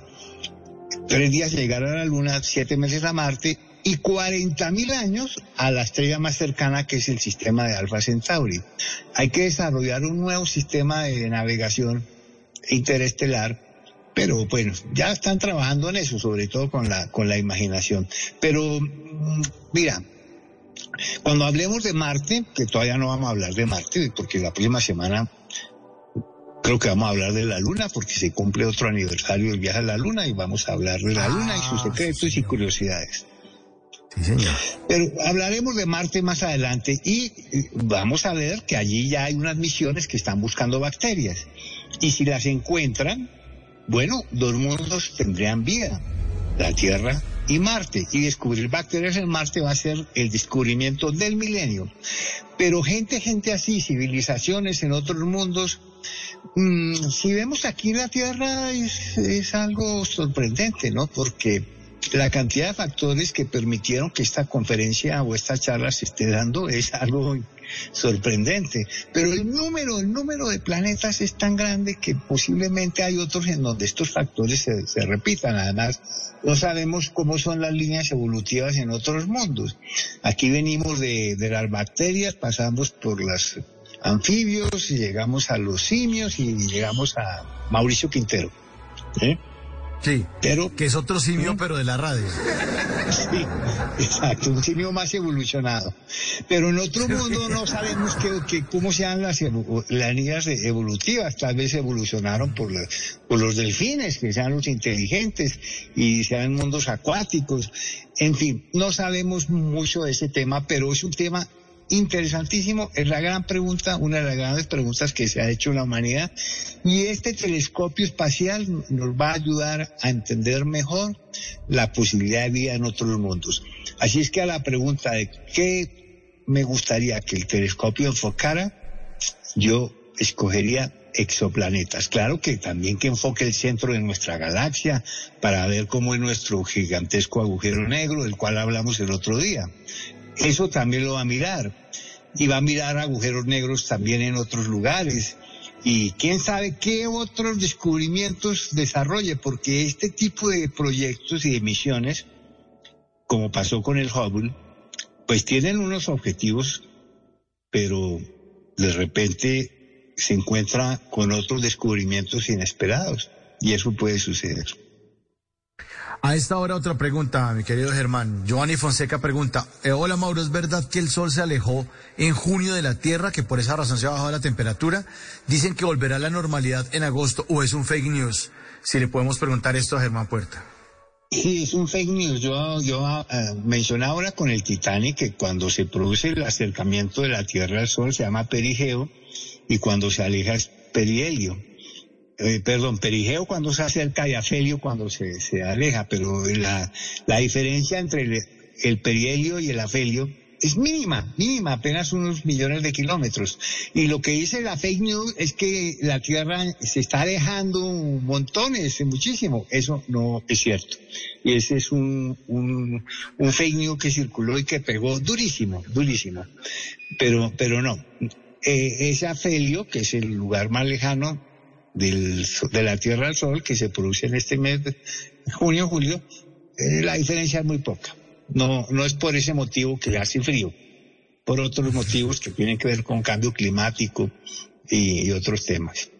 tres días llegar a la Luna, siete meses a Marte y 40 mil años a la estrella más cercana que es el sistema de Alpha Centauri. Hay que desarrollar un nuevo sistema de navegación interestelar, pero bueno, ya están trabajando en eso, sobre todo con la, con la imaginación. Pero mm, mira, cuando hablemos de Marte, que todavía no vamos a hablar de Marte, porque la próxima semana creo que vamos a hablar de la Luna, porque se cumple otro aniversario del viaje a la Luna y vamos a hablar de la Luna y sus ah, secretos y curiosidades. Pero hablaremos de Marte más adelante y vamos a ver que allí ya hay unas misiones que están buscando bacterias. Y si las encuentran, bueno, dos mundos tendrían vida, la Tierra y Marte. Y descubrir bacterias en Marte va a ser el descubrimiento del milenio. Pero gente, gente así, civilizaciones en otros mundos, mm, si vemos aquí la Tierra es, es algo sorprendente, ¿no? Porque la cantidad de factores que permitieron que esta conferencia o esta charla se esté dando es algo sorprendente. Pero el número, el número de planetas es tan grande que posiblemente hay otros en donde estos factores se, repitan. Además, no sabemos cómo son las líneas evolutivas en otros mundos. Aquí venimos de, de las bacterias, pasamos por los anfibios, y llegamos a los simios y llegamos a Mauricio Quintero. Sí, pero que es otro simio, ¿Mm? pero de la radio. Sí, exacto, un simio más evolucionado. Pero en otro mundo no sabemos que, cómo sean las, líneas evolutivas. Tal vez evolucionaron por, por los delfines, que sean los inteligentes y sean mundos acuáticos. En fin, no sabemos mucho de ese tema, pero es un tema interesantísimo, es la gran pregunta, una de las grandes preguntas que se ha hecho la humanidad. Y este telescopio espacial nos va a ayudar a entender mejor la posibilidad de vida en otros mundos. Así es que a la pregunta de qué me gustaría que el telescopio enfocara, yo escogería exoplanetas. Claro que también que enfoque el centro de nuestra galaxia para ver cómo es nuestro gigantesco agujero negro, del cual hablamos el otro día eso también lo va a mirar. Y va a mirar agujeros negros también en otros lugares. Y quién sabe qué otros descubrimientos desarrolle, porque este tipo de proyectos y de misiones, como pasó con el Hubble, pues tienen unos objetivos, pero de repente se encuentra con otros descubrimientos inesperados. Y eso puede suceder. A esta hora otra pregunta, mi querido Germán. Giovanni Fonseca pregunta, eh, hola Mauro, ¿es verdad que el sol se alejó en junio de la Tierra, que por esa razón se ha bajado la temperatura? Dicen que volverá a la normalidad en agosto o es un fake news. Si le podemos preguntar esto a Germán Puerta. Sí, es un fake news. Yo, yo eh, mencionaba ahora con el Titanic que cuando se produce el acercamiento de la Tierra al Sol se llama perigeo y cuando se aleja es perihelio. Eh, perdón, perigeo cuando se acerca y afelio cuando se, se aleja, pero la, la diferencia entre el, el perihelio y el afelio es mínima, mínima, apenas unos millones de kilómetros. Y lo que dice la fake news es que la Tierra se está alejando montones, muchísimo. Eso no es cierto. Y ese es un, un, un fake news que circuló y que pegó durísimo, durísimo. Pero, pero no. Eh, afelio, que es el lugar más lejano, del, de la Tierra al Sol que se produce en este mes de junio, julio, eh, la diferencia es muy poca. No, no es por ese motivo que hace frío, por otros motivos que tienen que ver con cambio climático y, otros temas.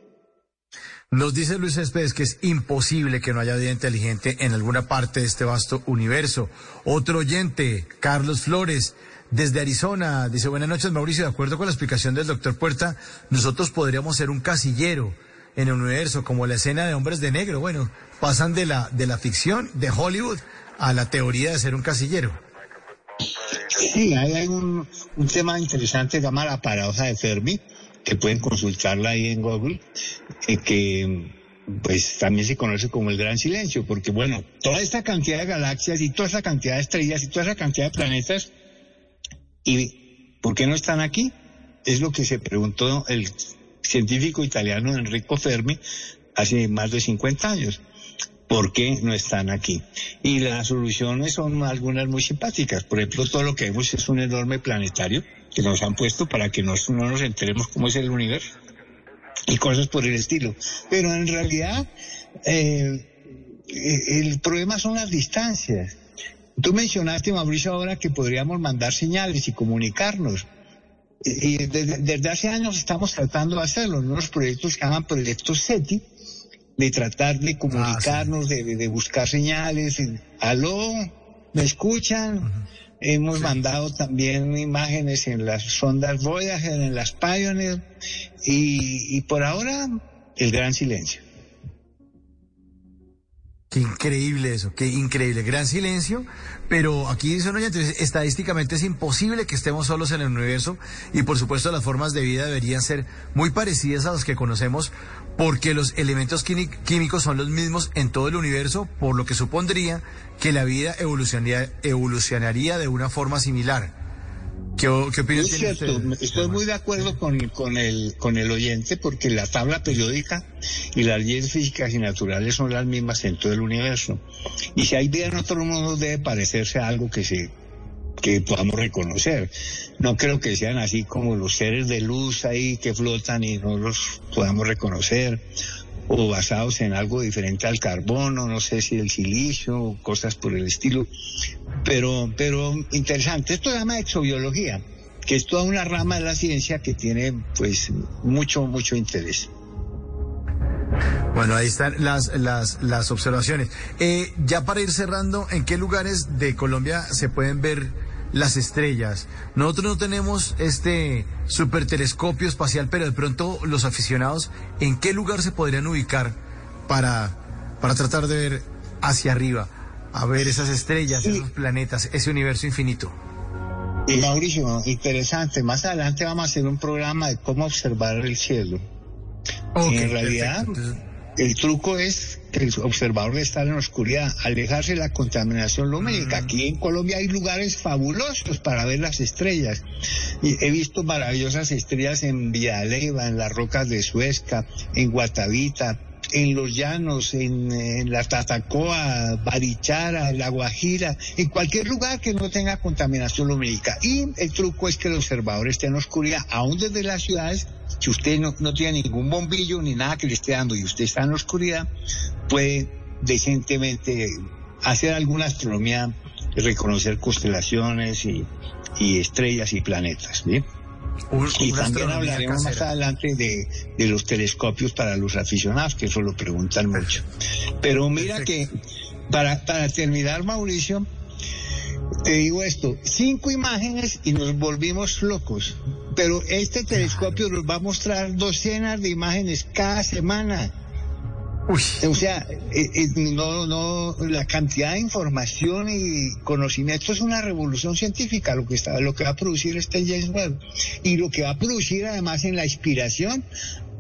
Nos dice Luis Céspedes que es imposible que no haya vida inteligente en alguna parte de este vasto universo. Otro oyente, Carlos Flores, desde Arizona, dice buenas noches Mauricio, de acuerdo con la explicación del doctor Puerta, nosotros podríamos ser un casillero en el universo, como la escena de Hombres de Negro. Bueno, pasan de la, de la ficción de Hollywood a la teoría de ser un casillero. Sí, hay, un, un tema interesante que se llama la paradoja de Fermi, que pueden consultarla ahí en Google, eh, que pues también se conoce como el gran silencio, porque bueno, toda esta cantidad de galaxias y toda esa cantidad de estrellas y toda esa cantidad de planetas, ¿y por qué no están aquí? Es lo que se preguntó el científico italiano Enrico Fermi hace más de 50 años. ¿Por qué no están aquí? Y las soluciones son algunas muy simpáticas. Por ejemplo, todo lo que vemos es un enorme planetario que nos han puesto para que no nos enteremos cómo es el universo y cosas por el estilo. Pero en realidad eh, el problema son las distancias. Tú mencionaste, Mauricio, ahora que podríamos mandar señales y comunicarnos. Y desde, desde hace años estamos tratando de hacerlo, en unos proyectos que se llaman proyectos SETI, de tratar de comunicarnos, de, de buscar señales. Aló, ¿me escuchan? Hemos mandado también imágenes en las sondas Voyager, en las Pioneer, y, y por ahora el gran silencio. Qué increíble eso, qué increíble, gran silencio, pero aquí dice un oyente, estadísticamente es imposible que estemos solos en el universo y por supuesto las formas de vida deberían ser muy parecidas a las que conocemos porque los elementos quími- químicos son los mismos en todo el universo, por lo que supondría que la vida evolucionaría, evolucionaría de una forma similar. ¿Qué, qué opinión Es tiene cierto, usted? estoy muy de acuerdo con, con, el, con el oyente porque la tabla periódica y las leyes físicas y naturales son las mismas en todo el universo. Y si hay vida en otro mundo debe parecerse a algo que se que podamos reconocer. No creo que sean así como los seres de luz ahí que flotan y no los podamos reconocer o basados en algo diferente al carbono, no sé si el silicio, o cosas por el estilo. Pero, pero interesante. Esto se llama exobiología, que es toda una rama de la ciencia que tiene pues mucho, mucho interés. Bueno, ahí están las, las, las observaciones. Eh, ya para ir cerrando, ¿en qué lugares de Colombia se pueden ver las estrellas? Nosotros no tenemos este supertelescopio espacial, pero de pronto los aficionados, ¿en qué lugar se podrían ubicar para, para tratar de ver hacia arriba, a ver esas estrellas, esos planetas, ese universo infinito? Y Mauricio, interesante. Más adelante vamos a hacer un programa de cómo observar el cielo. Ok, en realidad, perfecto. el truco es el observador debe estar en la oscuridad, alejarse de la contaminación lumínica. Aquí en Colombia hay lugares fabulosos para ver las estrellas. Y he visto maravillosas estrellas en Villaleva, en las rocas de Suezca, en Guatavita, en los llanos, en, en la Tatacoa, Barichara, la Guajira, en cualquier lugar que no tenga contaminación lumínica. Y el truco es que el observador esté en la oscuridad, aún desde las ciudades, si usted no, no tiene ningún bombillo ni nada que le esté dando y usted está en la oscuridad, puede decentemente hacer alguna astronomía, reconocer constelaciones y, y estrellas y planetas. ¿bien? y también hablaremos más adelante de, de los telescopios para los aficionados, que eso lo preguntan mucho. Pero mira que, para, para terminar, Mauricio, te digo esto, cinco imágenes y nos volvimos locos. Pero este telescopio nos va a mostrar docenas de imágenes cada semana. O sea, eh, eh, no, no, la cantidad de información y conocimiento es una revolución científica lo que está, lo que va a producir este James Webb y lo que va a producir además en la inspiración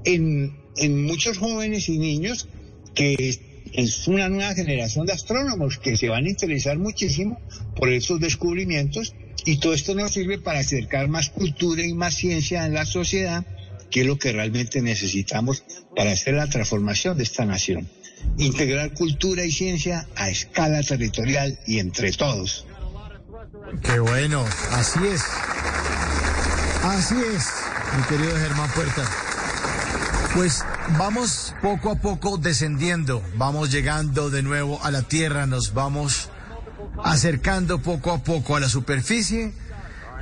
en, en muchos jóvenes y niños que es una nueva generación de astrónomos que se van a interesar muchísimo por estos descubrimientos y todo esto nos sirve para acercar más cultura y más ciencia en la sociedad que es lo que realmente necesitamos para hacer la transformación de esta nación. Integrar cultura y ciencia a escala territorial y entre todos. Qué bueno, así es. Así es, mi querido Germán Puerta. Pues vamos poco a poco descendiendo, vamos llegando de nuevo a la Tierra, nos vamos acercando poco a poco a la superficie.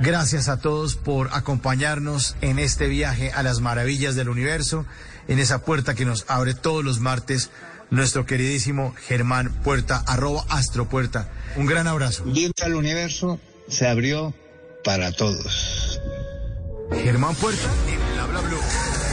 Gracias a todos por acompañarnos en este viaje a las maravillas del universo, en esa puerta que nos abre todos los martes nuestro queridísimo Germán Puerta, arroba astropuerta. Un gran abrazo. Dentro del universo se abrió para todos. Germán Puerta en Blue.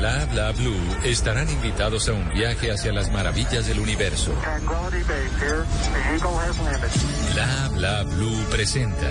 Bla Bla Blue estarán invitados a un viaje hacia las maravillas del universo. Bla Bla Blue presenta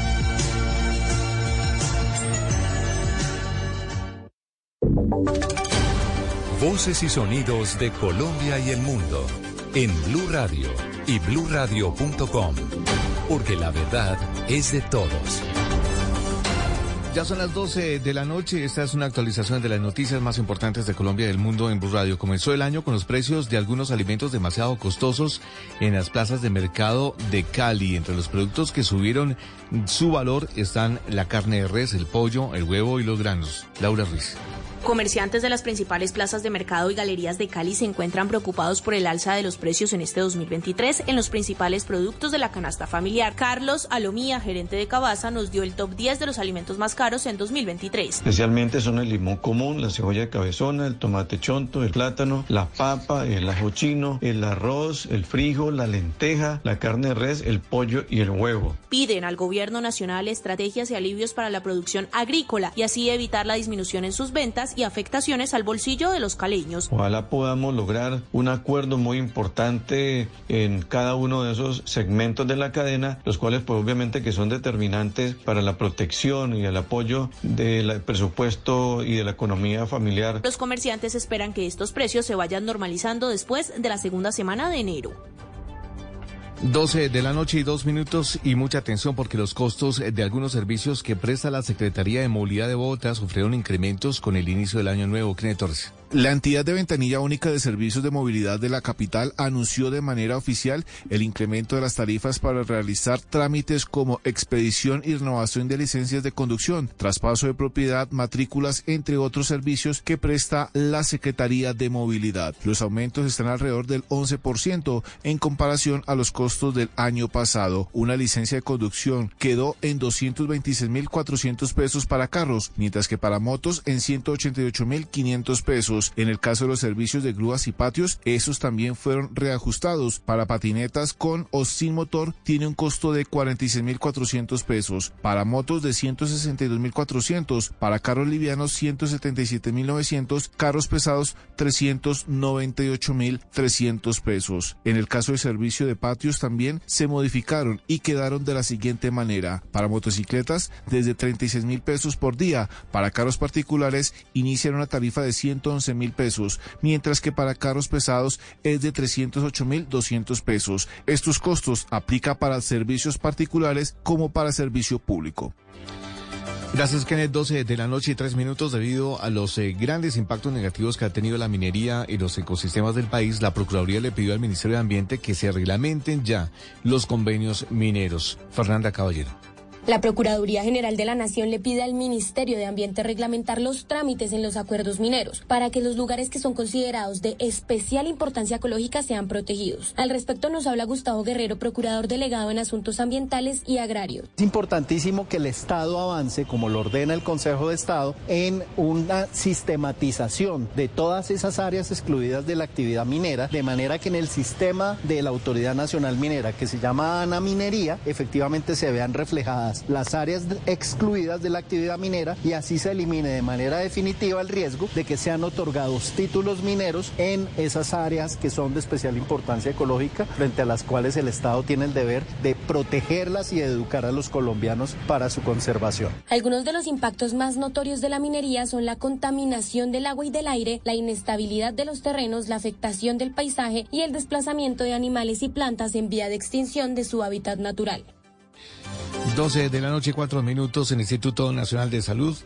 Y sonidos de Colombia y el mundo en Blue Radio y bluradio.com, porque la verdad es de todos. Ya son las 12 de la noche. Esta es una actualización de las noticias más importantes de Colombia y del mundo en Blue Radio. Comenzó el año con los precios de algunos alimentos demasiado costosos en las plazas de mercado de Cali. Entre los productos que subieron su valor están la carne de res, el pollo, el huevo y los granos. Laura Ruiz. Comerciantes de las principales plazas de mercado y galerías de Cali se encuentran preocupados por el alza de los precios en este 2023 en los principales productos de la canasta familiar. Carlos Alomía, gerente de Cabaza, nos dio el top 10 de los alimentos más caros en 2023. Especialmente son el limón común, la cebolla cabezona, el tomate chonto, el plátano, la papa, el ajo chino, el arroz, el frijol, la lenteja, la carne de res, el pollo y el huevo. Piden al gobierno nacional estrategias y alivios para la producción agrícola y así evitar la disminución en sus ventas y afectaciones al bolsillo de los caleños. Ojalá podamos lograr un acuerdo muy importante en cada uno de esos segmentos de la cadena, los cuales pues obviamente que son determinantes para la protección y el apoyo del presupuesto y de la economía familiar. Los comerciantes esperan que estos precios se vayan normalizando después de la segunda semana de enero. 12 de la noche y dos minutos y mucha atención porque los costos de algunos servicios que presta la Secretaría de Movilidad de Bogotá sufrieron incrementos con el inicio del año nuevo. Kenneth Torres. La entidad de ventanilla única de servicios de movilidad de la capital anunció de manera oficial el incremento de las tarifas para realizar trámites como expedición y renovación de licencias de conducción, traspaso de propiedad, matrículas, entre otros servicios que presta la Secretaría de Movilidad. Los aumentos están alrededor del 11% en comparación a los costos del año pasado. Una licencia de conducción quedó en 226.400 pesos para carros, mientras que para motos en 188.500 pesos. En el caso de los servicios de grúas y patios, esos también fueron reajustados. Para patinetas con o sin motor tiene un costo de 46.400 pesos. Para motos de 162.400. Para carros livianos 177.900. Carros pesados 398.300 pesos. En el caso de servicio de patios también se modificaron y quedaron de la siguiente manera. Para motocicletas desde 36.000 pesos por día. Para carros particulares inician una tarifa de 111 mil pesos, mientras que para carros pesados es de 308 mil 200 pesos. Estos costos aplica para servicios particulares como para servicio público. Gracias, Kenneth. 12 de la noche y 3 minutos. Debido a los eh, grandes impactos negativos que ha tenido la minería y los ecosistemas del país, la Procuraduría le pidió al Ministerio de Ambiente que se reglamenten ya los convenios mineros. Fernanda Caballero. La Procuraduría General de la Nación le pide al Ministerio de Ambiente reglamentar los trámites en los acuerdos mineros para que los lugares que son considerados de especial importancia ecológica sean protegidos. Al respecto nos habla Gustavo Guerrero, Procurador Delegado en Asuntos Ambientales y Agrarios. Es importantísimo que el Estado avance, como lo ordena el Consejo de Estado, en una sistematización de todas esas áreas excluidas de la actividad minera, de manera que en el sistema de la Autoridad Nacional Minera, que se llama ANA Minería, efectivamente se vean reflejadas las áreas excluidas de la actividad minera y así se elimine de manera definitiva el riesgo de que sean otorgados títulos mineros en esas áreas que son de especial importancia ecológica, frente a las cuales el Estado tiene el deber de protegerlas y educar a los colombianos para su conservación. Algunos de los impactos más notorios de la minería son la contaminación del agua y del aire, la inestabilidad de los terrenos, la afectación del paisaje y el desplazamiento de animales y plantas en vía de extinción de su hábitat natural. 12 de la noche, 4 minutos, en el Instituto Nacional de Salud.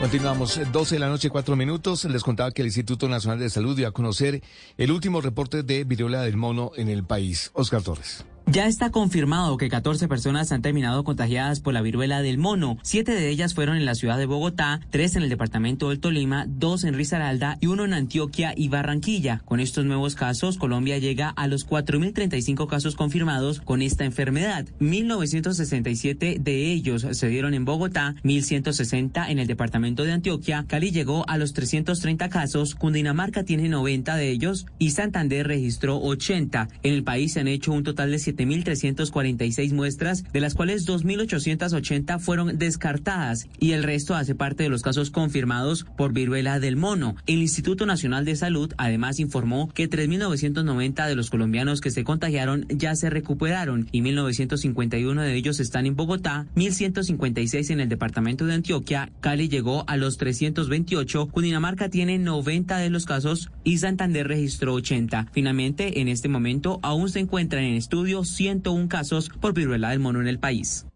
Continuamos, 12 de la noche, 4 minutos. Les contaba que el Instituto Nacional de Salud dio a conocer el último reporte de viruela del mono en el país. Oscar Torres. Ya está confirmado que 14 personas han terminado contagiadas por la viruela del mono. Siete de ellas fueron en la ciudad de Bogotá, tres en el departamento del Tolima, dos en Risaralda y uno en Antioquia y Barranquilla. Con estos nuevos casos, Colombia llega a los 4.035 casos confirmados con esta enfermedad. 1.967 de ellos se dieron en Bogotá, 1.160 en el departamento de Antioquia, Cali llegó a los 330 casos, Cundinamarca tiene 90 de ellos y Santander registró 80. En el país se han hecho un total de 7.346 muestras, de las cuales 2.880 fueron descartadas y el resto hace parte de los casos confirmados por viruela del mono. El Instituto Nacional de Salud además informó que 3.990 de los colombianos que se contagiaron ya se recuperaron y 1.951 de ellos están en Bogotá, 1.156 en el departamento de Antioquia, Cali llegó a los 328, Cundinamarca tiene 90 de los casos y Santander registró 80. Finalmente, en este momento aún se encuentran en estudio 101 casos por viruela del mono en el país.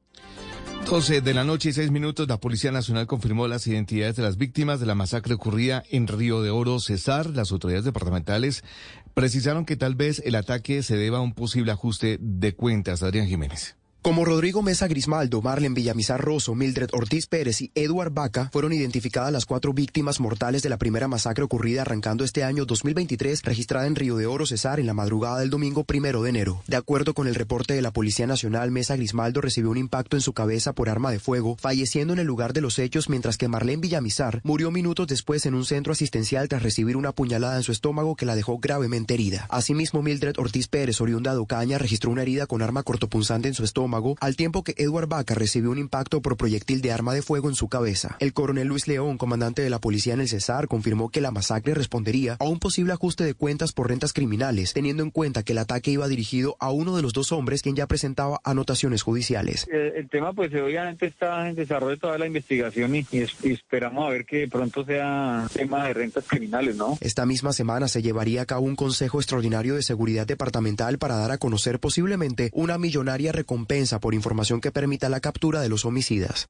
12 de la noche y 6 minutos, la Policía Nacional confirmó las identidades de las víctimas de la masacre ocurrida en Río de Oro, Cesar. Las autoridades departamentales precisaron que tal vez el ataque se deba a un posible ajuste de cuentas. Adrián Jiménez. Como Rodrigo Mesa Grismaldo, Marlen Villamizar Rosso, Mildred Ortiz Pérez y Eduard Vaca, fueron identificadas las cuatro víctimas mortales de la primera masacre ocurrida arrancando este año 2023, registrada en Río de Oro, Cesar, en la madrugada del domingo primero de enero. De acuerdo con el reporte de la Policía Nacional, Mesa Grismaldo recibió un impacto en su cabeza por arma de fuego, falleciendo en el lugar de los hechos, mientras que Marlene Villamizar murió minutos después en un centro asistencial tras recibir una puñalada en su estómago que la dejó gravemente herida. Asimismo, Mildred Ortiz Pérez, oriunda de Ocaña, registró una herida con arma cortopunzante en su estómago, al tiempo que Edward Vaca recibió un impacto por proyectil de arma de fuego en su cabeza. El coronel Luis León, comandante de la policía en el Cesar, confirmó que la masacre respondería a un posible ajuste de cuentas por rentas criminales, teniendo en cuenta que el ataque iba dirigido a uno de los dos hombres quien ya presentaba anotaciones judiciales. El, el tema pues obviamente está en desarrollo toda la investigación y, y, y esperamos a ver que pronto sea tema de rentas criminales, ¿no? Esta misma semana se llevaría a cabo un Consejo Extraordinario de Seguridad Departamental para dar a conocer posiblemente una millonaria recompensa por información que permita la captura de los homicidas.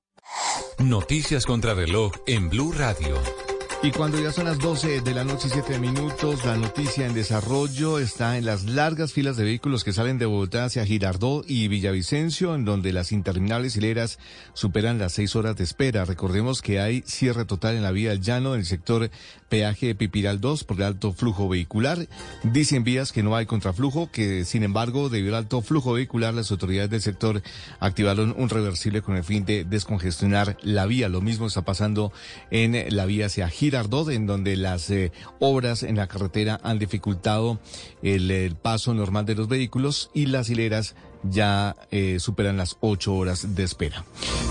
Noticias contra reloj en Blue Radio. Y cuando ya son las 12 de la noche y 7 minutos, la noticia en desarrollo está en las largas filas de vehículos que salen de Bogotá hacia Girardó y Villavicencio, en donde las interminables hileras superan las seis horas de espera. Recordemos que hay cierre total en la vía del llano en el sector peaje Pipiral 2 por el alto flujo vehicular. Dicen vías que no hay contraflujo, que sin embargo, debido al alto flujo vehicular, las autoridades del sector activaron un reversible con el fin de descongestionar la vía. Lo mismo está pasando en la vía hacia Girardó En donde las eh, obras en la carretera han dificultado el, paso normal de los vehículos y las hileras ya eh, superan las ocho horas de espera.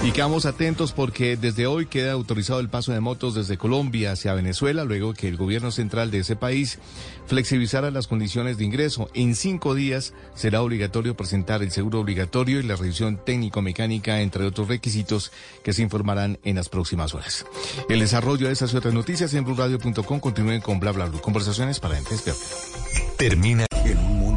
Y quedamos atentos porque desde hoy queda autorizado el paso de motos desde Colombia hacia Venezuela, luego que el gobierno central de ese país flexibilizara las condiciones de ingreso. En cinco días será obligatorio presentar el seguro obligatorio y la revisión técnico-mecánica, entre otros requisitos que se informarán en las próximas horas. El desarrollo de esas y otras noticias en blurradio.com continúen con bla bla bla. Conversaciones para entes Termina mundo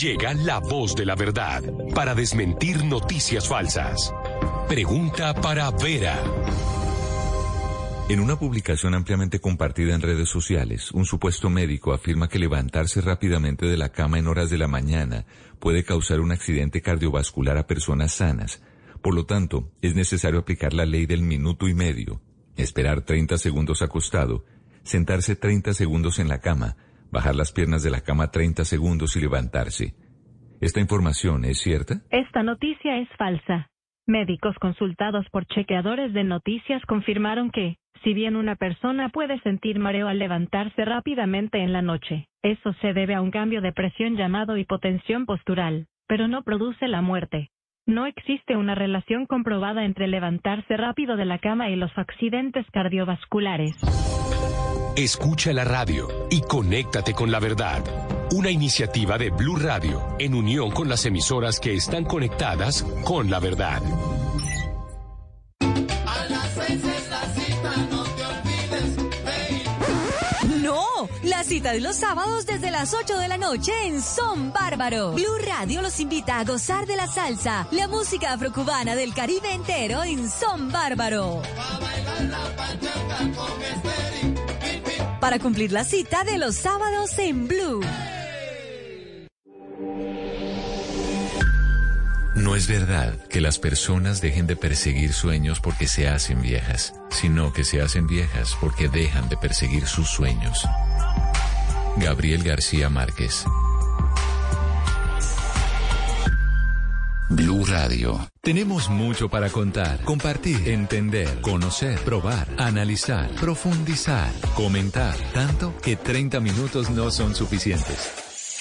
Llega la voz de la verdad para desmentir noticias falsas. Pregunta para Vera. En una publicación ampliamente compartida en redes sociales, un supuesto médico afirma que levantarse rápidamente de la cama en horas de la mañana puede causar un accidente cardiovascular a personas sanas. Por lo tanto, es necesario aplicar la ley del minuto y medio, esperar 30 segundos acostado, sentarse 30 segundos en la cama, bajar las piernas de la cama 30 segundos y levantarse. ¿Esta información es cierta? Esta noticia es falsa. Médicos consultados por chequeadores de noticias confirmaron que, si bien una persona puede sentir mareo al levantarse rápidamente en la noche, eso se debe a un cambio de presión llamado hipotensión postural, pero no produce la muerte. No existe una relación comprobada entre levantarse rápido de la cama y los accidentes cardiovasculares. Escucha la radio y conéctate con la verdad. Una iniciativa de Blue Radio en unión con las emisoras que están conectadas con la verdad. La cita de los sábados desde las 8 de la noche en Son Bárbaro. Blue Radio los invita a gozar de la salsa, la música afrocubana del Caribe entero en Son Bárbaro. Para cumplir la cita de los sábados en Blue. No es verdad que las personas dejen de perseguir sueños porque se hacen viejas, sino que se hacen viejas porque dejan de perseguir sus sueños. Gabriel García Márquez. Blue Radio. Tenemos mucho para contar, compartir, entender, conocer, probar, analizar, profundizar, comentar, tanto que 30 minutos no son suficientes.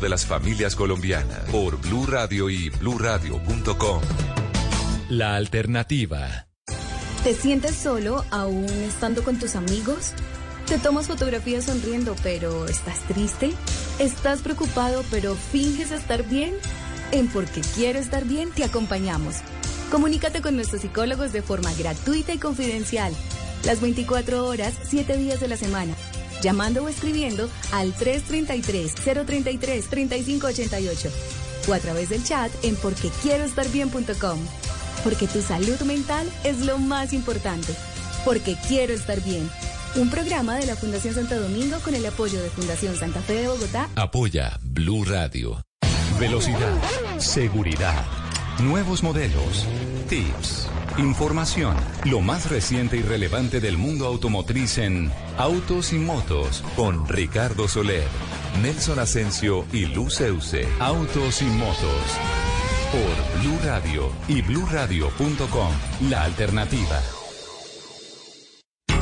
de las familias colombianas por Blue Radio y bluradio.com. La alternativa. ¿Te sientes solo aún estando con tus amigos? ¿Te tomas fotografías sonriendo pero estás triste? ¿Estás preocupado pero finges estar bien? En Porque Quiero Estar Bien te acompañamos. Comunícate con nuestros psicólogos de forma gratuita y confidencial. Las 24 horas, 7 días de la semana llamando o escribiendo al 333-033-3588 o a través del chat en porquequieroestarbien.com. Porque tu salud mental es lo más importante. Porque quiero estar bien. Un programa de la Fundación Santo Domingo con el apoyo de Fundación Santa Fe de Bogotá. Apoya Blue Radio. Velocidad, seguridad, nuevos modelos, tips, información, lo más reciente y relevante del mundo automotriz en Autos y Motos con Ricardo Soler, Nelson Asensio y Luz Euse. Autos y Motos por Blue Radio y bluradio.com. La alternativa.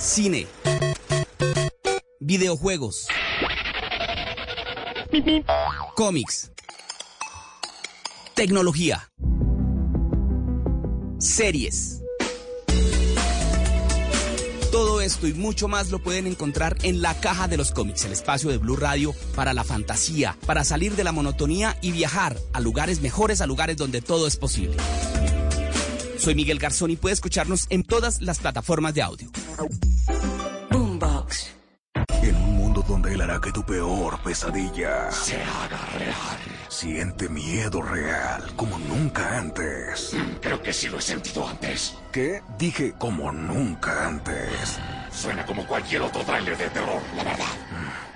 Cine. Videojuegos. Cómics. Tecnología. Series. Todo esto y mucho más lo pueden encontrar en la caja de los cómics, el espacio de Blue Radio para la fantasía, para salir de la monotonía y viajar a lugares mejores, a lugares donde todo es posible. Soy Miguel Garzón y puede escucharnos en todas las plataformas de audio. Boombox. En un mundo donde él hará que tu peor pesadilla se haga real. Siente miedo real como nunca antes. Creo que sí lo he sentido antes. ¿Qué? Dije como nunca antes. Suena como cualquier otro tráiler de terror, la verdad.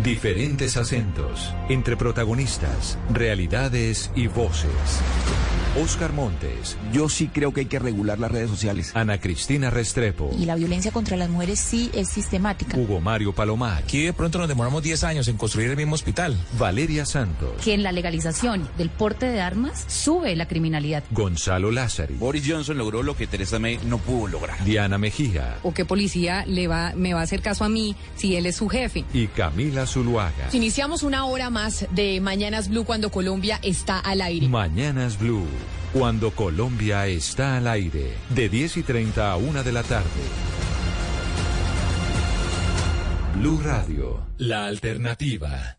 Diferentes acentos, entre protagonistas, realidades y voces. Oscar Montes. Yo sí creo que hay que regular las redes sociales. Ana Cristina Restrepo. Y la violencia contra las mujeres sí es sistemática. Hugo Mario Palomar. Aquí de pronto nos demoramos 10 años en construir el mismo hospital. Valeria Santos. Que en la legalización del porte de armas sube la criminalidad. Gonzalo Lázari. Boris Johnson logró lo que Teresa May no pudo lograr. Diana Mejía. ¿O qué policía le va, me va a hacer caso a mí si él es su jefe? Y Camila Zuluaga. Iniciamos una hora más de Mañanas Blue cuando Colombia está al aire. Mañanas Blue. Cuando Colombia está al aire, de 10 y 30 a 1 de la tarde. Blue Radio, la alternativa.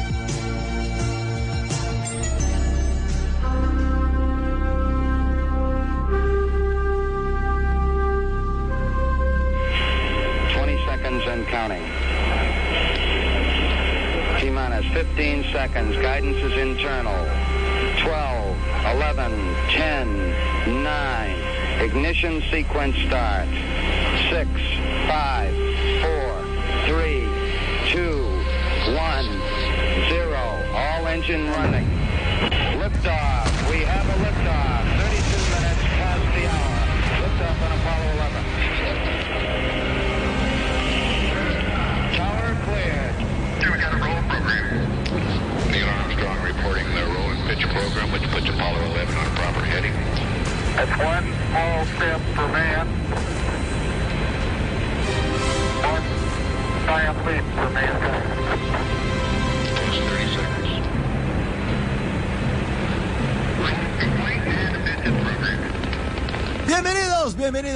Counting. T minus 15 seconds. Guidance is internal. 12, 11, 10, 9. Ignition sequence starts. 6, 5,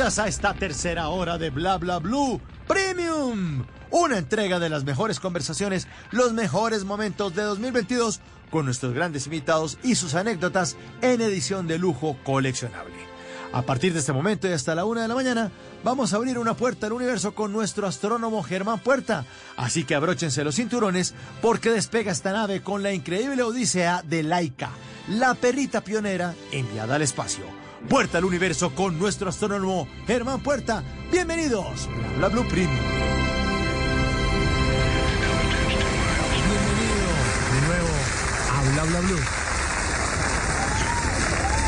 a esta tercera hora de Bla Bla Blue Premium. Una entrega de las mejores conversaciones, los mejores momentos de 2022 con nuestros grandes invitados y sus anécdotas en edición de lujo coleccionable. A partir de este momento y hasta la una de la mañana, vamos a abrir una puerta al universo con nuestro astrónomo Germán Puerta. Así que abróchense los cinturones porque despega esta nave con la increíble odisea de Laika, la perrita pionera enviada al espacio. Puerta al universo con nuestro astrónomo Germán Puerta. Bienvenidos, Bla Bla Blue Premium. de nuevo a Bla Bla Blue.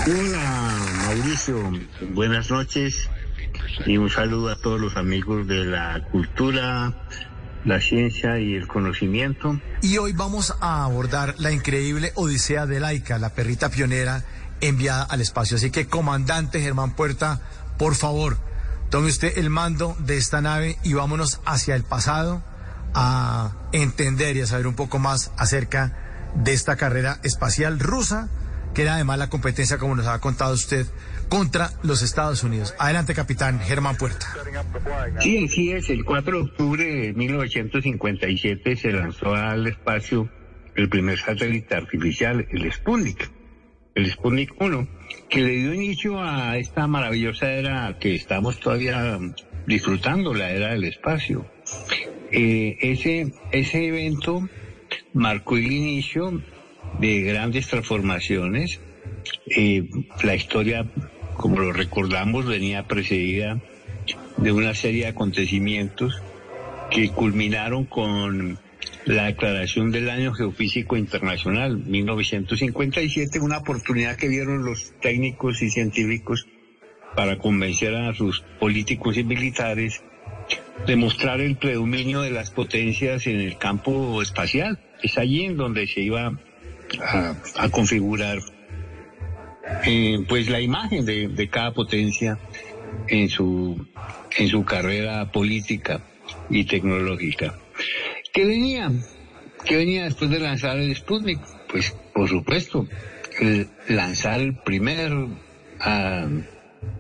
Hola Mauricio, buenas noches y un saludo a todos los amigos de la cultura, la ciencia y el conocimiento. Y hoy vamos a abordar la increíble Odisea de Laika, la perrita pionera enviada al espacio. Así que, comandante Germán Puerta, por favor, tome usted el mando de esta nave y vámonos hacia el pasado a entender y a saber un poco más acerca de esta carrera espacial rusa, que era además la competencia, como nos ha contado usted, contra los Estados Unidos. Adelante, capitán Germán Puerta. Sí, así es. El 4 de octubre de 1957 se lanzó al espacio el primer satélite artificial, el Sputnik, el Sputnik 1, que le dio inicio a esta maravillosa era que estamos todavía disfrutando, la era del espacio. Eh, ese, ese evento marcó el inicio de grandes transformaciones. Eh, la historia, como lo recordamos, venía precedida de una serie de acontecimientos que culminaron con la declaración del Año Geofísico Internacional 1957, una oportunidad que vieron los técnicos y científicos para convencer a sus políticos y militares de mostrar el predominio de las potencias en el campo espacial. Es allí en donde se iba a, configurar eh, pues la imagen de, de cada potencia en su en su carrera política. y tecnológica. ¿Qué venía? ¿Qué venía después de lanzar el Sputnik? Pues, por supuesto, lanzar el primer,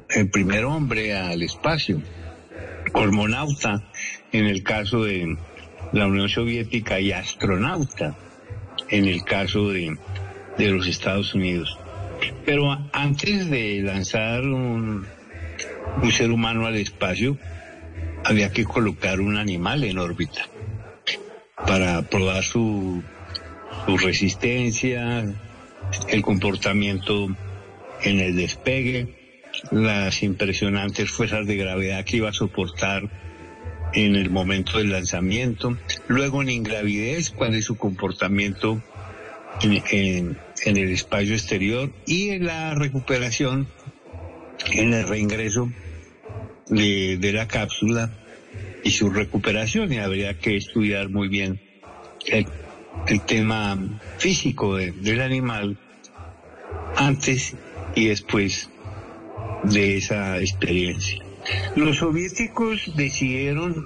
el primer hombre al espacio, cosmonauta en el caso de la Unión Soviética y astronauta en el caso de, de los Estados Unidos. Pero antes de lanzar un, un ser humano al espacio, había que colocar un animal en órbita para probar su, su resistencia, el comportamiento en el despegue, las impresionantes fuerzas de gravedad que iba a soportar en el momento del lanzamiento, luego en ingravidez, cuál es su comportamiento en, en, el espacio exterior y en la recuperación, en el reingreso de, de la cápsula y su recuperación y habría que estudiar muy bien el, el tema físico de- del animal antes y después de esa experiencia. Los soviéticos decidieron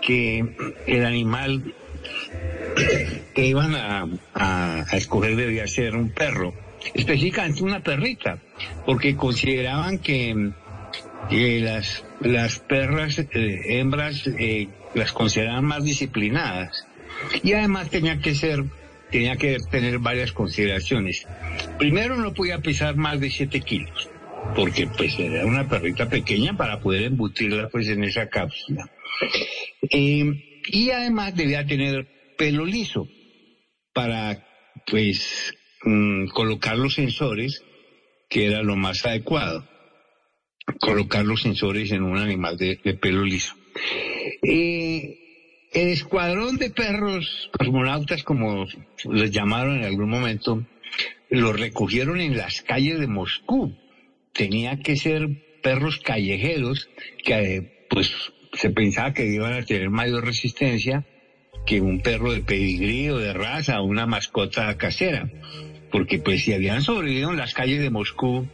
que el animal que iban a, a- escoger debía ser un perro, específicamente una perrita, porque consideraban que las, las perras eh, hembras eh, las consideraban más disciplinadas y además tenía que ser tenía que tener varias consideraciones. Primero no podía pesar más de 7 kilos, porque pues era una perrita pequeña para poder embutirla pues en esa cápsula. Eh, y además debía tener pelo liso para pues mm, colocar los sensores, que era lo más adecuado, colocar los sensores en un animal de, pelo liso. Eh, el escuadrón de perros cosmonautas, como los llamaron en algún momento, los recogieron en las calles de Moscú. Tenía que ser perros callejeros que eh, pues se pensaba que iban a tener mayor resistencia que un perro de pedigrí o de raza una mascota casera. Porque pues si habían sobrevivido en las calles de Moscú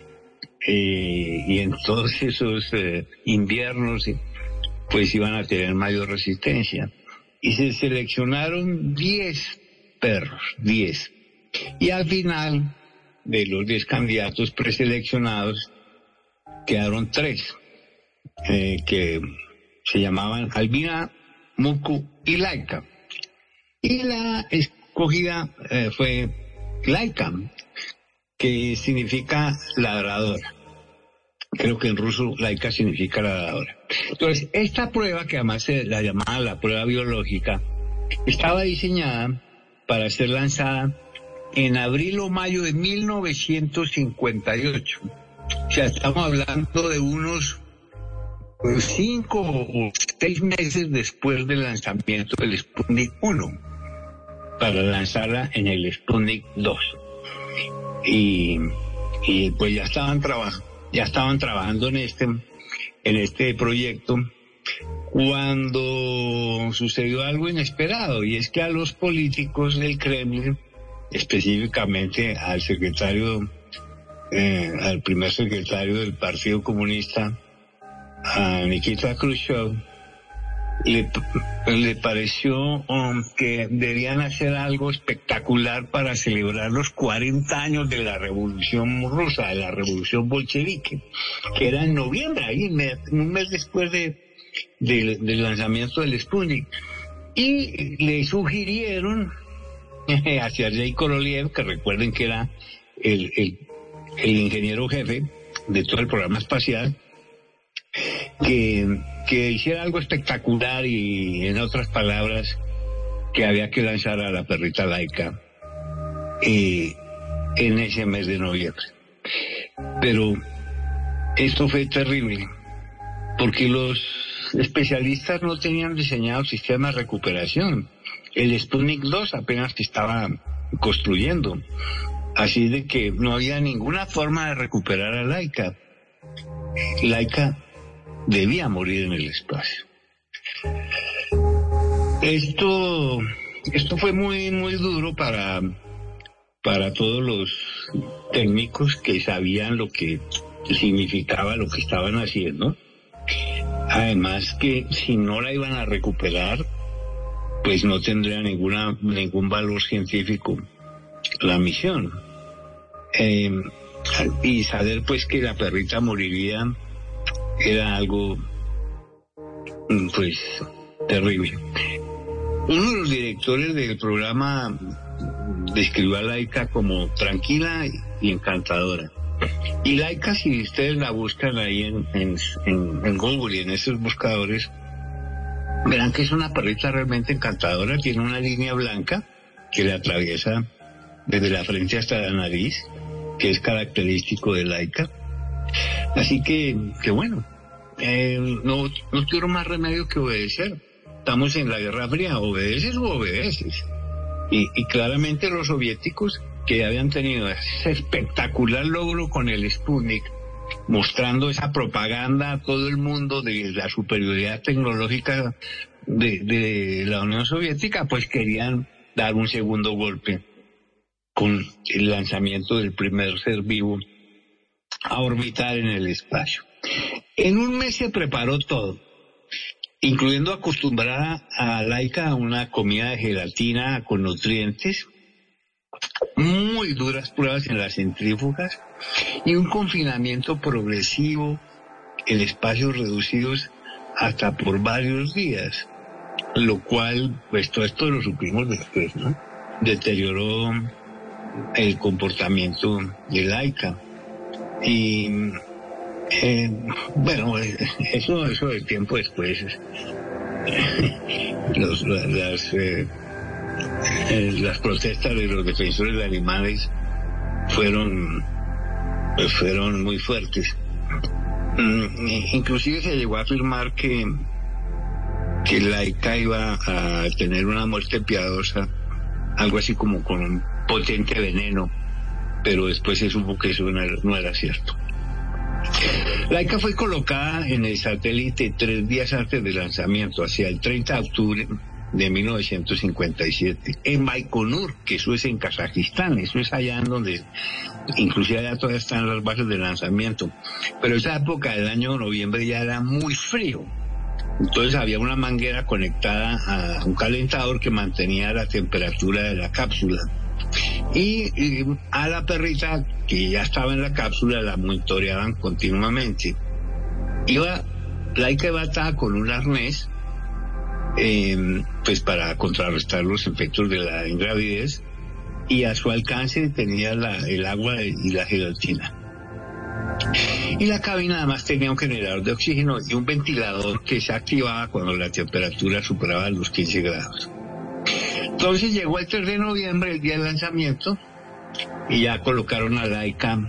eh, y en todos esos eh, inviernos, pues iban a tener mayor resistencia. Y se seleccionaron 10 perros, 10. Y al final de los 10 candidatos preseleccionados quedaron tres, eh, que se llamaban Albina, Muku y Laika. Y la escogida eh, fue Laika, que significa ladradora. Creo que en ruso Laika significa ladradora. Entonces, esta prueba, que además se la llamaba la prueba biológica, estaba diseñada para ser lanzada en abril o mayo de 1958. O sea, estamos hablando de unos cinco o seis meses después del lanzamiento del Sputnik 1 para lanzarla en el Sputnik 2. Y, y pues ya estaban trabajando, ya estaban trabajando en este, en este proyecto. Cuando sucedió algo inesperado y es que a los políticos del Kremlin, específicamente al secretario, eh, al primer secretario del Partido Comunista, a Nikita Khrushchev, le, le pareció um, que debían hacer algo espectacular para celebrar los 40 años de la revolución rusa, de la revolución bolchevique, que era en noviembre, ahí un mes después de, del lanzamiento del Sputnik. Y le sugirieron a Sergei Korolev, que recuerden que era el, el, el ingeniero jefe de todo el programa espacial, que, que hiciera algo espectacular y, en otras palabras, que había que lanzar a la perrita laica eh, en ese mes de noviembre. Pero esto fue terrible, porque los especialistas no tenían diseñado sistemas de recuperación. El Sputnik 2 apenas se estaba construyendo. Así de que no había ninguna forma de recuperar a Laika. Laika debía morir en el espacio. Esto, esto fue muy, muy duro para, para todos los técnicos que sabían lo que significaba lo que estaban haciendo. Además que si no la iban a recuperar, pues no tendría ninguna, ningún valor científico la misión. Eh, y saber pues que la perrita moriría era algo mm, pues terrible. Uno de los directores del programa describió a Laika como tranquila y encantadora. Y Laika, si ustedes la buscan ahí en, en, Google y en esos buscadores, verán que es una perrita realmente encantadora, tiene una línea blanca que le atraviesa desde la frente hasta la nariz, que es característico de Laika. Así que, que bueno, eh, no, no quiero más remedio que obedecer. Estamos en la Guerra Fría, obedeces o obedeces. Y, claramente los soviéticos que habían tenido ese espectacular logro con el Sputnik, mostrando esa propaganda a todo el mundo de la superioridad tecnológica de, de la Unión Soviética, pues querían dar un segundo golpe con el lanzamiento del primer ser vivo a orbitar en el espacio. En un mes se preparó todo, incluyendo acostumbrar a Laika a una comida de gelatina con nutrientes, muy duras pruebas en las centrífugas y un confinamiento progresivo en espacios reducidos hasta por varios días, lo cual, pues todo esto lo supimos después, ¿no? Deterioró el comportamiento de Laika. Y eh, bueno, eso, eso del tiempo después, las, eh, eh, las protestas de los defensores de animales fueron, fueron muy fuertes. Mm, inclusive se llegó a afirmar que, que Laika iba a tener una muerte piadosa, algo así como con un potente veneno, pero después se supo que eso no era, cierto. Laika fue colocada en el satélite tres días antes del lanzamiento, hacia el 30 de octubre de 1957, en Baikonur, que eso es en Kazajistán, eso es allá en donde, inclusive allá todavía están las bases de lanzamiento, pero esa época del año noviembre ya era muy frío, entonces había una manguera conectada a un calentador que mantenía la temperatura de la cápsula y, a la perrita que ya estaba en la cápsula la monitoreaban continuamente. Iba, Laika iba atada con un arnés, eh, pues para contrarrestar los efectos de la ingravidez, y a su alcance tenía el agua y la gelatina. Y la cabina además tenía un generador de oxígeno y un ventilador que se activaba cuando la temperatura superaba los 15 grados. Entonces llegó el 3 de noviembre, el día del lanzamiento, y ya colocaron a la ICAM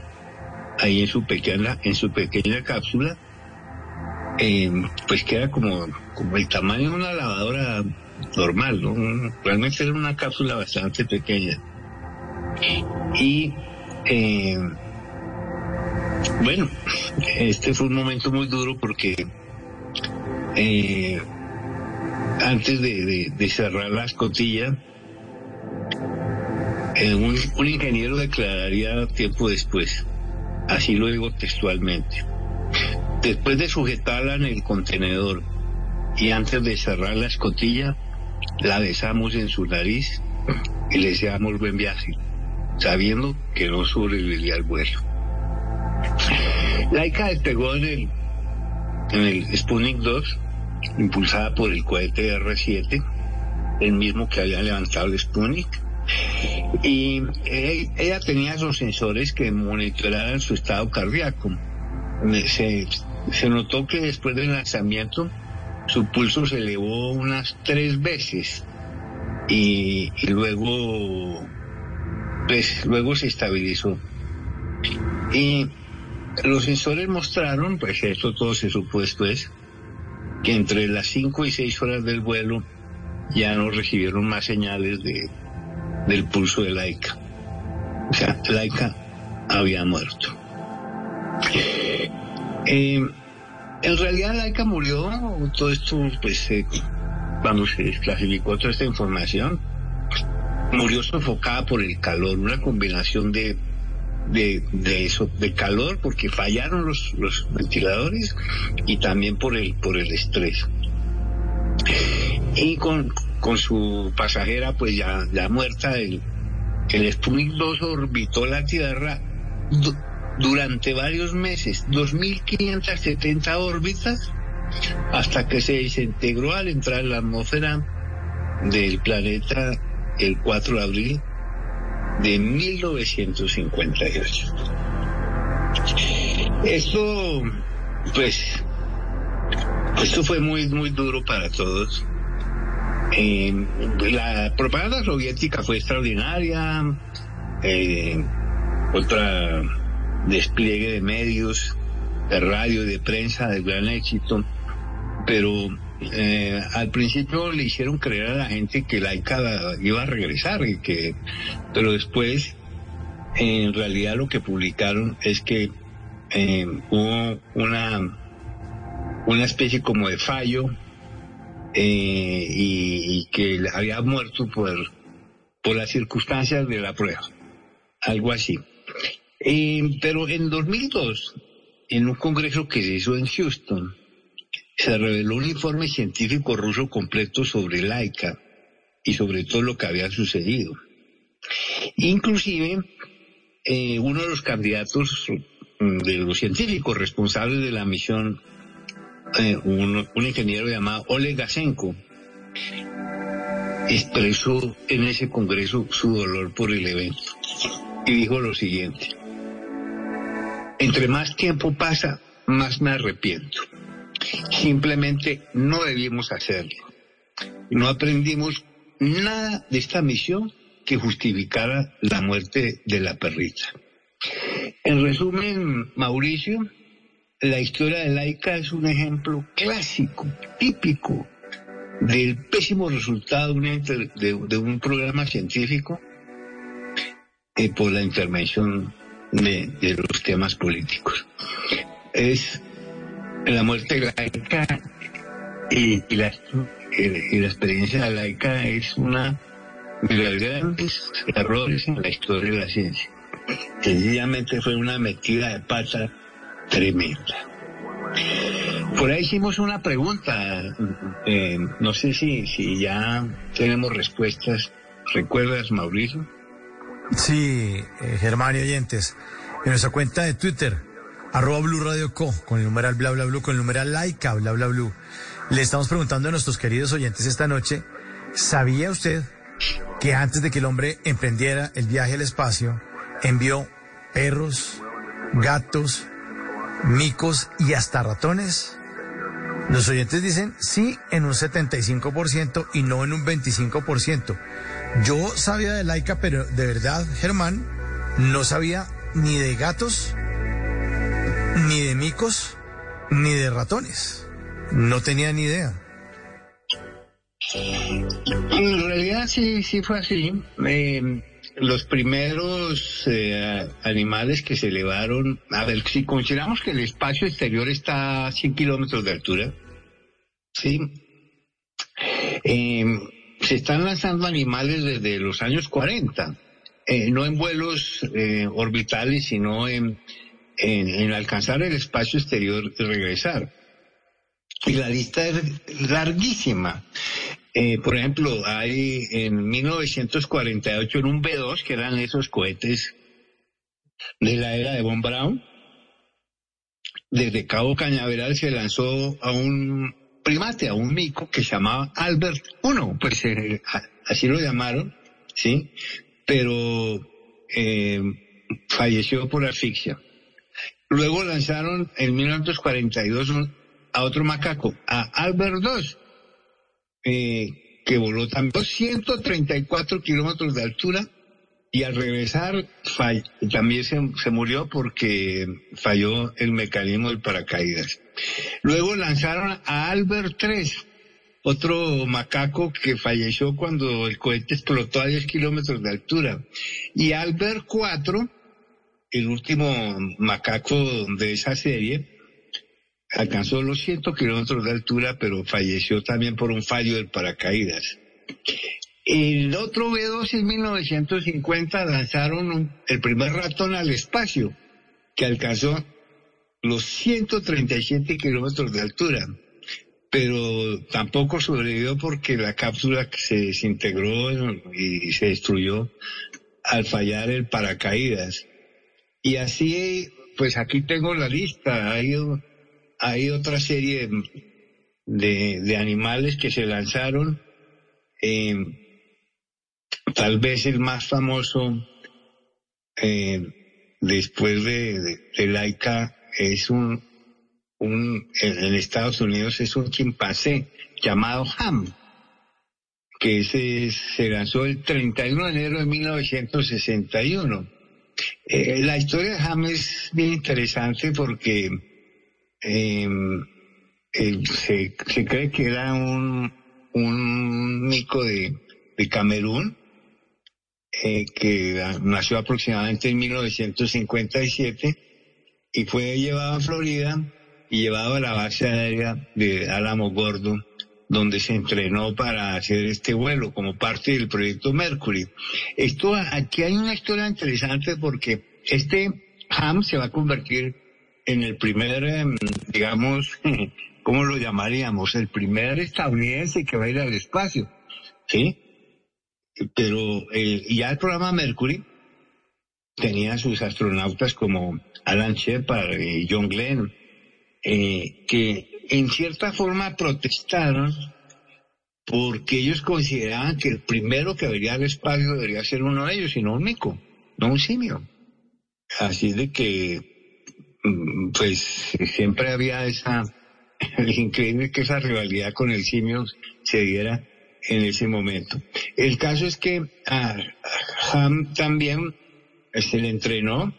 ahí en su pequeña, en su pequeña cápsula, eh, pues que era como, como el tamaño de una lavadora normal, ¿no? Realmente era una cápsula bastante pequeña. Y eh, bueno, este fue un momento muy duro porque eh, antes de, cerrar la escotilla, eh, un, ingeniero declararía tiempo después, así lo digo textualmente, después de sujetarla en el contenedor y antes de cerrar la escotilla, la besamos en su nariz y le deseamos buen viaje, sabiendo que no sobreviviría al vuelo. Laika despegó en el, en el Sputnik 2 impulsada por el cohete R-7, el mismo que había levantado el Sputnik. Y ella tenía esos sensores que monitoraban su estado cardíaco. Se, notó que después del lanzamiento su pulso se elevó unas tres veces y, y luego pues luego se estabilizó y los sensores mostraron pues esto todo se supo después que entre las 5 y 6 horas del vuelo ya no recibieron más señales de, del pulso de Laika. O sea, Laika había muerto. Eh, en realidad Laika murió, todo esto, pues, eh, cuando se desclasificó toda esta información, murió sofocada por el calor, una combinación de de, de eso, de calor, porque fallaron los, los ventiladores y también por el, por el estrés. Y con, con su pasajera, pues ya, ya muerta, el, el Sputnik 2 orbitó la Tierra du- durante varios meses, 2.570 órbitas, hasta que se desintegró al entrar en la atmósfera del planeta el 4 de abril de 1958. Esto, pues, esto fue muy, muy duro para todos. Eh, la propaganda soviética fue extraordinaria, eh, otra despliegue de medios, de radio, de prensa, de gran éxito, pero eh, al principio le hicieron creer a la gente que Laika iba a regresar y que, pero después en realidad lo que publicaron es que eh, hubo una una especie como de fallo eh, y, que había muerto por por las circunstancias de la prueba, algo así. Pero en 2002, en un congreso que se hizo en Houston, se reveló un informe científico ruso completo sobre Laika y sobre todo lo que había sucedido. Inclusive, eh, uno de los candidatos mm, de los científicos responsables de la misión, eh, un, un ingeniero llamado Oleg Gasenko, expresó en ese congreso su dolor por el evento y dijo lo siguiente. Entre más tiempo pasa, más me arrepiento. Simplemente no debimos hacerlo. No aprendimos nada de esta misión que justificara la muerte de la perrita. En resumen, Mauricio, la historia de Laika es un ejemplo clásico, típico, del pésimo resultado de, un programa científico eh, por la intervención de los temas políticos. Es la muerte de Laika y, y la, experiencia de Laika es una de los grandes errores en la historia de la ciencia. Sencillamente fue una metida de pata tremenda. Por ahí hicimos una pregunta, eh, no sé si, si ya tenemos respuestas. ¿Recuerdas, Mauricio? Sí, eh, Germán y oyentes, en nuestra cuenta de Twitter, arroba Blue Radio Co, con el numeral bla bla blue, con el numeral laica bla bla blue, le estamos preguntando a nuestros queridos oyentes esta noche, ¿sabía usted que antes de que el hombre emprendiera el viaje al espacio, envió perros, gatos, micos y hasta ratones? Los oyentes dicen sí en un 75% y no en un 25%. Yo sabía de Laika, pero de verdad, Germán, no sabía ni de gatos, ni de micos, ni de ratones. No tenía ni idea. En realidad sí, sí fue así. Eh, los primeros eh, animales que se elevaron, a ver, si consideramos que el espacio exterior está a 100 kilómetros de altura, sí, Eh, se están lanzando animales desde los años 40, eh, no en vuelos eh, orbitales, sino en, en, alcanzar el espacio exterior y regresar. Y la lista es larguísima. Eh, por ejemplo, hay en 1948 en un B-2, que eran esos cohetes de la era de Von Braun, desde Cabo Cañaveral se lanzó a un primate, a un mico que se llamaba Albert I, pues eh, así lo llamaron, ¿sí? Pero eh, falleció por asfixia. Luego lanzaron en 1942 un- a otro macaco, a Albert II, eh, que voló también 234 kilómetros de altura y al regresar también se, se murió porque falló el mecanismo del paracaídas. Luego lanzaron a Albert III, otro macaco que falleció cuando el cohete explotó a 10 kilómetros de altura. Y Albert IV, el último macaco de esa serie, alcanzó los 100 kilómetros de altura, pero falleció también por un fallo del paracaídas. El otro B-2 en 1950 lanzaron un- el primer ratón al espacio, que alcanzó los 137 kilómetros de altura, pero tampoco sobrevivió porque la cápsula se desintegró y se destruyó al fallar el paracaídas. Y así, pues aquí tengo la lista. Hay, hay otra serie de, de animales que se lanzaron. Eh, tal vez el más famoso eh, después de, de, de Laika es un, un, en, Estados Unidos es un chimpancé llamado Ham, que ese se lanzó el 31 de enero de 1961. Eh, la historia de Ham es bien interesante porque eh, eh, se, se, cree que era un, un mico de, de Camerún eh, que nació aproximadamente en 1957 y fue llevado a Florida y llevado a la base aérea de Álamo Gordo donde se entrenó para hacer este vuelo como parte del proyecto Mercury. Esto, aquí hay una historia interesante porque este Ham se va a convertir en el primer, eh, digamos, ¿cómo lo llamaríamos? El primer estadounidense que va a ir al espacio, ¿sí? Pero eh, ya el programa Mercury tenía sus astronautas como Alan Shepard y John Glenn, eh, que en cierta forma protestaron porque ellos consideraban que el primero que debería al espacio debería ser uno de ellos y no un mico, no un simio. Así de que, pues siempre había esa, increíble que esa rivalidad con el simio se diera en ese momento. El caso es que a Ham también se le entrenó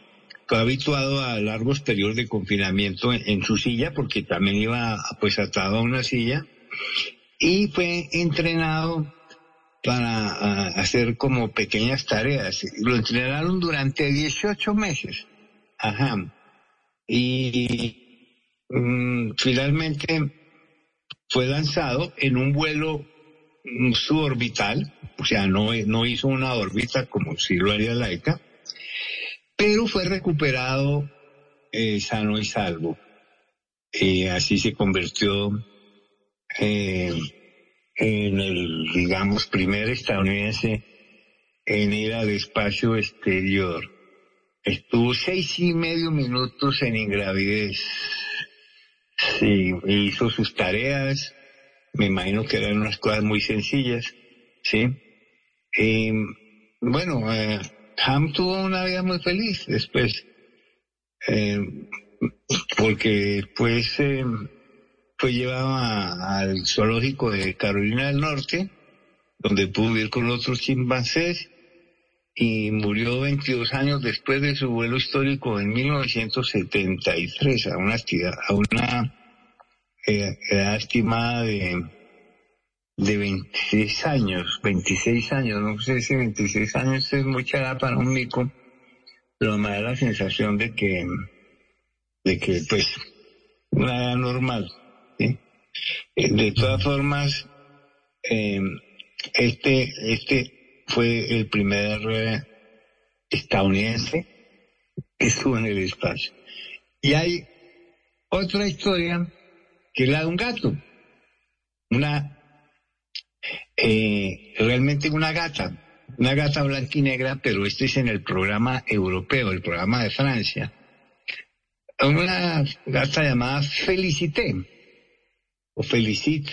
habituado a largos periodos de confinamiento en, su silla porque también iba pues atado a una silla y fue entrenado para hacer como pequeñas tareas. Lo entrenaron durante 18 meses. Ajá. Y mm, finalmente fue lanzado en un vuelo suborbital, o sea, no, no hizo una órbita como si lo haría Laika, pero fue recuperado eh, sano y salvo. Y así se convirtió eh, en el, digamos, primer estadounidense en ir al espacio exterior. Estuvo seis y medio minutos en ingravidez. Sí, hizo sus tareas. Me imagino que eran unas cosas muy sencillas. Sí. Eh, bueno, eh, Ham tuvo una vida muy feliz después, eh, porque después eh, fue llevado al zoológico de Carolina del Norte, donde pudo vivir con otros chimpancés y murió 22 años después de su vuelo histórico en 1973 a una, a una eh, edad estimada de de 26 años, 26 años, no sé si 26 años es mucha edad para un mico, pero me da la sensación de que, de que pues, una edad normal, ¿sí? De todas formas, eh, este, este fue el primer eh, estadounidense que estuvo en el espacio. Y hay otra historia que es la de un gato, una eh, realmente una gata, una gata blanca y negra, pero este es en el programa europeo, el programa de Francia. Una gata llamada Felicité, o Felicit,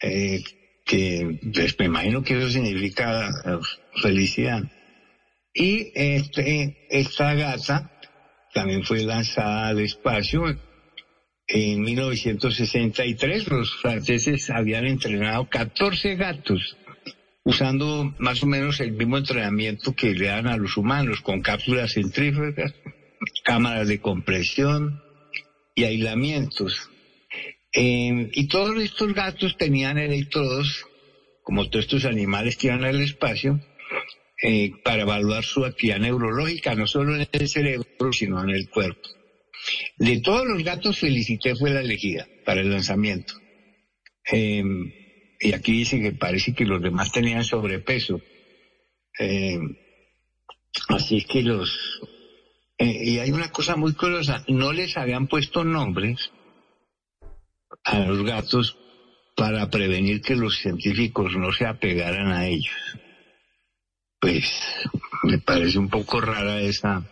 eh, que pues, me imagino que eso significa uh, felicidad. Y este, esta gata también fue lanzada al espacio en 1963 los franceses habían entrenado 14 gatos usando más o menos el mismo entrenamiento que le dan a los humanos con cápsulas centrífugas, cámaras de compresión y aislamientos. Eh, y todos estos gatos tenían electrodos, como todos estos animales que iban al espacio, eh, para evaluar su actividad neurológica, no solo en el cerebro, sino en el cuerpo. De todos los gatos, Felicité fue la elegida para el lanzamiento. Eh, y aquí dice que parece que los demás tenían sobrepeso. Eh, así que los... eh, y hay una cosa muy curiosa, no les habían puesto nombres a los gatos para prevenir que los científicos no se apegaran a ellos. Pues me parece un poco rara esa,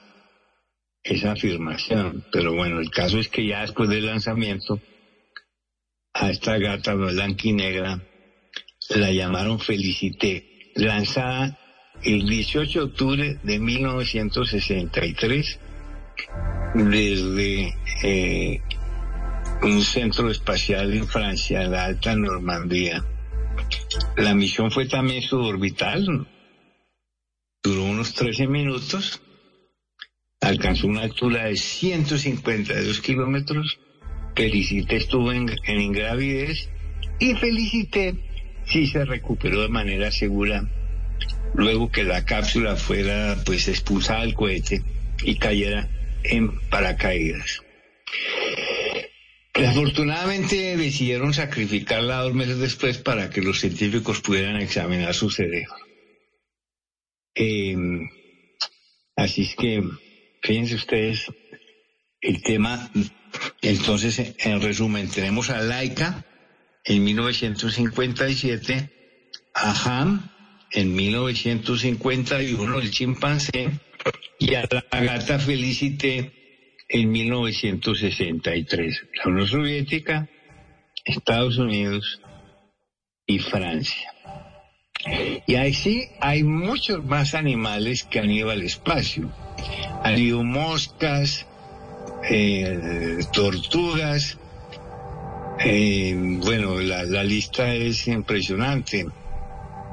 esa afirmación, pero bueno, el caso es que ya después del lanzamiento, a esta gata blanca y negra la llamaron Felicité, lanzada el 18 de octubre de 1963 desde eh, un centro espacial en Francia, la Alta Normandía. La misión fue también suborbital, duró unos 13 minutos, alcanzó una altura de 152 kilómetros, Felicité estuvo en, en ingravidez y Felicité sí se recuperó de manera segura luego que la cápsula fuera pues expulsada del cohete y cayera en paracaídas. Afortunadamente decidieron sacrificarla dos meses después para que los científicos pudieran examinar su cerebro. Eh, así es que, fíjense ustedes, el tema, entonces, en resumen, tenemos a Laika en 1957, a Ham en 1951, el chimpancé, y a la gata Felicité en 1963. La Unión Soviética, Estados Unidos y Francia. Y así hay muchos más animales que han ido al espacio. Han moscas, eh, tortugas, eh, bueno, la, la, lista es impresionante.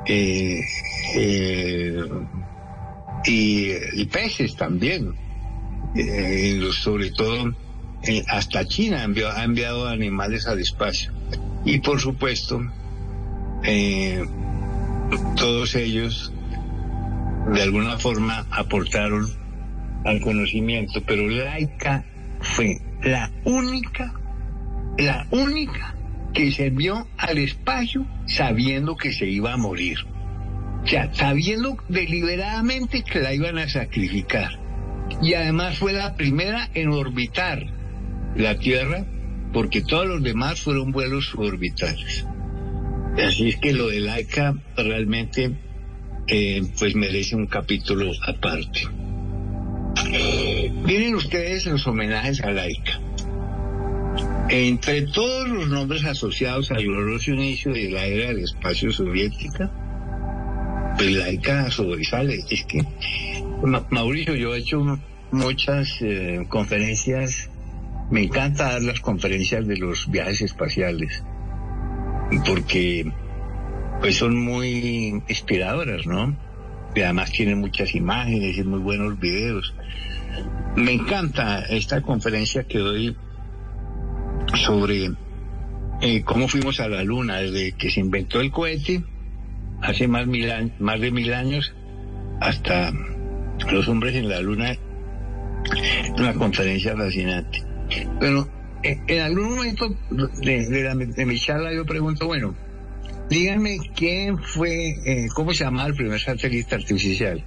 Eh, y, y, peces también. sobre todo, hasta China ha enviado, ha enviado, animales al espacio. Y por supuesto, todos ellos de alguna forma aportaron al conocimiento, pero Laika fue la única la única que se envió al espacio sabiendo que se iba a morir. O sea, sabiendo deliberadamente que la iban a sacrificar. Y además fue la primera en orbitar la Tierra, porque todos los demás fueron vuelos suborbitales. Así es que lo de Laika realmente eh, pues merece un capítulo aparte. Miren ustedes los homenajes a Laika. Entre todos los nombres asociados al glorioso inicio de la era del espacio soviética, pues Laika sobresale. Es que, Ma Mauricio, yo he hecho muchas eh, conferencias, me encanta dar las conferencias de los viajes espaciales, porque pues son muy inspiradoras, ¿no? Y además tienen muchas imágenes y muy buenos videos. Me encanta esta conferencia que doy sobre eh, cómo fuimos a la Luna desde que se inventó el cohete hace más, mil años, más de mil años hasta los hombres en la Luna. Una conferencia fascinante. Pero eh, en algún momento de, de, mi charla yo pregunto, bueno, díganme quién fue, eh, cómo se llamaba el primer satélite artificial.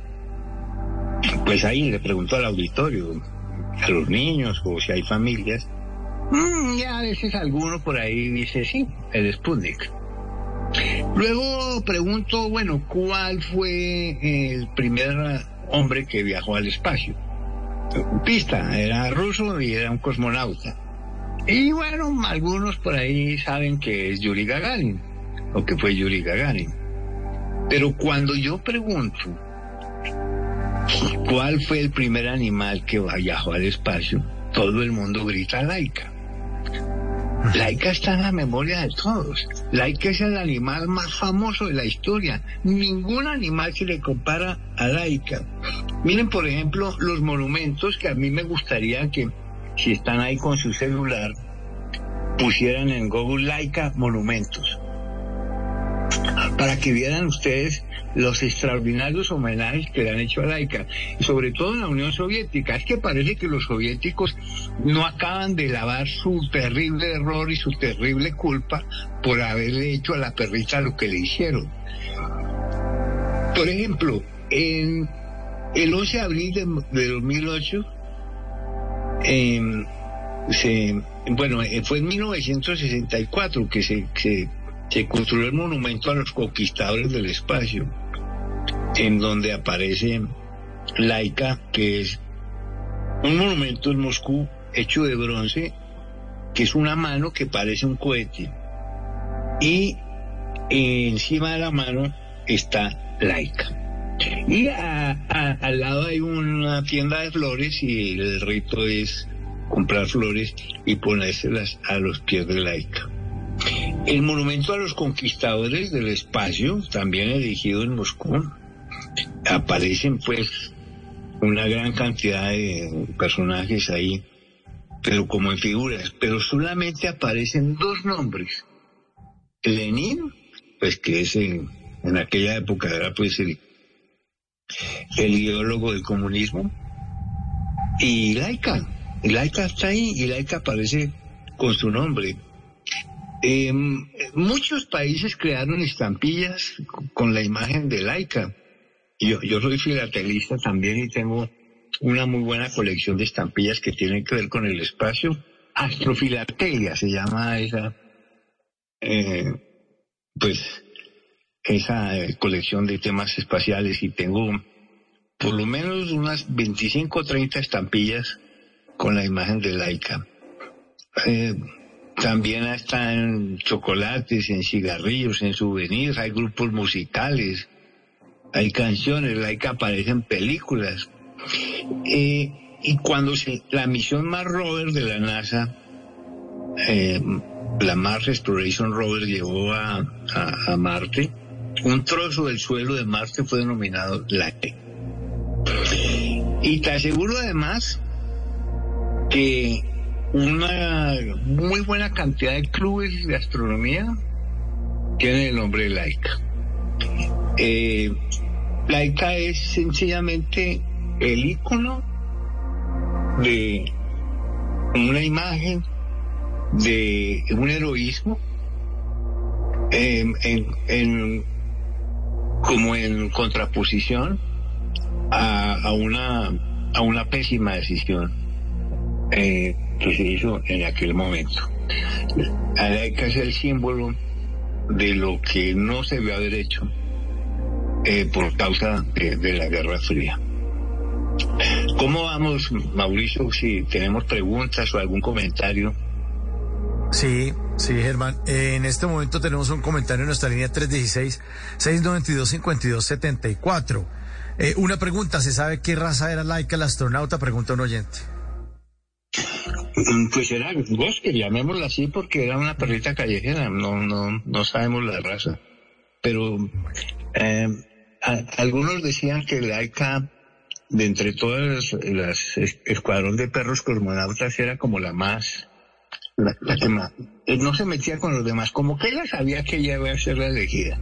Pues ahí le pregunto al auditorio, a los niños o si hay familias. Mm, ya a veces alguno por ahí dice sí, el Sputnik. Luego pregunto, bueno, ¿cuál fue el primer hombre que viajó al espacio? Pista, era ruso y era un cosmonauta. Y bueno, algunos por ahí saben que es Yuri Gagarin, o que fue Yuri Gagarin. Pero cuando yo pregunto, ¿cuál fue el primer animal que viajó al espacio? Todo el mundo grita laica. Laika está en la memoria de todos. Laika es el animal más famoso de la historia. Ningún animal se le compara a Laika. Miren, por ejemplo, los monumentos que a mí me gustaría que, si están ahí con su celular, pusieran en Google Laika monumentos. Para que vieran ustedes los extraordinarios homenajes que le han hecho a Laika, sobre todo en la Unión Soviética. Es que parece que los soviéticos no acaban de lavar su terrible error y su terrible culpa por haberle hecho a la perrita lo que le hicieron. Por ejemplo, en el 11 de abril de, 2008, em, se, bueno, eh, fue en 1964 que se, se, se construyó el monumento a los conquistadores del espacio, en donde aparece Laika, que es un monumento en Moscú hecho de bronce, que es una mano que parece un cohete. Y encima de la mano está Laika. Y al lado hay una tienda de flores y el rito es comprar flores y ponérselas a los pies de Laika. El monumento a los conquistadores del espacio, también erigido en Moscú, aparecen pues una gran cantidad de personajes ahí, pero como en figuras, pero solamente aparecen dos nombres. Lenin, pues que es en, en aquella época era pues el, el ideólogo del comunismo, y Laika. Laika está ahí y Laika aparece con su nombre. Em, muchos países crearon estampillas con la imagen de Laika. Yo, yo soy filatelista también y tengo una muy buena colección de estampillas que tienen que ver con el espacio. Astrofilatelia se llama esa, eh, pues, esa eh, colección de temas espaciales y tengo por lo menos unas 25 o 30 estampillas con la imagen de Laika. Eh, también están chocolates, en cigarrillos, en souvenirs, hay grupos musicales, hay canciones, Laika aparece en películas. Eh, y cuando se, la misión Mars Rover de la NASA, eh, la Mars Exploration Rover llegó a, a, Marte, un trozo del suelo de Marte fue denominado Laika. Y te aseguro además que una muy buena cantidad de clubes de astronomía tienen el nombre de Laika. Eh, Laika es sencillamente el icono de una imagen de un heroísmo em, en, como en contraposición a, a, una, a una pésima decisión eh, que se hizo en aquel momento. Alaika es el símbolo de lo que no se debe haber hecho eh, por causa de, la Guerra Fría. ¿Cómo vamos, Mauricio, si tenemos preguntas o algún comentario? Sí, sí, Germán. en este momento tenemos un comentario en nuestra línea 316-692-5274. Eh, una pregunta, ¿se sabe qué raza era laica el astronauta? Pregunta un oyente. Mm, pues era bosque, llamémosla así, porque era una perrita callejera, no, no, no sabemos la raza. Pero eh, algunos decían que Laika, de entre todas las, escuadrón de perros cosmonautas, era como la más, la, que más, eh, no se metía con los demás, como que ella sabía que ella iba a ser la elegida.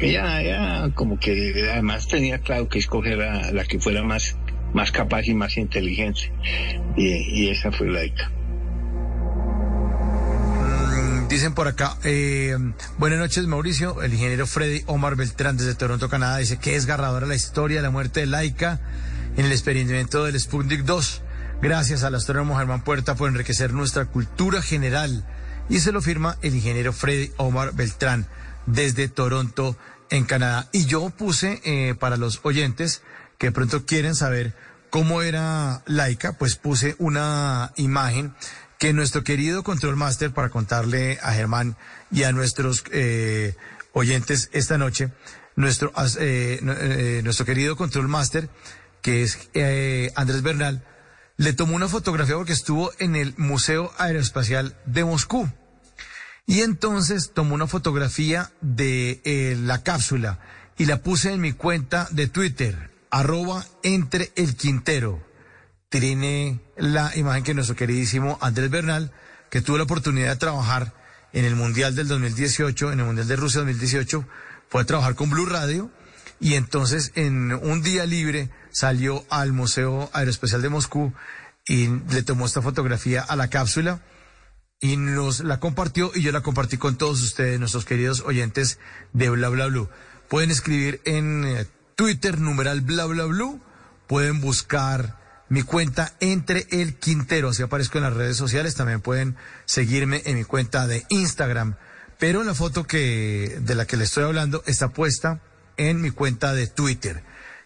Ella, ella como que además tenía claro que escoger a la que fuera más más capaz y más inteligente. Y, esa fue laica. Dicen por acá, eh, buenas noches Mauricio, el ingeniero Freddy Omar Beltrán desde Toronto, Canadá, dice que es garradora la historia de la muerte de Laika en el experimento del Sputnik 2. Gracias al astrónomo Germán Puerta por enriquecer nuestra cultura general. Y se lo firma el ingeniero Freddy Omar Beltrán desde Toronto, en Canadá. Y yo puse eh, para los oyentes que pronto quieren saber cómo era Laika, pues puse una imagen que nuestro querido Control Master, para contarle a Germán y a nuestros eh, oyentes esta noche, nuestro, eh, eh, nuestro querido Control Master, que es Andrés Bernal, le tomó una fotografía porque estuvo en el Museo Aeroespacial de Moscú. Y entonces tomó una fotografía de la cápsula y la puse en mi cuenta de Twitter, arroba entre el Quintero. Tiene la imagen que nuestro queridísimo Andrés Bernal, que tuvo la oportunidad de trabajar en el Mundial del 2018, en el Mundial de Rusia 2018, fue a trabajar con Blue Radio y entonces en un día libre salió al Museo Aeroespacial de Moscú y le tomó esta fotografía a la cápsula y nos la compartió y yo la compartí con todos ustedes, nuestros queridos oyentes de Bla Bla Blue. Pueden escribir en eh, Twitter numeral Bla Bla Blue, pueden buscar mi cuenta entre el Quintero, así aparezco en las redes sociales, también pueden seguirme en mi cuenta de Instagram, pero la foto que de la que le estoy hablando está puesta en mi cuenta de Twitter.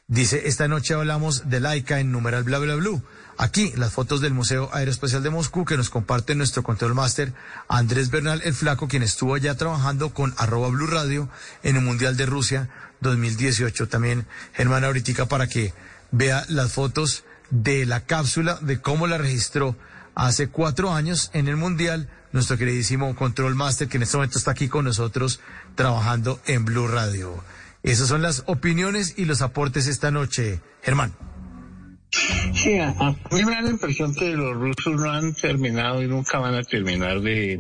Dice, esta noche hablamos de Laika en numeral bla bla blue. Aquí las fotos del Museo Aeroespacial de Moscú que nos comparte nuestro control master Andrés Bernal el Flaco, quien estuvo allá trabajando con arroba Blue Radio en el Mundial de Rusia 2018. También Germán ahorita para que vea las fotos de la cápsula, de cómo la registró hace cuatro años en el Mundial nuestro queridísimo Control Master, que en este momento está aquí con nosotros trabajando en Blue Radio. Esas son las opiniones y los aportes esta noche. Germán. Sí, a, mí me da la impresión que los rusos no han terminado y nunca van a terminar de,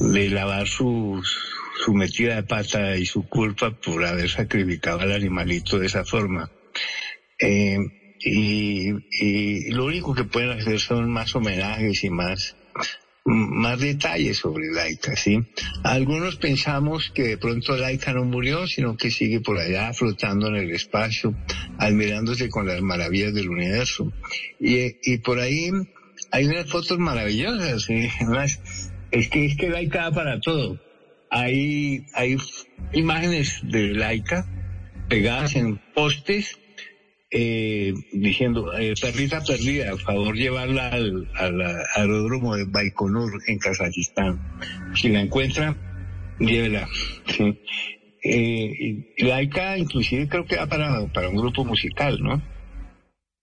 de lavar su, su metida de pata y su culpa por haber sacrificado al animalito de esa forma. Eh, y, y, lo único que pueden hacer son más homenajes y más más detalles sobre Laika, ¿sí? Algunos pensamos que de pronto Laika no murió, sino que sigue por allá flotando en el espacio, admirándose con las maravillas del universo. Y, y por ahí hay unas fotos maravillosas, ¿sí? es que es que Laika da para todo. Hay, hay imágenes de Laika pegadas en postes eh, diciendo, eh, perrita perdida, por favor llevarla al, aeródromo de Baikonur en Kazajistán. Si la encuentra, llévela. ¿sí? Eh, Laika inclusive creo que va para, para un grupo musical, ¿no?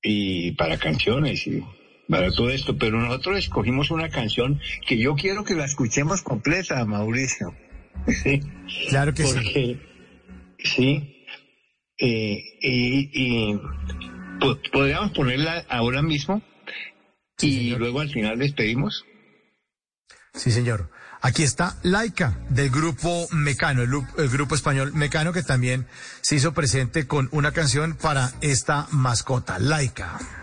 Y para canciones y para todo esto, pero nosotros escogimos una canción que yo quiero que la escuchemos completa, Mauricio. Claro que sí. Sí, eh, y, podríamos ponerla ahora mismo y luego al final despedimos. Sí, señor. Aquí está Laika del grupo Mecano, el, el, grupo español Mecano que también se hizo presente con una canción para esta mascota, Laika.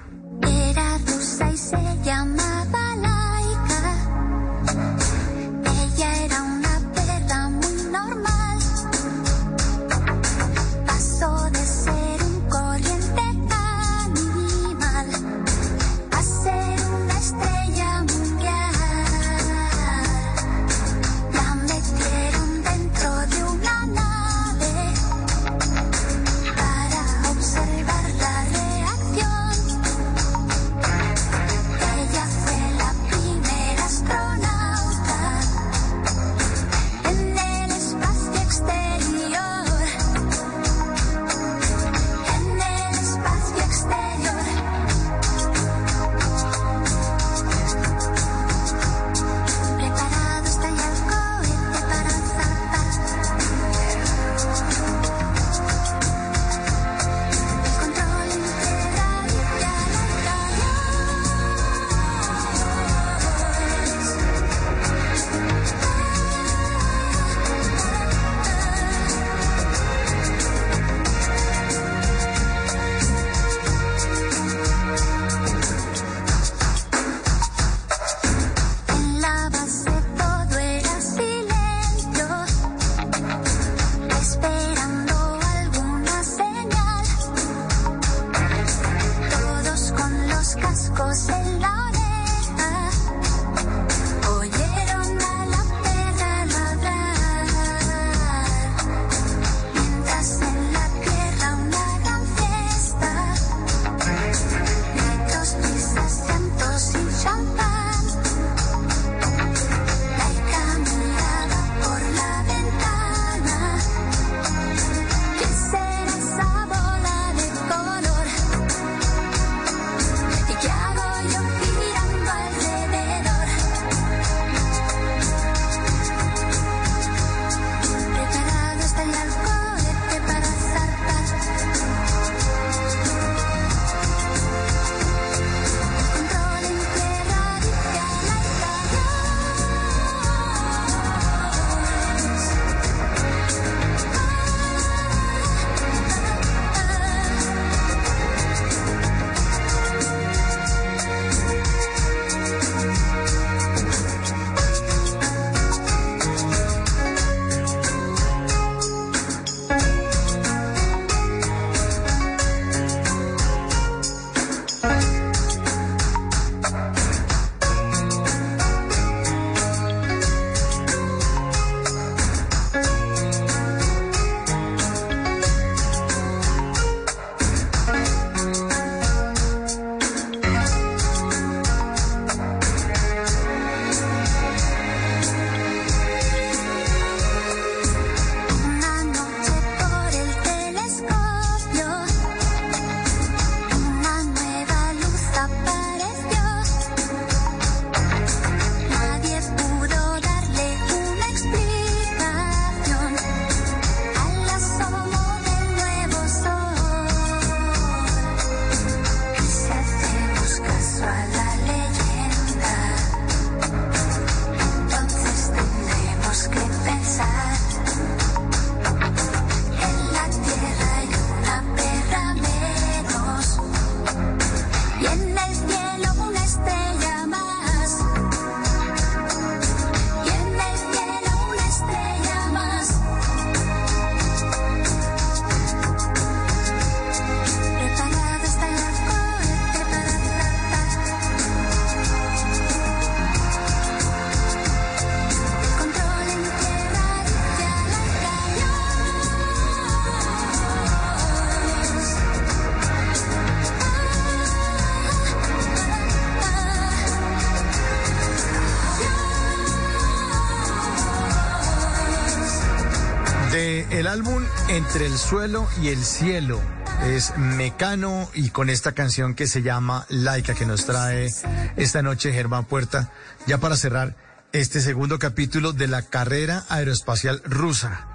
Entre el suelo y el cielo. Es Mecano y con esta canción que se llama Laika que nos trae esta noche Germán Puerta, ya para cerrar este segundo capítulo de la carrera aeroespacial rusa.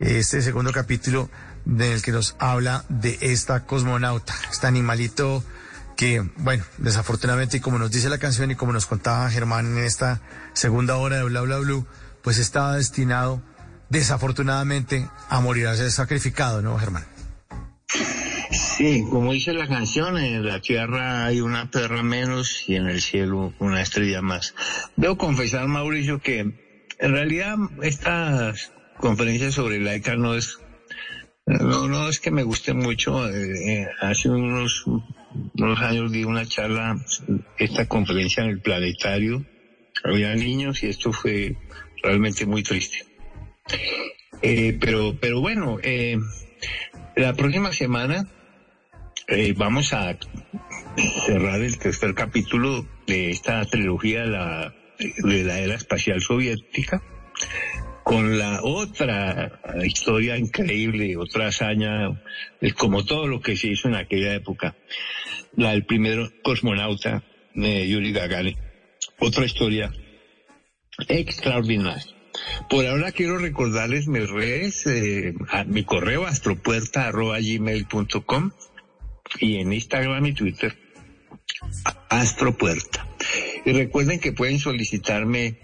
Este segundo capítulo del que nos habla de esta cosmonauta, este animalito que, bueno, desafortunadamente, y como nos dice la canción y como nos contaba Germán en esta segunda hora de Bla Bla Blue, pues estaba destinado, desafortunadamente, a morir, a ser sacrificado, ¿no, Germán? Sí, como dice la canción, en la tierra hay una perra menos y en el cielo una estrella más. Debo confesar, Mauricio, que en realidad esta conferencia sobre laica no es no, no es que me guste mucho. Eh, hace unos, unos años di una charla, esta conferencia en el planetario. Había niños y esto fue realmente muy triste. Eh, pero, pero bueno, eh, la próxima semana vamos a cerrar el tercer capítulo de esta trilogía de la, de la era espacial soviética con la otra historia increíble, otra hazaña, es como todo lo que se hizo en aquella época, la del primer cosmonauta, de Yuri Gagarin. Otra historia extraordinaria. Por ahora quiero recordarles mis redes, eh, mi correo astropuerta.gmail.com y en Instagram y Twitter astropuerta. Y recuerden que pueden solicitarme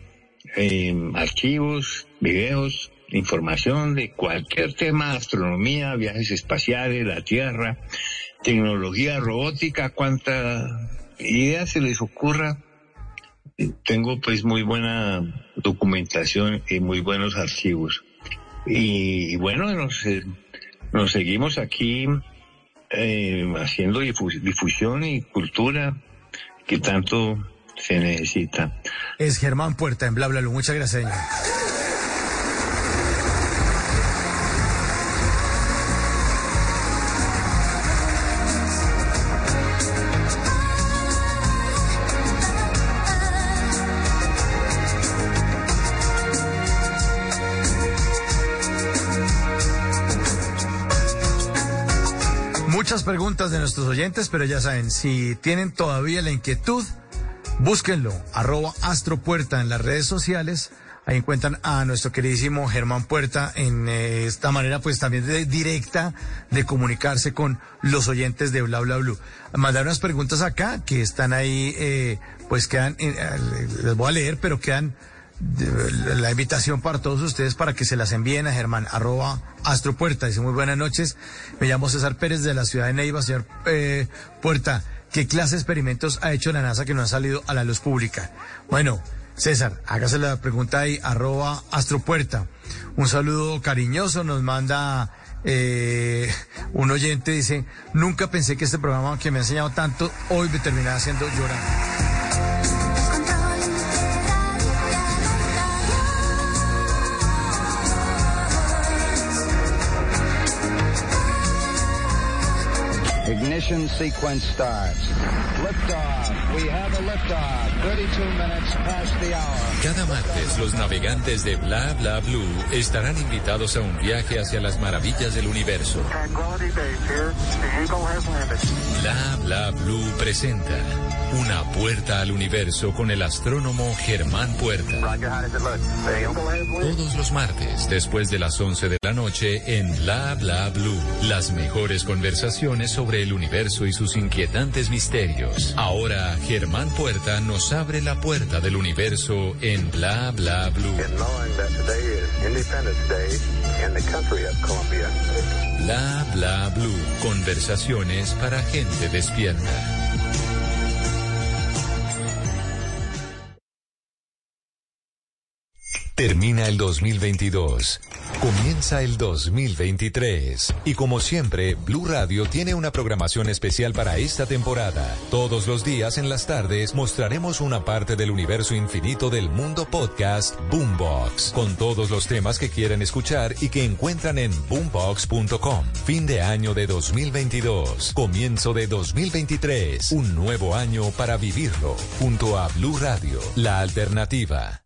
archivos, videos, información de cualquier tema, astronomía, viajes espaciales, la Tierra, tecnología robótica, cuanta idea se les ocurra. Tengo pues muy buena documentación y muy buenos archivos. Y, bueno, nos, eh, nos seguimos aquí eh, haciendo difusión y cultura que tanto se necesita. Es Germán Puerta en Bla Bla Muchas gracias, señor. De nuestros oyentes, pero ya saben, si tienen todavía la inquietud, Búsquenlo, arroba astropuerta en las redes sociales. Ahí encuentran a nuestro queridísimo Germán Puerta en eh, esta manera, pues también de, directa de comunicarse con los oyentes de Bla Bla Blue. Mandar unas preguntas acá que están ahí, eh, pues quedan, eh, les voy a leer, pero quedan la invitación para todos ustedes para que se las envíen a Germán, arroba astropuerta. Dice muy buenas noches. Me llamo César Pérez de la ciudad de Neiva, señor Puerta. ¿Qué clase de experimentos ha hecho la NASA que no han salido a la luz pública? Bueno, César, hágase la pregunta ahí, arroba astropuerta. Un saludo cariñoso, nos manda eh, un oyente, dice, nunca pensé que este programa que me ha enseñado tanto, hoy me terminaba haciendo llorar. Ignition sequence starts. Liftoff. We have a liftoff. 32 minutes past the hour. Cada martes los navegantes de Bla Bla Blue estarán invitados a un viaje hacia las maravillas del universo. Bla Bla Blue presenta una puerta al universo con el astrónomo Germán Puerta. Todos los martes, después de las 11 de la noche, en Bla Bla Blue. Las mejores conversaciones sobre el universo y sus inquietantes misterios. Ahora, Germán Puerta nos abre la puerta del universo en Bla Bla Blue. Bla Bla Blue. Conversaciones para gente despierta. Termina el 2022. Comienza el 2023. Y como siempre, Blue Radio tiene una programación especial para esta temporada. Todos los días en las tardes mostraremos una parte del universo infinito del mundo podcast Boombox, con todos los temas que quieren escuchar y que encuentran en boombox.com. Fin de año de 2022. Comienzo de 2023. Un nuevo año para vivirlo. Junto a Blue Radio, la alternativa.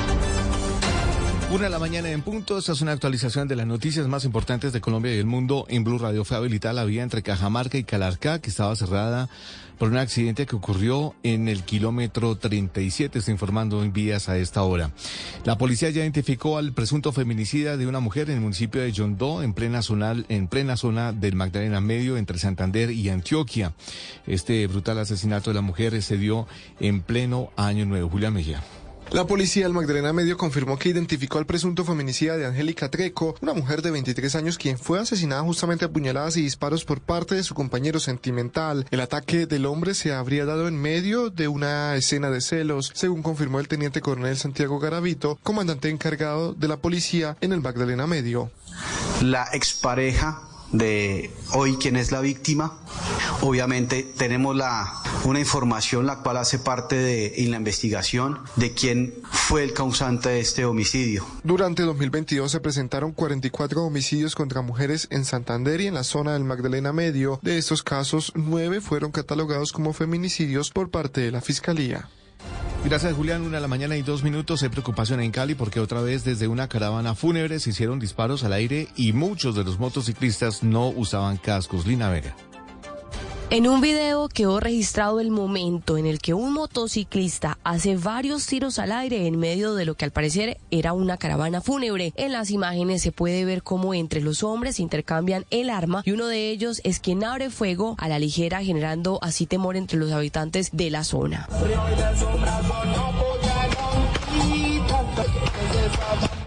Una de la mañana en punto, esta es una actualización de las noticias más importantes de Colombia y el mundo. En Blue Radio fue habilitada la vía entre Cajamarca y Calarcá, que estaba cerrada por un accidente que ocurrió en el kilómetro 37, está informando en vías a esta hora. La policía ya identificó al presunto feminicida de una mujer en el municipio de Yondó, en plena zona, en plena zona del Magdalena Medio, entre Santander y Antioquia. Este brutal asesinato de la mujer se dio en pleno año nuevo. Julia Mejía. La policía del Magdalena Medio confirmó que identificó al presunto feminicida de Angélica Treco, una mujer de 23 años quien fue asesinada justamente a puñaladas y disparos por parte de su compañero sentimental. El ataque del hombre se habría dado en medio de una escena de celos, según confirmó el teniente coronel Santiago Garavito, comandante encargado de la policía en el Magdalena Medio. La expareja de hoy quién es la víctima. Obviamente tenemos la, una información la cual hace parte de en la investigación de quién fue el causante de este homicidio. Durante 2022 se presentaron 44 homicidios contra mujeres en Santander y en la zona del Magdalena Medio. De estos casos, nueve fueron catalogados como feminicidios por parte de la Fiscalía. Gracias, Julián. Una de la mañana y dos minutos. Hay preocupación en Cali porque otra vez desde una caravana fúnebre se hicieron disparos al aire y muchos de los motociclistas no usaban cascos. Lina Vega. En un video quedó registrado el momento en el que un motociclista hace varios tiros al aire en medio de lo que al parecer era una caravana fúnebre. En las imágenes se puede ver cómo entre los hombres intercambian el arma y uno de ellos es quien abre fuego a la ligera generando así temor entre los habitantes de la zona.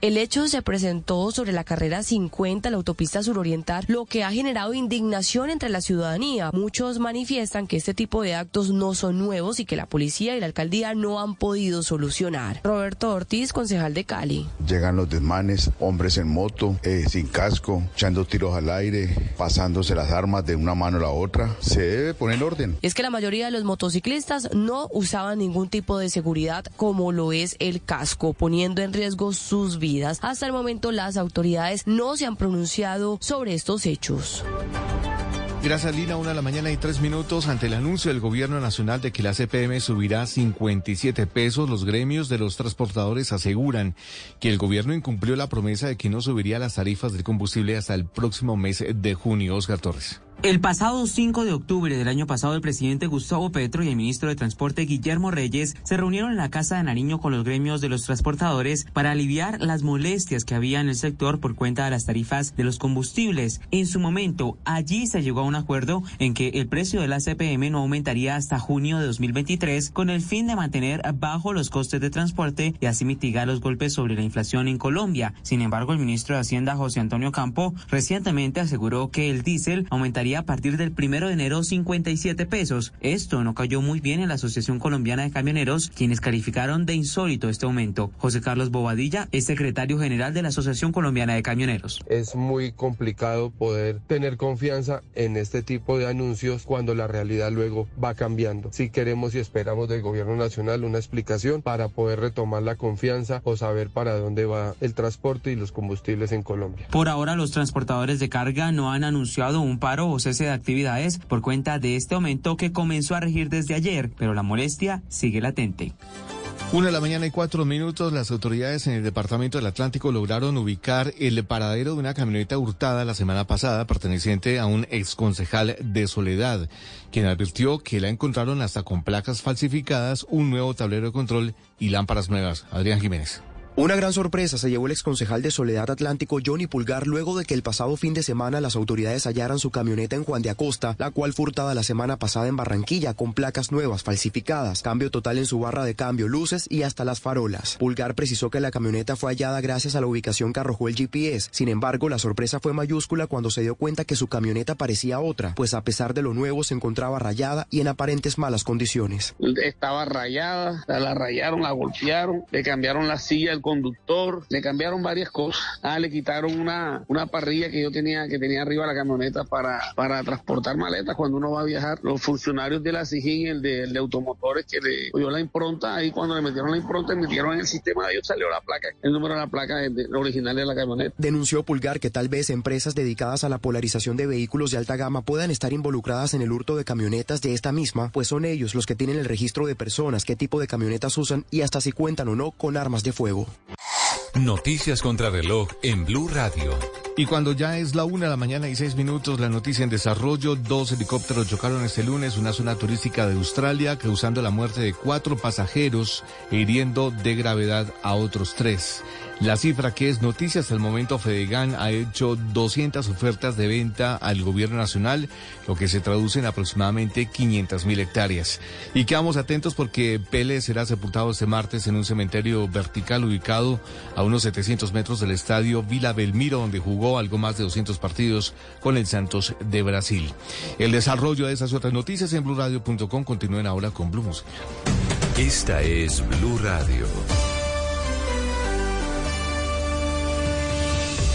El hecho se presentó sobre la carrera 50, la autopista suroriental, lo que ha generado indignación entre la ciudadanía. Muchos manifiestan que este tipo de actos no son nuevos y que la policía y la alcaldía no han podido solucionar. Roberto Ortiz, concejal de Cali. Llegan los desmanes, hombres en moto, eh, sin casco, echando tiros al aire, pasándose las armas de una mano a la otra. Se debe poner orden. Es que la mayoría de los motociclistas no usaban ningún tipo de seguridad como lo es el casco, poniendo en riesgo sus vidas. Hasta el momento las autoridades no se han pronunciado sobre estos hechos. Gracias, Lina. Una de la mañana y tres minutos. Ante el anuncio del Gobierno Nacional de que la CPM subirá 57 pesos, los gremios de los transportadores aseguran que el gobierno incumplió la promesa de que no subiría las tarifas del combustible hasta el próximo mes de junio. Oscar Torres. El pasado 5 de octubre del año pasado, el presidente Gustavo Petro y el ministro de Transporte Guillermo Reyes se reunieron en la Casa de Nariño con los gremios de los transportadores para aliviar las molestias que había en el sector por cuenta de las tarifas de los combustibles. En su momento, allí se llegó a un acuerdo en que el precio de la CPM no aumentaría hasta junio de 2023 con el fin de mantener bajo los costes de transporte y así mitigar los golpes sobre la inflación en Colombia. Sin embargo, el ministro de Hacienda, José Antonio Campo, recientemente aseguró que el diésel aumentaría a partir del primero de enero 57 pesos. Esto no cayó muy bien en la Asociación Colombiana de Camioneros, quienes calificaron de insólito este aumento. José Carlos Bobadilla es secretario general de la Asociación Colombiana de Camioneros. Es muy complicado poder tener confianza en este tipo de anuncios cuando la realidad luego va cambiando. Si queremos y esperamos del gobierno nacional una explicación para poder retomar la confianza o saber para dónde va el transporte y los combustibles en Colombia. Por ahora los transportadores de carga no han anunciado un paro o cese de actividades por cuenta de este aumento que comenzó a regir desde ayer, pero la molestia sigue latente. Una de la mañana y cuatro minutos, las autoridades en el departamento del Atlántico lograron ubicar el paradero de una camioneta hurtada la semana pasada perteneciente a un exconcejal de Soledad, quien advirtió que la encontraron hasta con placas falsificadas, un nuevo tablero de control y lámparas nuevas. Adrián Jiménez. Una gran sorpresa se llevó el exconcejal de Soledad Atlántico Johnny Pulgar luego de que el pasado fin de semana las autoridades hallaran su camioneta en Juan de Acosta, la cual furtada la semana pasada en Barranquilla con placas nuevas falsificadas, cambio total en su barra de cambio, luces y hasta las farolas. Pulgar precisó que la camioneta fue hallada gracias a la ubicación que arrojó el GPS. Sin embargo, la sorpresa fue mayúscula cuando se dio cuenta que su camioneta parecía otra, pues a pesar de lo nuevo se encontraba rayada y en aparentes malas condiciones. Estaba rayada, la rayaron, la golpearon, le cambiaron la silla, conductor, le cambiaron varias cosas. Ah, le quitaron una, una parrilla que yo tenía, que tenía arriba la camioneta para, para transportar maletas cuando uno va a viajar. Los funcionarios de la SIGIN, el de, automotores que le dio la impronta, ahí cuando le metieron la impronta, metieron en el sistema de ellos, salió la placa, el número de la placa de- de- original de la camioneta. Denunció Pulgar que tal vez empresas dedicadas a la polarización de vehículos de alta gama puedan estar involucradas en el hurto de camionetas de esta misma, pues son ellos los que tienen el registro de personas, qué tipo de camionetas usan y hasta si cuentan o no con armas de fuego. Noticias contra reloj en Blue Radio. Y cuando ya es la una de la mañana y seis minutos, la noticia en desarrollo, dos helicópteros chocaron este lunes una zona turística de Australia, causando la muerte de cuatro pasajeros e hiriendo de gravedad a otros tres. La cifra que es noticia hasta el momento, Fedegan ha hecho 200 ofertas de venta al gobierno nacional, lo que se traduce en aproximadamente 500 mil hectáreas. Y quedamos atentos porque Pele será sepultado este martes en un cementerio vertical ubicado a unos 700 metros del estadio Vila Belmiro, donde jugó algo más de 200 partidos con el Santos de Brasil. El desarrollo de esas otras noticias en blurradio.com continúen ahora con Blue. Esta es Blue Radio.